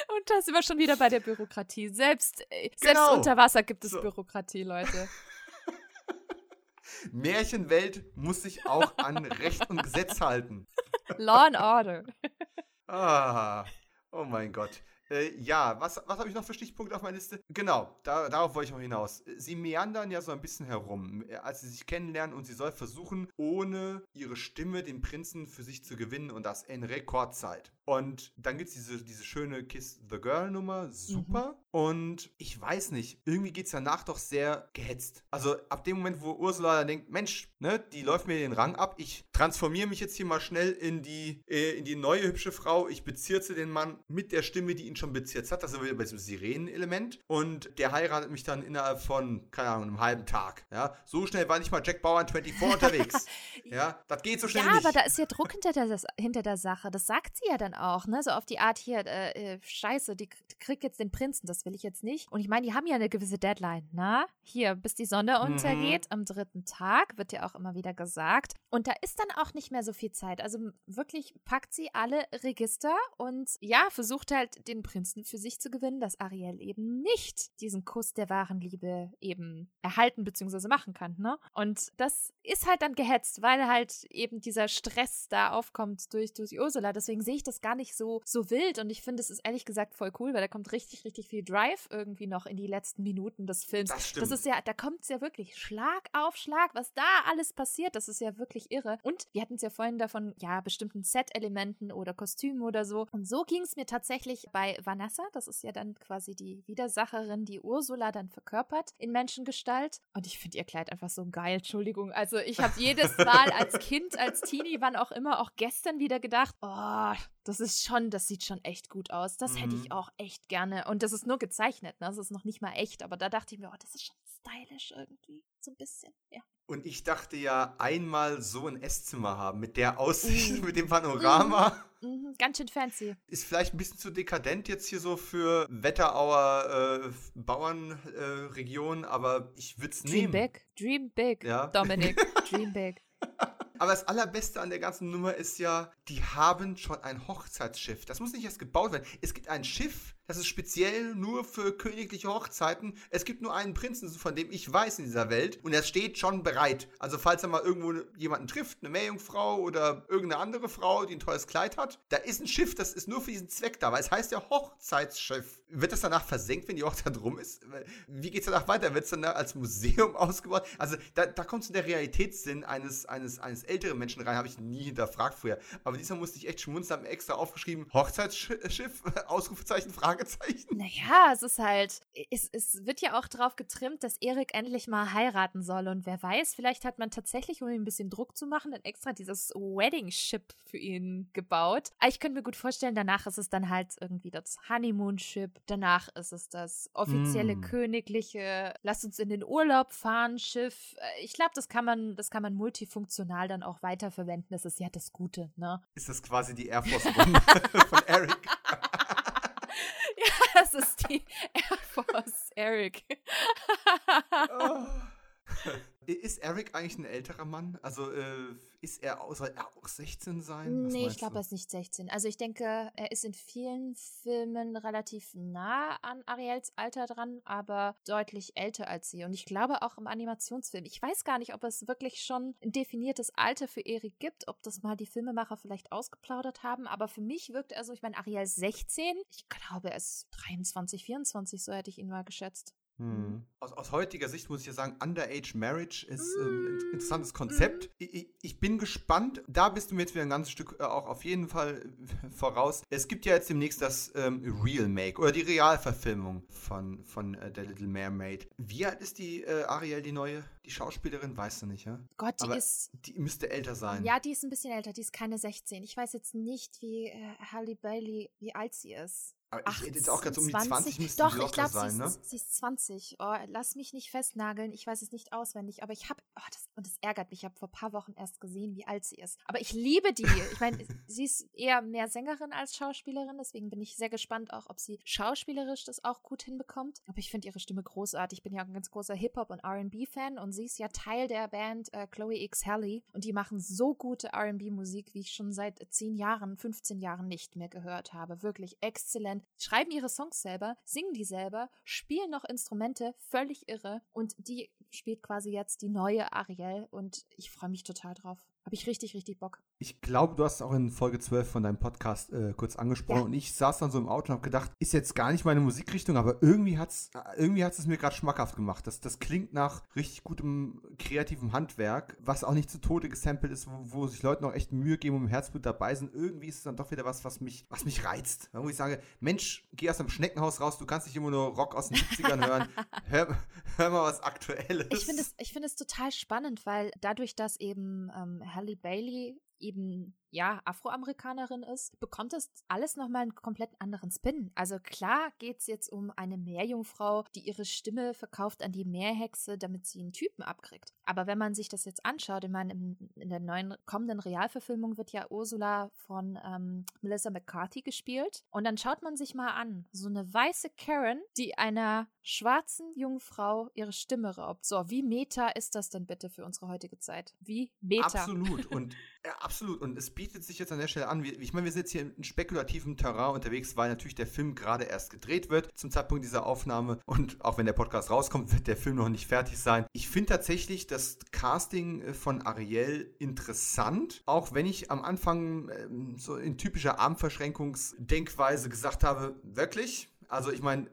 Und da sind wir schon wieder bei der Bürokratie. Selbst, äh, selbst genau. unter Wasser gibt es so. Bürokratie, Leute. Märchenwelt muss sich auch an Recht und Gesetz halten. Law and Order. ah, oh mein Gott. Äh, ja, was, was habe ich noch für Stichpunkte auf meiner Liste? Genau, da, darauf wollte ich noch hinaus. Sie meandern ja so ein bisschen herum, als sie sich kennenlernen und sie soll versuchen, ohne ihre Stimme den Prinzen für sich zu gewinnen und das in Rekordzeit. Und dann gibt es diese, diese schöne Kiss the Girl Nummer, super. Mhm. Und ich weiß nicht, irgendwie geht es danach doch sehr gehetzt. Also ab dem Moment, wo Ursula dann denkt, Mensch, ne, die läuft mir den Rang ab, ich transformiere mich jetzt hier mal schnell in die, äh, in die neue hübsche Frau, ich bezirze den Mann mit der Stimme, die ihn schon bezirzt hat. Das ist wieder bei diesem Sirenenelement. Und der heiratet mich dann innerhalb von, keine Ahnung, einem halben Tag. Ja, so schnell war nicht mal Jack Bauer 24 unterwegs. ja, das geht so schnell ja, nicht. Ja, aber da ist ja Druck hinter der, hinter der Sache. Das sagt sie ja dann auch, ne? So auf die Art hier, äh, äh, scheiße, die kriegt jetzt den Prinzen, das will ich jetzt nicht. Und ich meine, die haben ja eine gewisse Deadline, ne? Hier, bis die Sonne mhm. untergeht, mhm. am dritten Tag, wird ja auch immer wieder gesagt. Und da ist dann auch nicht mehr so viel Zeit. Also wirklich packt sie alle Register und ja, versucht halt den Prinzen für sich zu gewinnen, dass Ariel eben nicht diesen Kuss der wahren Liebe eben erhalten bzw. machen kann, ne? Und das ist halt dann gehetzt, weil halt eben dieser Stress da aufkommt durch, durch Ursula. Deswegen sehe ich das gar nicht so, so wild und ich finde, es ist ehrlich gesagt voll cool, weil da kommt richtig, richtig viel Drive irgendwie noch in die letzten Minuten des Films. Das stimmt. Das ist ja, da kommt es ja wirklich Schlag auf Schlag, was da alles passiert, das ist ja wirklich irre. Und wir hatten es ja vorhin davon, ja, bestimmten Set-Elementen oder Kostümen oder so. Und so ging es mir tatsächlich bei Vanessa, das ist ja dann quasi die Widersacherin, die Ursula dann verkörpert in Menschengestalt. Und ich finde ihr Kleid einfach so geil, Entschuldigung. Also ich habe jedes Mal als Kind, als Teenie, wann auch immer, auch gestern wieder gedacht, oh, das ist schon, das sieht schon echt gut aus. Das mhm. hätte ich mhm. auch echt gerne. Und das ist nur gezeichnet, ne? Das ist noch nicht mal echt. Aber da dachte ich mir, oh, das ist schon stylisch irgendwie. So ein bisschen, ja. Und ich dachte ja, einmal so ein Esszimmer haben mit der Aussicht, mhm. mit dem Panorama. Mhm. mhm. Ganz schön fancy. Ist vielleicht ein bisschen zu dekadent jetzt hier so für Wetterauer äh, Bauernregion, äh, aber ich würde es nehmen. Dream big, dream big, ja? Dominik, dream big. Aber das Allerbeste an der ganzen Nummer ist ja, die haben schon ein Hochzeitsschiff. Das muss nicht erst gebaut werden. Es gibt ein Schiff, das ist speziell nur für königliche Hochzeiten. Es gibt nur einen Prinzen, von dem ich weiß in dieser Welt und er steht schon bereit. Also falls er mal irgendwo jemanden trifft, eine Meerjungfrau oder irgendeine andere Frau, die ein tolles Kleid hat, da ist ein Schiff, das ist nur für diesen Zweck da, weil es heißt ja Hochzeitsschiff. Wird das danach versenkt, wenn die Hochzeit rum ist? Wie geht es danach weiter? Wird es dann als Museum ausgebaut? Also da, da kommt so der Realitätssinn eines, eines, eines älteren Menschen rein, habe ich nie hinterfragt früher. Aber diesmal musste ich echt schmunzeln, habe extra aufgeschrieben, Hochzeitsschiff, Ausrufezeichen, Fragezeichen. Naja, es ist halt, es, es wird ja auch darauf getrimmt, dass Erik endlich mal heiraten soll. Und wer weiß, vielleicht hat man tatsächlich, um ihm ein bisschen Druck zu machen, dann extra dieses Wedding-Ship für ihn gebaut. Aber ich könnte mir gut vorstellen, danach ist es dann halt irgendwie das Honeymoon-Ship. Danach ist es das offizielle mm. königliche, lass uns in den Urlaub fahren, Schiff. Äh, ich glaube, das kann man, das kann man multifunktional dann auch weiterverwenden. Das ist ja das Gute, ne? Ist das quasi die Air Force One von Eric? die Air Force Eric. oh. Ist Eric eigentlich ein älterer Mann? Also äh, ist er, soll er auch 16 sein? Was nee, ich glaube, er ist nicht 16. Also ich denke, er ist in vielen Filmen relativ nah an Ariels Alter dran, aber deutlich älter als sie. Und ich glaube auch im Animationsfilm. Ich weiß gar nicht, ob es wirklich schon ein definiertes Alter für Eric gibt, ob das mal die Filmemacher vielleicht ausgeplaudert haben. Aber für mich wirkt er so, ich meine, Ariel ist 16. Ich glaube, er ist 23, 24, so hätte ich ihn mal geschätzt. Hm. Aus, aus, heutiger Sicht muss ich ja sagen, Underage Marriage ist ähm, ein interessantes Konzept. Mhm. Ich, ich, bin gespannt. Da bist du mir jetzt wieder ein ganzes Stück äh, auch auf jeden Fall äh, voraus. Es gibt ja jetzt demnächst das ähm, Real Make oder die Realverfilmung von, von äh, der Little Mermaid. Wie alt ist die äh, Ariel, die neue? Die Schauspielerin, weißt du nicht, ja? Gott, die Aber ist. Die müsste älter sein. Ja, die ist ein bisschen älter. Die ist keine 16. Ich weiß jetzt nicht, wie äh, Halle Bailey, wie alt sie ist. Aber ich hätte jetzt auch gerade so um die 20 müsste Doch, ich glaube, sie, ne? sie, ist 20. Oh, lass mich nicht festnageln. Ich weiß es nicht auswendig. Aber ich habe, oh, das, und das ärgert mich, ich habe vor ein paar Wochen erst gesehen, wie alt sie ist. Aber ich liebe die. Ich meine, sie ist eher mehr Sängerin als Schauspielerin. Deswegen bin ich sehr gespannt auch, ob sie schauspielerisch das auch gut hinbekommt. Aber ich finde ihre Stimme großartig. Ich bin ja auch ein ganz großer Hip-Hop- und R&B-Fan. Und sie ist ja Teil der Band äh, Chloe X Halle. Und die machen so gute R&B-Musik, wie ich schon seit 10 Jahren, 15 Jahren nicht mehr gehört habe. Wirklich exzellent. Schreiben ihre Songs selber, singen die selber, spielen noch Instrumente, völlig irre. Und die spielt quasi jetzt die neue Ariel und ich freue mich total drauf. Habe ich richtig, richtig Bock. Ich glaube, du hast es auch in Folge 12 von deinem Podcast äh, kurz angesprochen. Ja. Und ich saß dann so im Auto und habe gedacht, ist jetzt gar nicht meine Musikrichtung, aber irgendwie hat es irgendwie hat's es mir gerade schmackhaft gemacht. Das, das klingt nach richtig gutem kreativem Handwerk, was auch nicht zu Tode gesampelt ist, wo, wo sich Leute noch echt Mühe geben und im Herzblut dabei sind. Irgendwie ist es dann doch wieder was, was mich, was mich reizt. Wo ich sage, Mensch, geh aus dem Schneckenhaus raus, du kannst nicht immer nur Rock aus den 70ern hören. Hör, hör, mal was Aktuelles. Ich finde es, find es total spannend, weil dadurch, dass eben ähm, Halle Bailey eben ja, Afroamerikanerin ist, bekommt das alles nochmal einen komplett anderen Spin. Also klar geht es jetzt um eine Meerjungfrau, die ihre Stimme verkauft an die Meerhexe, damit sie einen Typen abkriegt. Aber wenn man sich das jetzt anschaut, ich meine, in, in der neuen kommenden Realverfilmung wird ja Ursula von ähm, Melissa McCarthy gespielt. Und dann schaut man sich mal an, so eine weiße Karen, die einer schwarzen Jungfrau ihre Stimme raubt. So, wie meta ist das denn bitte für unsere heutige Zeit? Wie meta? Absolut. Und ja, absolut. Und es bietet sich jetzt an der Stelle an. Ich meine, wir sind jetzt hier in spekulativem Terrain unterwegs, weil natürlich der Film gerade erst gedreht wird zum Zeitpunkt dieser Aufnahme. Und auch wenn der Podcast rauskommt, wird der Film noch nicht fertig sein. Ich finde tatsächlich das Casting äh, von Ariel interessant, auch wenn ich am Anfang ähm, so in typischer Armverschränkungsdenkweise gesagt habe, wirklich? Also ich meine,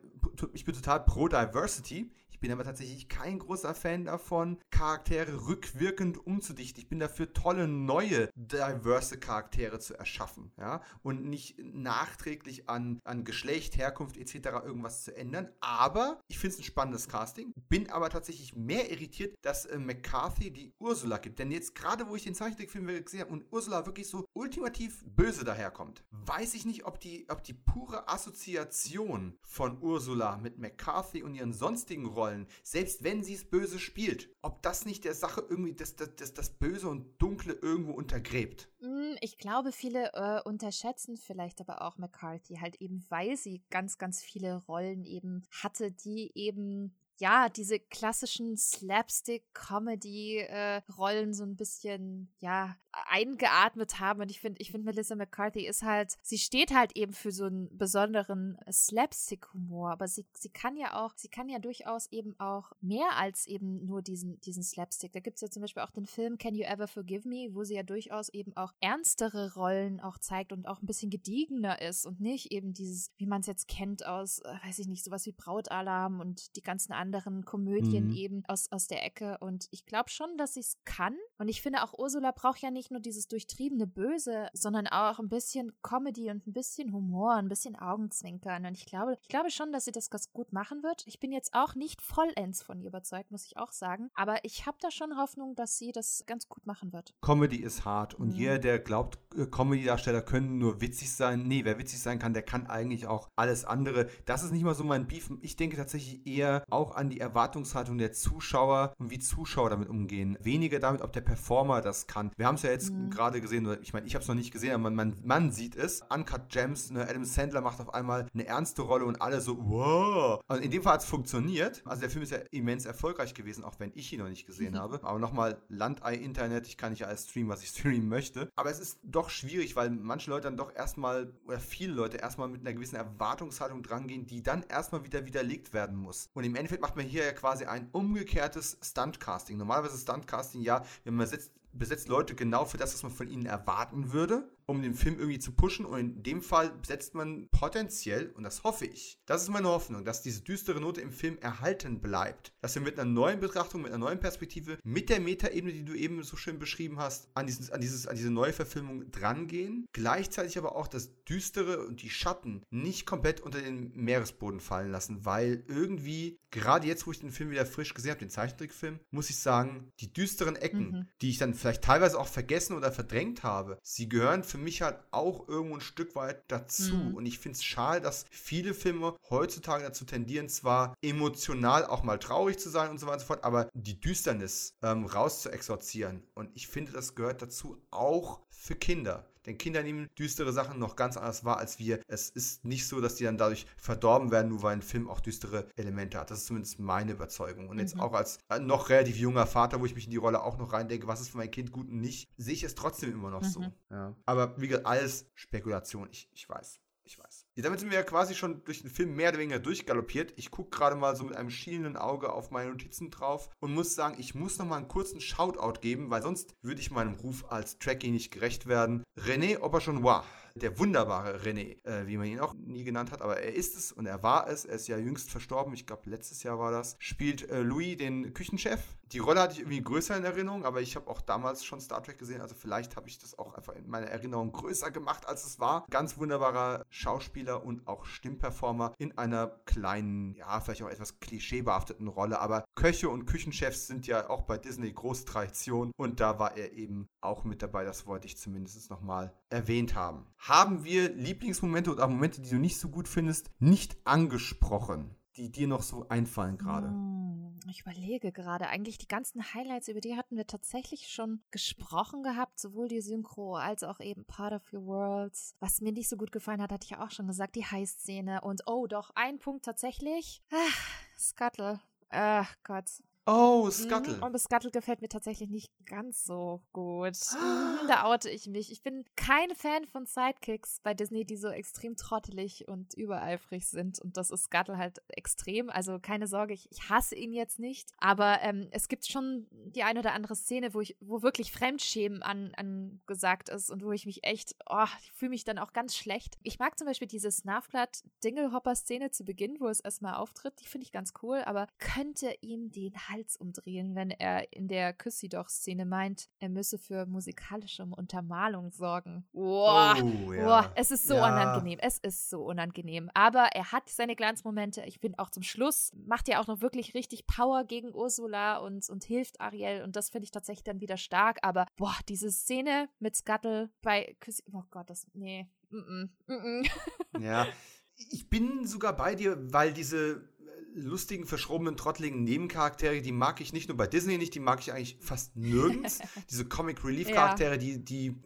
ich bin total pro Diversity bin aber tatsächlich kein großer Fan davon, Charaktere rückwirkend umzudichten. Ich bin dafür, tolle, neue, diverse Charaktere zu erschaffen. Ja? Und nicht nachträglich an, an Geschlecht, Herkunft etc. irgendwas zu ändern. Aber ich finde es ein spannendes Casting. Bin aber tatsächlich mehr irritiert, dass äh, McCarthy die Ursula gibt. Denn jetzt gerade, wo ich den Zeichentrickfilm gesehen habe und Ursula wirklich so ultimativ böse daherkommt, weiß ich nicht, ob die, ob die pure Assoziation von Ursula mit McCarthy und ihren sonstigen Rollen wollen, selbst wenn sie es böse spielt, ob das nicht der Sache irgendwie das, das, das, das Böse und Dunkle irgendwo untergräbt. Hm, ich glaube, viele äh, unterschätzen vielleicht aber auch McCarthy, halt eben, weil sie ganz, ganz viele Rollen eben hatte, die eben ja, diese klassischen Slapstick-Comedy-Rollen so ein bisschen, ja, eingeatmet haben. Und ich finde, ich finde, Melissa McCarthy ist halt, sie steht halt eben für so einen besonderen Slapstick-Humor. Aber sie, sie kann ja auch, sie kann ja durchaus eben auch mehr als eben nur diesen, diesen Slapstick. Da gibt es ja zum Beispiel auch den Film Can You Ever Forgive Me, wo sie ja durchaus eben auch ernstere Rollen auch zeigt und auch ein bisschen gediegener ist und nicht eben dieses, wie man es jetzt kennt aus, äh, weiß ich nicht, sowas wie Brautalarm und die ganzen anderen Komödien mhm. eben aus, aus der Ecke. Und ich glaube schon, dass sie es kann. Und ich finde auch, Ursula braucht ja nicht nur dieses durchtriebene Böse, sondern auch ein bisschen Comedy und ein bisschen Humor, ein bisschen Augenzwinkern. Und ich glaube, ich glaube schon, dass sie das ganz gut machen wird. Ich bin jetzt auch nicht vollends von ihr überzeugt, muss ich auch sagen. Aber ich habe da schon Hoffnung, dass sie das ganz gut machen wird. Comedy ist hart. Und mhm. jeder, der glaubt, äh, Comedy-Darsteller können nur witzig sein, nee, wer witzig sein kann, der kann eigentlich auch alles andere. Das ist nicht mal so mein Beef. Ich denke tatsächlich eher auch an die Erwartungshaltung der Zuschauer und wie Zuschauer damit umgehen. Weniger damit, ob der Performer das kann. Wir haben es ja jetzt mhm. gerade gesehen, ich meine, ich habe es noch nicht gesehen, aber man, man, sieht es. Uncut Gems, ne, Adam Sandler macht auf einmal eine ernste Rolle und alle so, wow. Und in dem Fall hat es funktioniert. Also der Film ist ja immens erfolgreich gewesen, auch wenn ich ihn noch nicht gesehen mhm. habe. Aber nochmal, Landei-Internet, ich kann nicht alles streamen, was ich streamen möchte. Aber es ist doch schwierig, weil manche Leute dann doch erstmal, oder viele Leute erstmal mit einer gewissen Erwartungshaltung drangehen, die dann erstmal wieder widerlegt werden muss. Und im Endeffekt macht man hier ja quasi ein umgekehrtes Stuntcasting. Normalerweise Stuntcasting, ja, wenn man sitzt, besetzt Leute genau für das, was man von ihnen erwarten würde um den Film irgendwie zu pushen. Und in dem Fall setzt man potenziell, und das hoffe ich, das ist meine Hoffnung, dass diese düstere Note im Film erhalten bleibt. Dass wir mit einer neuen Betrachtung, mit einer neuen Perspektive, mit der Metaebene, die du eben so schön beschrieben hast, an, dieses, an, dieses, an diese neue Verfilmung drangehen. Gleichzeitig aber auch das Düstere und die Schatten nicht komplett unter den Meeresboden fallen lassen, weil irgendwie, gerade jetzt, wo ich den Film wieder frisch gesehen habe, den Zeichentrickfilm, muss ich sagen, die düsteren Ecken, mhm. die ich dann vielleicht teilweise auch vergessen oder verdrängt habe, sie gehören für mich halt auch irgendwo ein Stück weit dazu. Mhm. Und ich finde es schade, dass viele Filme heutzutage dazu tendieren, zwar emotional auch mal traurig zu sein und so weiter und so fort, aber die Düsternis ähm, raus zu exorzieren. Und ich finde, das gehört dazu auch für Kinder. Denn Kinder nehmen düstere Sachen noch ganz anders wahr als wir. Es ist nicht so, dass die dann dadurch verdorben werden, nur weil ein Film auch düstere Elemente hat. Das ist zumindest meine Überzeugung. Und jetzt mhm. auch als äh, noch relativ junger Vater, wo ich mich in die Rolle auch noch reindenke, was ist für mein Kind gut und nicht, sehe ich es trotzdem immer noch mhm. so. Ja. Aber wie gesagt, alles Spekulation. Ich, ich weiß. Ich weiß. Ja, damit sind wir ja quasi schon durch den Film mehr oder weniger durchgaloppiert. Ich gucke gerade mal so mit einem schielenden Auge auf meine Notizen drauf und muss sagen, ich muss noch mal einen kurzen Shoutout geben, weil sonst würde ich meinem Ruf als Trekkie nicht gerecht werden. René Aubergenois der wunderbare René, äh, wie man ihn auch nie genannt hat, aber er ist es und er war es. Er ist ja jüngst verstorben, ich glaube letztes Jahr war das. Spielt äh, Louis den Küchenchef. Die Rolle hatte ich irgendwie größer in Erinnerung, aber ich habe auch damals schon Star Trek gesehen, also vielleicht habe ich das auch einfach in meiner Erinnerung größer gemacht, als es war. Ganz wunderbarer Schauspieler und auch Stimmperformer in einer kleinen, ja, vielleicht auch etwas klischeebehafteten Rolle, aber Köche und Küchenchefs sind ja auch bei Disney große Tradition und da war er eben auch mit dabei. Das wollte ich zumindest nochmal erwähnt haben. Haben wir Lieblingsmomente oder Momente, die du nicht so gut findest, nicht angesprochen, die dir noch so einfallen gerade? Hm, ich überlege gerade. Eigentlich die ganzen Highlights, über die hatten wir tatsächlich schon gesprochen gehabt, sowohl die Synchro als auch eben Part of Your Worlds. Was mir nicht so gut gefallen hat, hatte ich ja auch schon gesagt, die High-Szene. Und oh, doch, ein Punkt tatsächlich. Ach, Scuttle. Ach Gott, Oh, Scuttle. Und Scuttle gefällt mir tatsächlich nicht ganz so gut. Mhm, da oute ich mich. Ich bin kein Fan von Sidekicks bei Disney, die so extrem trottelig und übereifrig sind. Und das ist Scuttle halt extrem. Also keine Sorge, ich, ich hasse ihn jetzt nicht. Aber ähm, es gibt schon die eine oder andere Szene, wo ich, wo wirklich Fremdschämen an, angesagt ist und wo ich mich echt, oh, ich fühle mich dann auch ganz schlecht. Ich mag zum Beispiel diese Snarfblatt-Dinglehopper-Szene zu Beginn, wo es erstmal auftritt. Die finde ich ganz cool, aber könnte ihm den Hals umdrehen, wenn er in der Küssi doch Szene meint, er müsse für musikalische Untermalung sorgen. Boah, oh, ja. boah es ist so ja. unangenehm. Es ist so unangenehm. Aber er hat seine Glanzmomente. Ich finde auch zum Schluss macht er auch noch wirklich richtig Power gegen Ursula und, und hilft Ariel. Und das finde ich tatsächlich dann wieder stark. Aber boah, diese Szene mit Scuttle bei Küssi, oh Gott, das, nee. Mm -mm, mm ja, ich bin sogar bei dir, weil diese lustigen, verschrobenen, trotteligen Nebencharaktere, die mag ich nicht nur bei Disney nicht, die mag ich eigentlich fast nirgends. Diese Comic Relief Charaktere, ja. die, die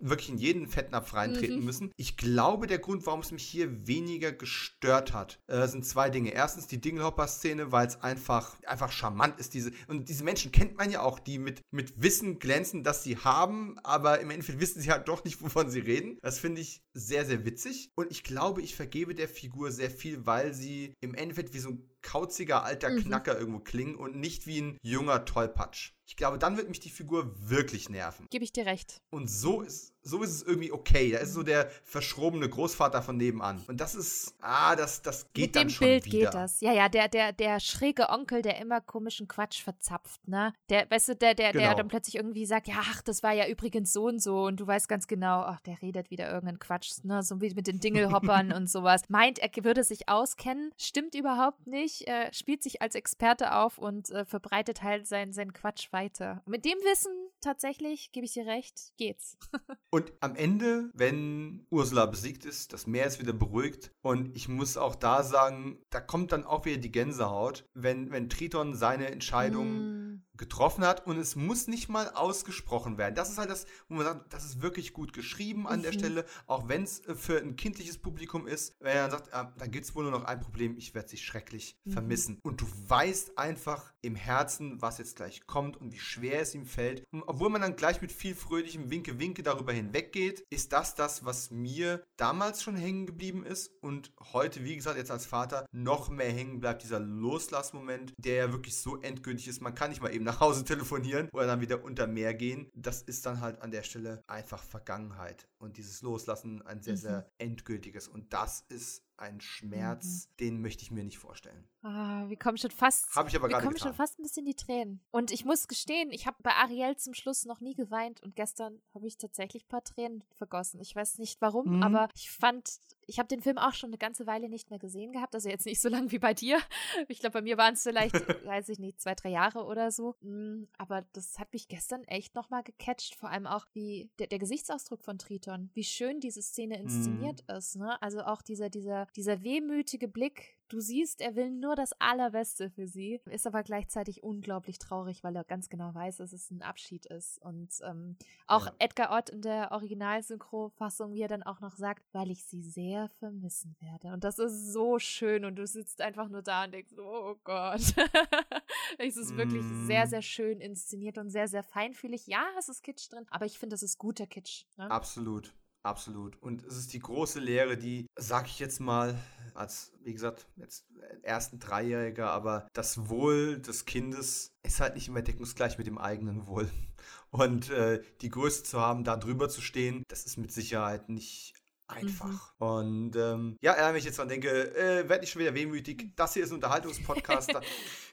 wirklich in jeden Fettnapf reintreten mhm. müssen. Ich glaube, der Grund, warum es mich hier weniger gestört hat, äh, sind zwei Dinge. Erstens die Dingelhopper-Szene, weil es einfach, einfach charmant ist. Diese, und diese Menschen kennt man ja auch, die mit, mit Wissen glänzen, das sie haben, aber im Endeffekt wissen sie halt doch nicht, wovon sie reden. Das finde ich sehr, sehr witzig. Und ich glaube, ich vergebe der Figur sehr viel, weil sie im Endeffekt wie so ein kauziger alter mhm. Knacker irgendwo klingen und nicht wie ein junger Tollpatsch. Ich glaube, dann wird mich die Figur wirklich nerven. Gebe ich dir recht. Und so ist, so ist es irgendwie okay. Da ist so der verschrobene Großvater von nebenan. Und das ist, ah, das, das geht Mit dann schon Bild wieder. geht das. Ja, ja, der, der, der schräge Onkel, der immer komischen Quatsch verzapft, ne? Der, weißt du, der, der, genau. der dann plötzlich irgendwie sagt, ja, ach, das war ja übrigens so und so. Und du weißt ganz genau, ach, der redet wieder irgendeinen Quatsch, ne? So wie mit den Dingelhoppern und sowas. Meint, er würde sich auskennen, stimmt überhaupt nicht, äh, spielt sich als Experte auf und äh, verbreitet halt seinen sein Quatsch weiter. Mit dem Wissen tatsächlich, gebe ich dir recht, geht's. und am Ende, wenn Ursula besiegt ist, das Meer ist wieder beruhigt und ich muss auch da sagen, da kommt dann auch wieder die Gänsehaut, wenn, wenn Triton seine Entscheidung mm getroffen hat und es muss nicht mal ausgesprochen werden. Das ist halt das, wo man sagt, das ist wirklich gut geschrieben an mhm. der Stelle, auch wenn es äh, für ein kindliches Publikum ist, wenn er dann sagt, ah, da gibt es wohl nur noch ein Problem, ich werde sie schrecklich mhm. vermissen. Und du weißt einfach im Herzen, was jetzt gleich kommt und wie schwer es ihm fällt. Und obwohl man dann gleich mit viel fröhlichem Winke-Winke darüber hinweggeht, ist das das, was mir damals schon hängen geblieben ist und heute, wie gesagt, jetzt als Vater noch mehr hängen bleibt, dieser Loslassmoment, der ja wirklich so endgültig ist. Man kann nicht mal eben nach Hause telefonieren oder dann wieder unter Meer gehen. Das ist dann halt an der Stelle einfach Vergangenheit. Und dieses Loslassen ein sehr, mhm. sehr endgültiges. Und das ist ein Schmerz, mhm. den möchte ich mir nicht vorstellen. Ah, wir kommen schon fast. Habe ich aber Wir kommen getan. schon fast ein bisschen die Tränen. Und ich muss gestehen, ich habe bei Ariel zum Schluss noch nie geweint und gestern habe ich tatsächlich ein paar Tränen vergossen. Ich weiß nicht warum, mhm. aber ich fand, ich habe den Film auch schon eine ganze Weile nicht mehr gesehen gehabt. Also jetzt nicht so lange wie bei dir. Ich glaube, bei mir waren es vielleicht, weiß ich nicht, zwei, drei Jahre oder so. Mm, aber das hat mich gestern echt nochmal gecatcht. Vor allem auch wie der, der, Gesichtsausdruck von Triton, wie schön diese Szene inszeniert mhm. ist. Ne? Also auch dieser, dieser, dieser wehmütige Blick Du siehst, er will nur das Allerbeste für sie, ist aber gleichzeitig unglaublich traurig, weil er ganz genau weiß, dass es ein Abschied ist. Und ähm, auch ja. Edgar Ott in der Originalsynchro-Fassung, wie er dann auch noch sagt, weil ich sie sehr vermissen werde. Und das ist so schön und du sitzt einfach nur da und denkst, oh Gott. es ist mm. wirklich sehr, mm. sehr schön inszeniert und sehr, sehr feinfühlig. Ja, es ist Kitsch drin, aber ich finde, das ist guter Kitsch. Ne? Absolut. Absolut. Und es ist die große Lehre, die, sag ich jetzt mal, als, wie gesagt, jetzt ersten Dreijähriger, aber das Wohl des Kindes ist halt nicht immer deckungsgleich mit dem eigenen Wohl. Und äh, die Größe zu haben, da drüber zu stehen, das ist mit Sicherheit nicht einfach. Mhm. Und ähm, ja, wenn ich jetzt dran denke, äh, werde ich schon wieder wehmütig. Das hier ist ein Unterhaltungspodcast. da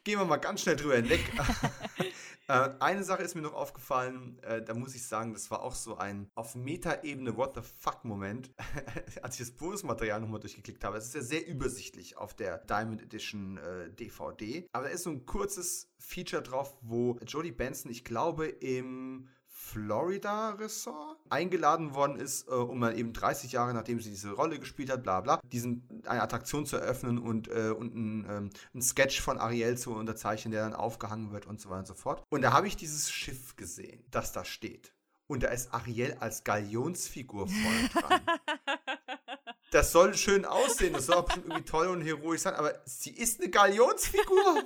gehen wir mal ganz schnell drüber hinweg. äh, eine Sache ist mir noch aufgefallen, äh, da muss ich sagen, das war auch so ein auf Meta-Ebene What the fuck-Moment, als ich das Bonusmaterial nochmal durchgeklickt habe. Es ist ja sehr übersichtlich auf der Diamond Edition DVD. Äh, Aber da ist so ein kurzes Feature drauf, wo Jodie Benson, ich glaube, im Florida-Ressort eingeladen worden ist, äh, um dann eben 30 Jahre, nachdem sie diese Rolle gespielt hat, bla bla, diesen, eine Attraktion zu eröffnen und, äh, und ein, ähm, ein Sketch von Ariel zu unterzeichnen, der dann aufgehangen wird und so weiter und so fort. Und da habe ich dieses Schiff gesehen, das da steht. Und da ist Ariel als Galionsfigur vorne dran. das soll schön aussehen, das soll auch irgendwie toll und heroisch sein, aber sie ist eine Galionsfigur.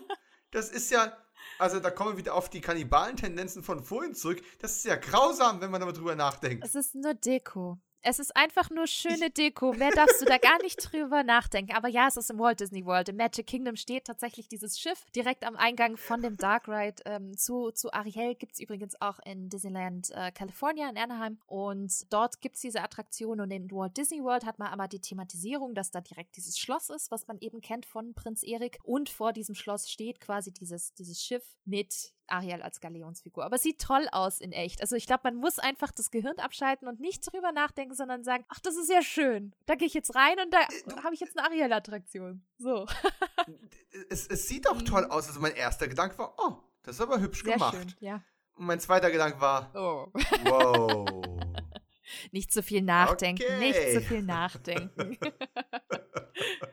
Das ist ja, also da kommen wir wieder auf die Kannibalen-Tendenzen von vorhin zurück. Das ist ja grausam, wenn man darüber nachdenkt. Es ist nur Deko. Es ist einfach nur schöne Deko. Mehr darfst du da gar nicht drüber nachdenken. Aber ja, es ist im Walt Disney World. Im Magic Kingdom steht tatsächlich dieses Schiff direkt am Eingang von dem Dark Ride ähm, zu, zu Ariel. Gibt es übrigens auch in Disneyland äh, California in Anaheim. Und dort gibt es diese Attraktion. Und in Walt Disney World hat man aber die Thematisierung, dass da direkt dieses Schloss ist, was man eben kennt von Prinz Erik. Und vor diesem Schloss steht quasi dieses, dieses Schiff mit Ariel als Galeonsfigur. Aber sieht toll aus in echt. Also ich glaube, man muss einfach das Gehirn abschalten und nicht drüber nachdenken, sondern sagen, ach, das ist ja schön. Da gehe ich jetzt rein und da habe ich jetzt eine Ariel-Attraktion. So. es, es, sieht auch toll mhm. aus. Also mein erster Gedanke war, oh, das ist aber hübsch Sehr gemacht. Schön, ja. Und mein zweiter Gedanke war, oh. wow. nicht zu viel nachdenken, okay. nicht zu viel nachdenken.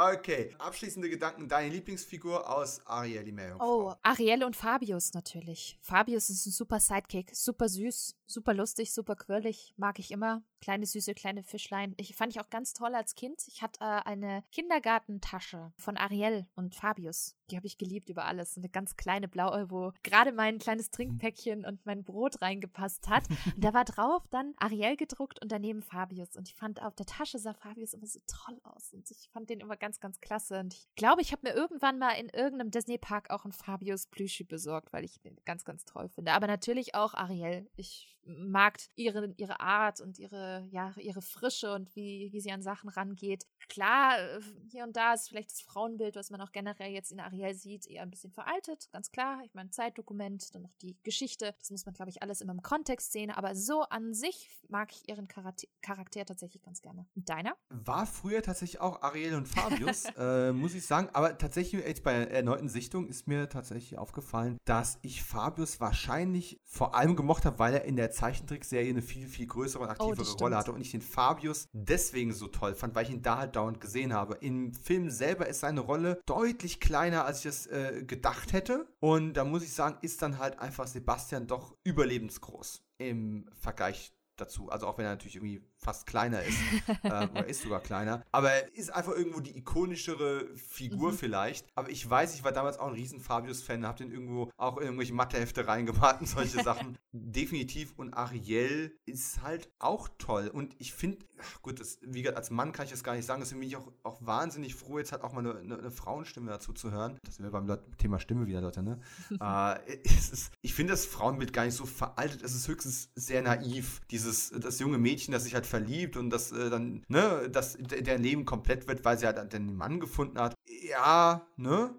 Okay, abschließende Gedanken. Deine Lieblingsfigur aus Ariel, die Meerjungfrau? Oh, Ariel und Fabius natürlich. Fabius ist ein super Sidekick, super süß, super lustig, super quirlig, mag ich immer. Kleine süße kleine Fischlein. Ich fand ich auch ganz toll als Kind. Ich hatte äh, eine Kindergartentasche von Ariel und Fabius. Die habe ich geliebt über alles. Eine ganz kleine blaue, wo gerade mein kleines Trinkpäckchen und mein Brot reingepasst hat. Und da war drauf dann Ariel gedruckt und daneben Fabius. Und ich fand auf der Tasche sah Fabius immer so toll aus. Und ich fand den immer ganz, ganz klasse. Und ich glaube, ich habe mir irgendwann mal in irgendeinem Disney-Park auch einen Fabius Plüschi besorgt, weil ich den ganz, ganz toll finde. Aber natürlich auch Ariel. Ich mag ihre, ihre Art und ihre, ja, ihre Frische und wie, wie sie an Sachen rangeht. Klar, äh, hier und da ist vielleicht das Frauenbild, was man auch generell jetzt in Ariel sieht, eher ein bisschen veraltet, ganz klar. Ich meine, Zeitdokument, dann noch die Geschichte. Das muss man, glaube ich, alles immer im Kontext sehen. Aber so an sich mag ich ihren Charakter, Charakter tatsächlich ganz gerne. Und deiner? War früher tatsächlich auch Ariel und Fabius, äh, muss ich sagen. Aber tatsächlich jetzt bei der erneuten Sichtung ist mir tatsächlich aufgefallen, dass ich Fabius wahrscheinlich vor allem gemocht habe, weil er in der Zeichentrickserie eine viel, viel größere und oh, aktivere Rolle hatte und ich den Fabius deswegen so toll fand, weil ich ihn da halt dauernd gesehen habe. Im Film selber ist seine Rolle deutlich kleiner, als ich es äh, gedacht hätte. Und da muss ich sagen, ist dann halt einfach Sebastian doch überlebensgroß im Vergleich dazu. Also auch wenn er natürlich irgendwie fast kleiner ist. äh, oder ist sogar kleiner. Aber er ist einfach irgendwo die ikonischere Figur mhm. vielleicht. Aber ich weiß, ich war damals auch ein riesen Fabius-Fan, hab den irgendwo auch in irgendwelche Mathehefte reingemacht und solche Sachen. Definitiv. Und Ariel ist halt auch toll. Und ich finde, gut, das, wie gesagt, als Mann kann ich das gar nicht sagen, deswegen bin ich auch, auch wahnsinnig froh, jetzt halt auch mal eine, eine, eine Frauenstimme dazu zu hören. Das sind wir beim Thema Stimme wieder, Leute, ne? äh, ist, ich finde das Frauenbild gar nicht so veraltet. Es ist höchstens sehr naiv. Dieses, das junge Mädchen, das sich halt verliebt und dass äh, dann, ne, dass der Leben komplett wird, weil sie halt den Mann gefunden hat. Ja, ne?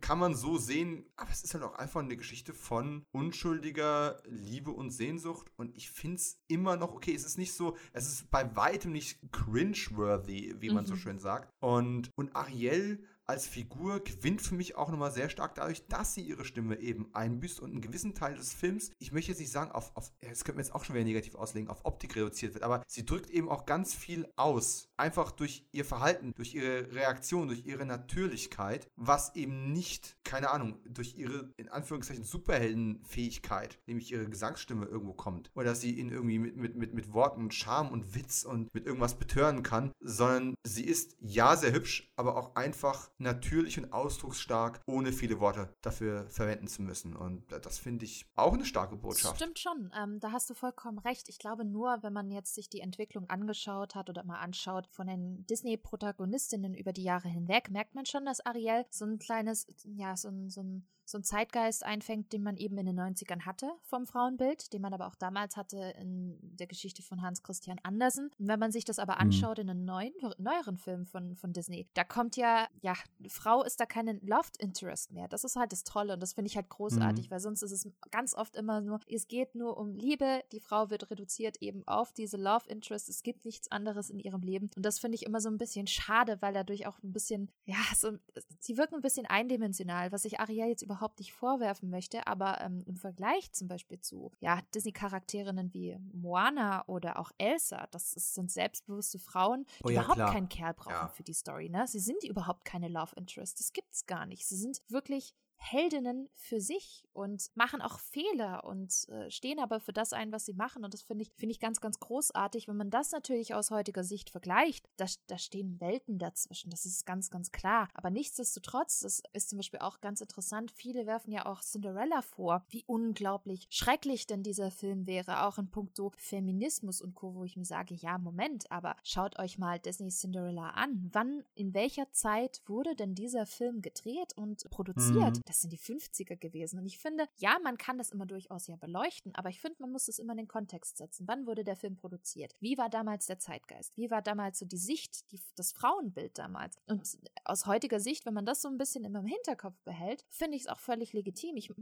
kann man so sehen, aber es ist halt auch einfach eine Geschichte von unschuldiger Liebe und Sehnsucht und ich finde es immer noch okay. Es ist nicht so, es ist bei weitem nicht cringe-worthy, wie man mhm. so schön sagt. Und, und Ariel als Figur gewinnt für mich auch nochmal sehr stark dadurch, dass sie ihre Stimme eben einbüßt und einen gewissen Teil des Films, ich möchte jetzt nicht sagen, auf, auf das könnte man jetzt auch schon wieder negativ auslegen, auf Optik reduziert wird, aber sie drückt eben auch ganz viel aus. Einfach durch ihr Verhalten, durch ihre Reaktion, durch ihre Natürlichkeit, was eben nicht, keine Ahnung, durch ihre, in Anführungszeichen, Superheldenfähigkeit, nämlich ihre Gesangsstimme irgendwo kommt. Oder dass sie ihn irgendwie mit, mit, mit, mit Worten und Charme und Witz und mit irgendwas betören kann, sondern sie ist ja sehr hübsch, aber auch einfach natürlich und ausdrucksstark, ohne viele Worte dafür verwenden zu müssen. Und das finde ich auch eine starke Botschaft. Stimmt schon, ähm, da hast du vollkommen recht. Ich glaube nur, wenn man jetzt sich die Entwicklung angeschaut hat oder mal anschaut von den Disney-Protagonistinnen über die Jahre hinweg, merkt man schon, dass Ariel so ein kleines, ja, so ein, so ein so einen Zeitgeist einfängt, den man eben in den 90ern hatte vom Frauenbild, den man aber auch damals hatte in der Geschichte von Hans Christian Andersen. Und wenn man sich das aber mhm. anschaut in einem neuen, neueren Film von, von Disney, da kommt ja, ja, Frau ist da keine Love Interest mehr. Das ist halt das Tolle und das finde ich halt großartig, mhm. weil sonst ist es ganz oft immer nur, es geht nur um Liebe, die Frau wird reduziert eben auf diese Love Interest, es gibt nichts anderes in ihrem Leben und das finde ich immer so ein bisschen schade, weil dadurch auch ein bisschen, ja, so, sie wirken ein bisschen eindimensional, was ich Ariel jetzt überhaupt überhaupt nicht vorwerfen möchte, aber ähm, im Vergleich zum Beispiel zu ja, Disney-Charakterinnen wie Moana oder auch Elsa, das sind selbstbewusste Frauen, die oh ja, überhaupt klar. keinen Kerl brauchen ja. für die Story. Ne? Sie sind überhaupt keine Love Interest. Das gibt es gar nicht. Sie sind wirklich Heldinnen für sich und machen auch Fehler und äh, stehen aber für das ein, was sie machen. Und das finde ich, finde ich ganz, ganz großartig. Wenn man das natürlich aus heutiger Sicht vergleicht, da, da stehen Welten dazwischen. Das ist ganz, ganz klar. Aber nichtsdestotrotz, das ist zum Beispiel auch ganz interessant. Viele werfen ja auch Cinderella vor, wie unglaublich schrecklich denn dieser Film wäre, auch in puncto Feminismus und Co., wo ich mir sage, ja, Moment, aber schaut euch mal Disney Cinderella an. Wann, in welcher Zeit wurde denn dieser Film gedreht und produziert? Mhm das sind die 50er gewesen. Und ich finde, ja, man kann das immer durchaus ja beleuchten, aber ich finde, man muss es immer in den Kontext setzen. Wann wurde der Film produziert? Wie war damals der Zeitgeist? Wie war damals so die Sicht, die, das Frauenbild damals? Und aus heutiger Sicht, wenn man das so ein bisschen immer im Hinterkopf behält, finde ich es auch völlig legitim. Ich,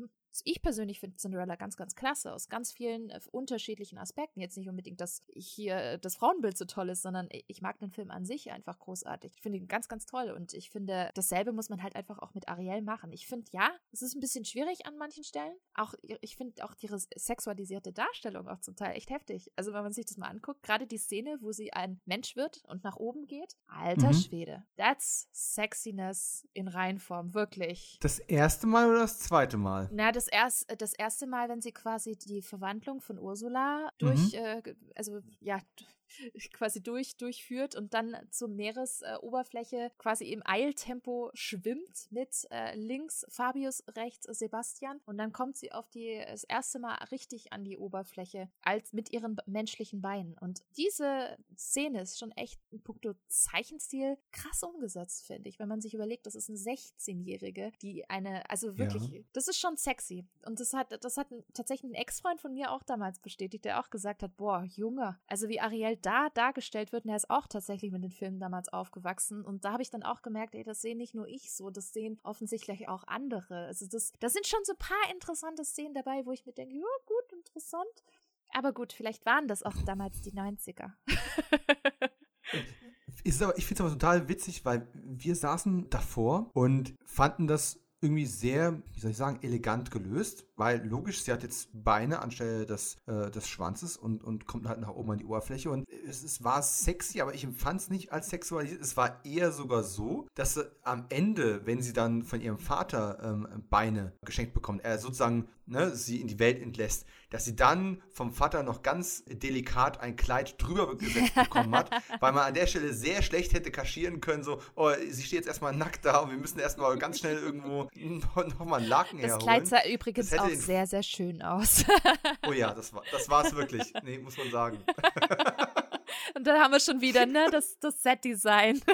ich persönlich finde Cinderella ganz, ganz klasse, aus ganz vielen äh, unterschiedlichen Aspekten. Jetzt nicht unbedingt, dass hier das Frauenbild so toll ist, sondern ich mag den Film an sich einfach großartig. Ich finde ihn ganz, ganz toll und ich finde, dasselbe muss man halt einfach auch mit Ariel machen. Ich finde, ja, es ist ein bisschen schwierig an manchen Stellen. Auch, ich finde auch ihre sexualisierte Darstellung auch zum Teil echt heftig. Also, wenn man sich das mal anguckt, gerade die Szene, wo sie ein Mensch wird und nach oben geht, alter mhm. Schwede. That's Sexiness in Reinform, wirklich. Das erste Mal oder das zweite Mal? Na, das, erst, das erste Mal, wenn sie quasi die Verwandlung von Ursula durch, mhm. äh, also ja, quasi durch, durchführt und dann zur Meeresoberfläche quasi im Eiltempo schwimmt mit äh, links Fabius, rechts Sebastian und dann kommt sie auf die das erste Mal richtig an die Oberfläche als mit ihren menschlichen Beinen. Und diese Szene ist schon echt in puncto Zeichenstil krass umgesetzt, finde ich, wenn man sich überlegt, das ist eine 16-Jährige, die eine, also wirklich, ja. das ist schon sexy. Und das hat, das hat tatsächlich ein Ex-Freund von mir auch damals bestätigt, der auch gesagt hat, boah, Junge, also wie Ariel da dargestellt wird, und er ist auch tatsächlich mit den Filmen damals aufgewachsen. Und da habe ich dann auch gemerkt, ey, das sehen nicht nur ich so, das sehen offensichtlich auch andere. Also das, da sind schon so ein paar interessante Szenen dabei, wo ich mir denke, ja, gut, interessant. Aber gut, vielleicht waren das auch damals die 90er. Ist aber, ich finde es aber total witzig, weil wir saßen davor und fanden das irgendwie sehr, wie soll ich sagen, elegant gelöst, weil logisch, sie hat jetzt Beine anstelle des, äh, des Schwanzes und, und kommt halt nach oben an die Oberfläche und es, es war sexy, aber ich empfand es nicht als sexualisiert. Es war eher sogar so, dass sie am Ende, wenn sie dann von ihrem Vater ähm, Beine geschenkt bekommt, er sozusagen ne, sie in die Welt entlässt, dass sie dann vom Vater noch ganz delikat ein Kleid drüber gesetzt bekommen hat, weil man an der Stelle sehr schlecht hätte kaschieren können, so, oh, sie steht jetzt erstmal nackt da und wir müssen erstmal ganz schnell irgendwo nochmal einen Laken das herholen. Das Kleid sah übrigens auch sehr, sehr schön aus. oh ja, das war das war's wirklich. Nee, muss man sagen. und dann haben wir schon wieder, ne, das, das Set-Design.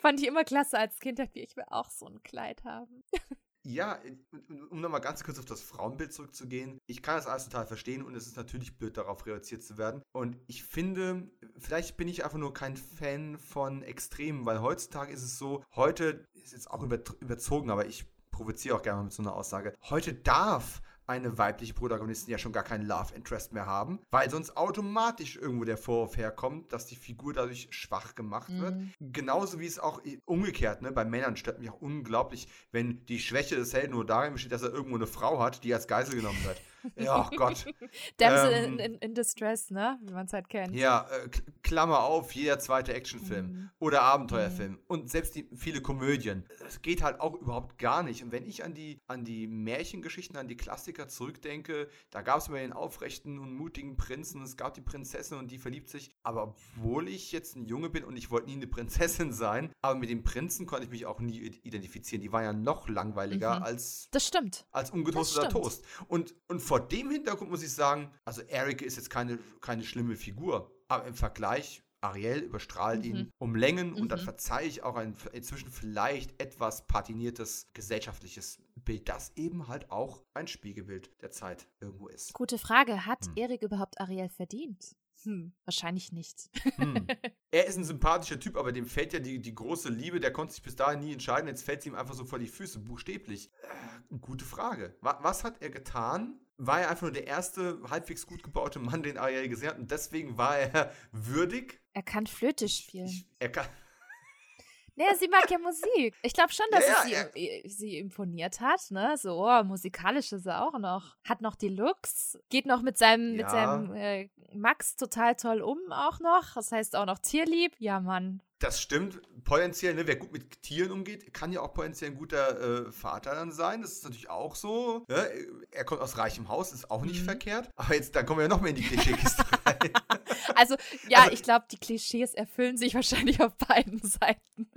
Fand ich immer klasse als Kind, ich will auch so ein Kleid haben. Ja, um nochmal ganz kurz auf das Frauenbild zurückzugehen. Ich kann das alles total verstehen und es ist natürlich blöd, darauf reduziert zu werden. Und ich finde, vielleicht bin ich einfach nur kein Fan von Extremen, weil heutzutage ist es so, heute ist jetzt auch überzogen, aber ich provoziere auch gerne mal mit so einer Aussage. Heute darf eine weibliche Protagonistin ja schon gar keinen Love Interest mehr haben, weil sonst automatisch irgendwo der Vorwurf herkommt, dass die Figur dadurch schwach gemacht mhm. wird. Genauso wie es auch umgekehrt, ne, bei Männern stört mich auch unglaublich, wenn die Schwäche des Helden nur darin besteht, dass er irgendwo eine Frau hat, die als Geisel genommen wird. Ja, oh Gott. Damsel ähm, in, in, in, Distress, ne? Wie man es halt kennt. Ja, äh, Klammer auf, jeder zweite Actionfilm mhm. oder Abenteuerfilm mhm. und selbst die viele Komödien. Das geht halt auch überhaupt gar nicht. Und wenn ich an die, an die Märchengeschichten, an die Klassiker zurückdenke, da gab es immer den aufrechten und mutigen Prinzen, es gab die Prinzessin und die verliebt sich. Aber obwohl ich jetzt ein Junge bin und ich wollte nie eine Prinzessin sein, aber mit den Prinzen konnte ich mich auch nie identifizieren. Die waren ja noch langweiliger mhm. als, das stimmt. als ungetoasteter Toast. Und, und vor dem Hintergrund muss ich sagen, also Eric ist jetzt keine, keine schlimme Figur, aber im Vergleich Ariel überstrahlt mhm. ihn um Längen mhm. und dann mhm. verzeihe ich auch ein inzwischen vielleicht etwas patiniertes gesellschaftliches Bild, das eben halt auch ein Spiegelbild der Zeit irgendwo ist. Gute Frage. Hat hm. Erik überhaupt Ariel verdient? Hm, wahrscheinlich nicht. Hm. Er ist ein sympathischer Typ, aber dem fällt ja die, die große Liebe, der konnte sich bis dahin nie entscheiden, jetzt fällt sie ihm einfach so vor die Füße, buchstäblich. Äh, gute Frage. Was hat er getan, war er einfach nur der erste halbwegs gut gebaute Mann, den Ariel gesehen hat. Und deswegen war er würdig. Er kann Flöte spielen. Ich, er kann. Naja, sie mag ja Musik. Ich glaube schon, dass ja, ja, es sie, ja. sie, imponiert hat, ne? So, oh, musikalisch ist er auch noch. Hat noch die Looks. Geht noch mit seinem, mit seinem äh, Max total toll um auch noch. Das heißt auch noch tierlieb. Ja, Mann. Das stimmt. Potenziell, ne, wer gut mit Tieren umgeht, kann ja auch potenziell ein guter äh, Vater dann sein. Das ist natürlich auch so. Ne? Er kommt aus reichem Haus, ist auch nicht mhm. verkehrt. Aber jetzt, dann kommen wir ja noch mehr in die Klischeekiste rein. Also, ja, also, ich glaube, die Klischees erfüllen sich wahrscheinlich auf beiden Seiten.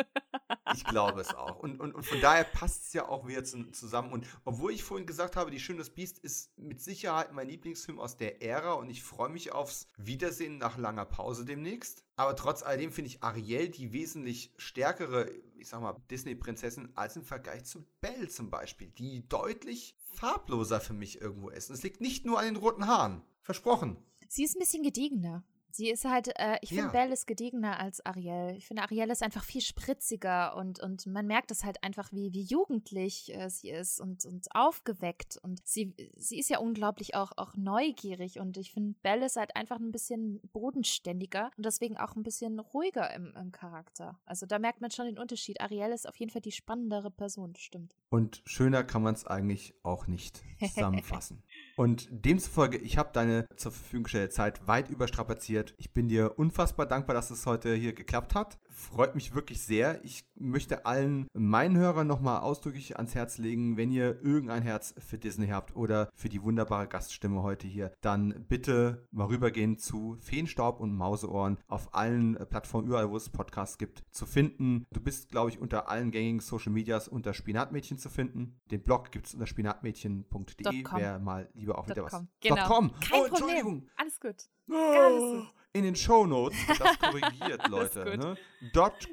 Ich glaube es auch. Und, und, und von daher passt es ja auch wieder zusammen. Und obwohl ich vorhin gesagt habe, Die Schöne das Biest ist mit Sicherheit mein Lieblingsfilm aus der Ära und ich freue mich aufs Wiedersehen nach langer Pause demnächst. Aber trotz alledem finde ich Ariel die wesentlich stärkere, ich sag mal, Disney-Prinzessin als im Vergleich zu Belle zum Beispiel, die deutlich farbloser für mich irgendwo ist. Und es liegt nicht nur an den roten Haaren. Versprochen. Sie ist ein bisschen gediegener. Sie ist halt, äh, ich finde, ja. Belle ist gediegener als Ariel. Ich finde, Ariel ist einfach viel spritziger und, und man merkt es halt einfach, wie, wie jugendlich äh, sie ist und, und aufgeweckt. Und sie, sie ist ja unglaublich auch, auch neugierig und ich finde, Belle ist halt einfach ein bisschen bodenständiger und deswegen auch ein bisschen ruhiger im, im Charakter. Also da merkt man schon den Unterschied. Ariel ist auf jeden Fall die spannendere Person, stimmt. Und schöner kann man es eigentlich auch nicht zusammenfassen. Und demzufolge, ich habe deine zur Verfügung gestellte Zeit weit überstrapaziert. Ich bin dir unfassbar dankbar, dass es heute hier geklappt hat. Freut mich wirklich sehr. Ich möchte allen meinen Hörern nochmal ausdrücklich ans Herz legen, wenn ihr irgendein Herz für Disney habt oder für die wunderbare Gaststimme heute hier, dann bitte mal rübergehen zu Feenstaub und Mauseohren auf allen Plattformen, überall wo es Podcasts gibt, zu finden. Du bist, glaube ich, unter allen gängigen Social Medias unter Spinatmädchen zu finden. Den Blog gibt es unter spinatmädchen.de, wer mal lieber auch wieder was. Genau. Kein oh, Entschuldigung. Problem. Alles gut. Oh, in den Shownotes wird das korrigiert, Leute. Ne?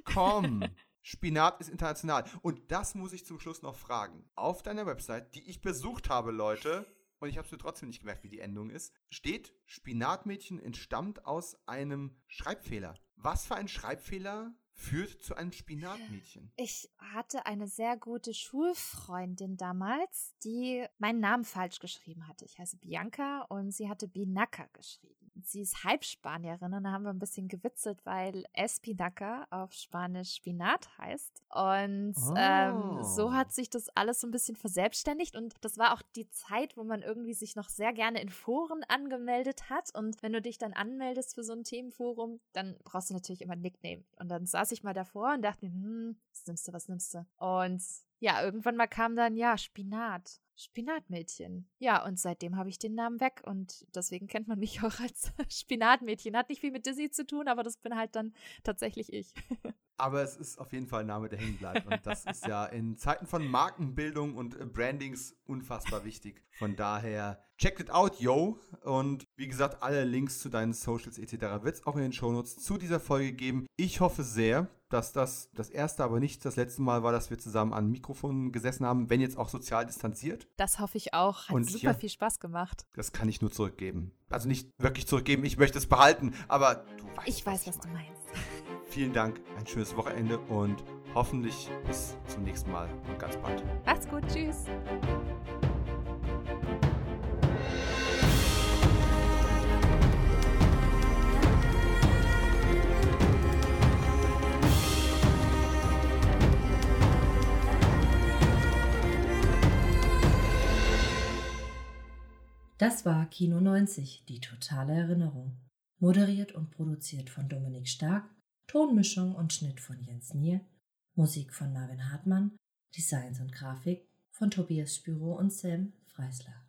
.com. Spinat ist international. Und das muss ich zum Schluss noch fragen. Auf deiner Website, die ich besucht habe, Leute, und ich habe es mir trotzdem nicht gemerkt, wie die Endung ist, steht, Spinatmädchen entstammt aus einem Schreibfehler. Was für ein Schreibfehler führt zu einem Spinatmädchen. Ich hatte eine sehr gute Schulfreundin damals, die meinen Namen falsch geschrieben hatte. Ich heiße Bianca und sie hatte Binaka geschrieben. Sie ist Halbspanierin und da haben wir ein bisschen gewitzelt, weil Espinaca auf Spanisch Spinat heißt. Und oh. ähm, so hat sich das alles so ein bisschen verselbstständigt und das war auch die Zeit, wo man irgendwie sich noch sehr gerne in Foren angemeldet hat und wenn du dich dann anmeldest für so ein Themenforum, dann brauchst du natürlich immer ein Nickname. Und dann saß ich mal davor und dachte mir, hm, was nimmst du, was nimmst du? Und ja, irgendwann mal kam dann, ja, Spinat. Spinatmädchen. Ja, und seitdem habe ich den Namen weg und deswegen kennt man mich auch als Spinatmädchen. Hat nicht viel mit Disney zu tun, aber das bin halt dann tatsächlich ich. Aber es ist auf jeden Fall ein Name, der hängen bleibt. Und das ist ja in Zeiten von Markenbildung und äh, Brandings unfassbar wichtig. Von daher, check it out, yo. Und wie gesagt, alle Links zu deinen Socials etc. wird es auch in den Shownotes zu dieser Folge geben. Ich hoffe sehr, dass das das erste, aber nicht das letzte Mal war, dass wir zusammen an Mikrofonen gesessen haben, wenn jetzt auch sozial distanziert. Das hoffe ich auch. Hat und super ja, viel Spaß gemacht. Das kann ich nur zurückgeben. Also nicht wirklich zurückgeben, ich möchte es behalten, aber du weißt. Ich weiß, was, was du meinst. Vielen Dank, ein schönes Wochenende und hoffentlich bis zum nächsten Mal und ganz bald. Macht's gut, tschüss. Das war Kino 90, die totale Erinnerung. Moderiert und produziert von Dominik Stark, Tonmischung und Schnitt von Jens Nier, Musik von Marvin Hartmann, Designs und Grafik von Tobias Spüro und Sam Freisler.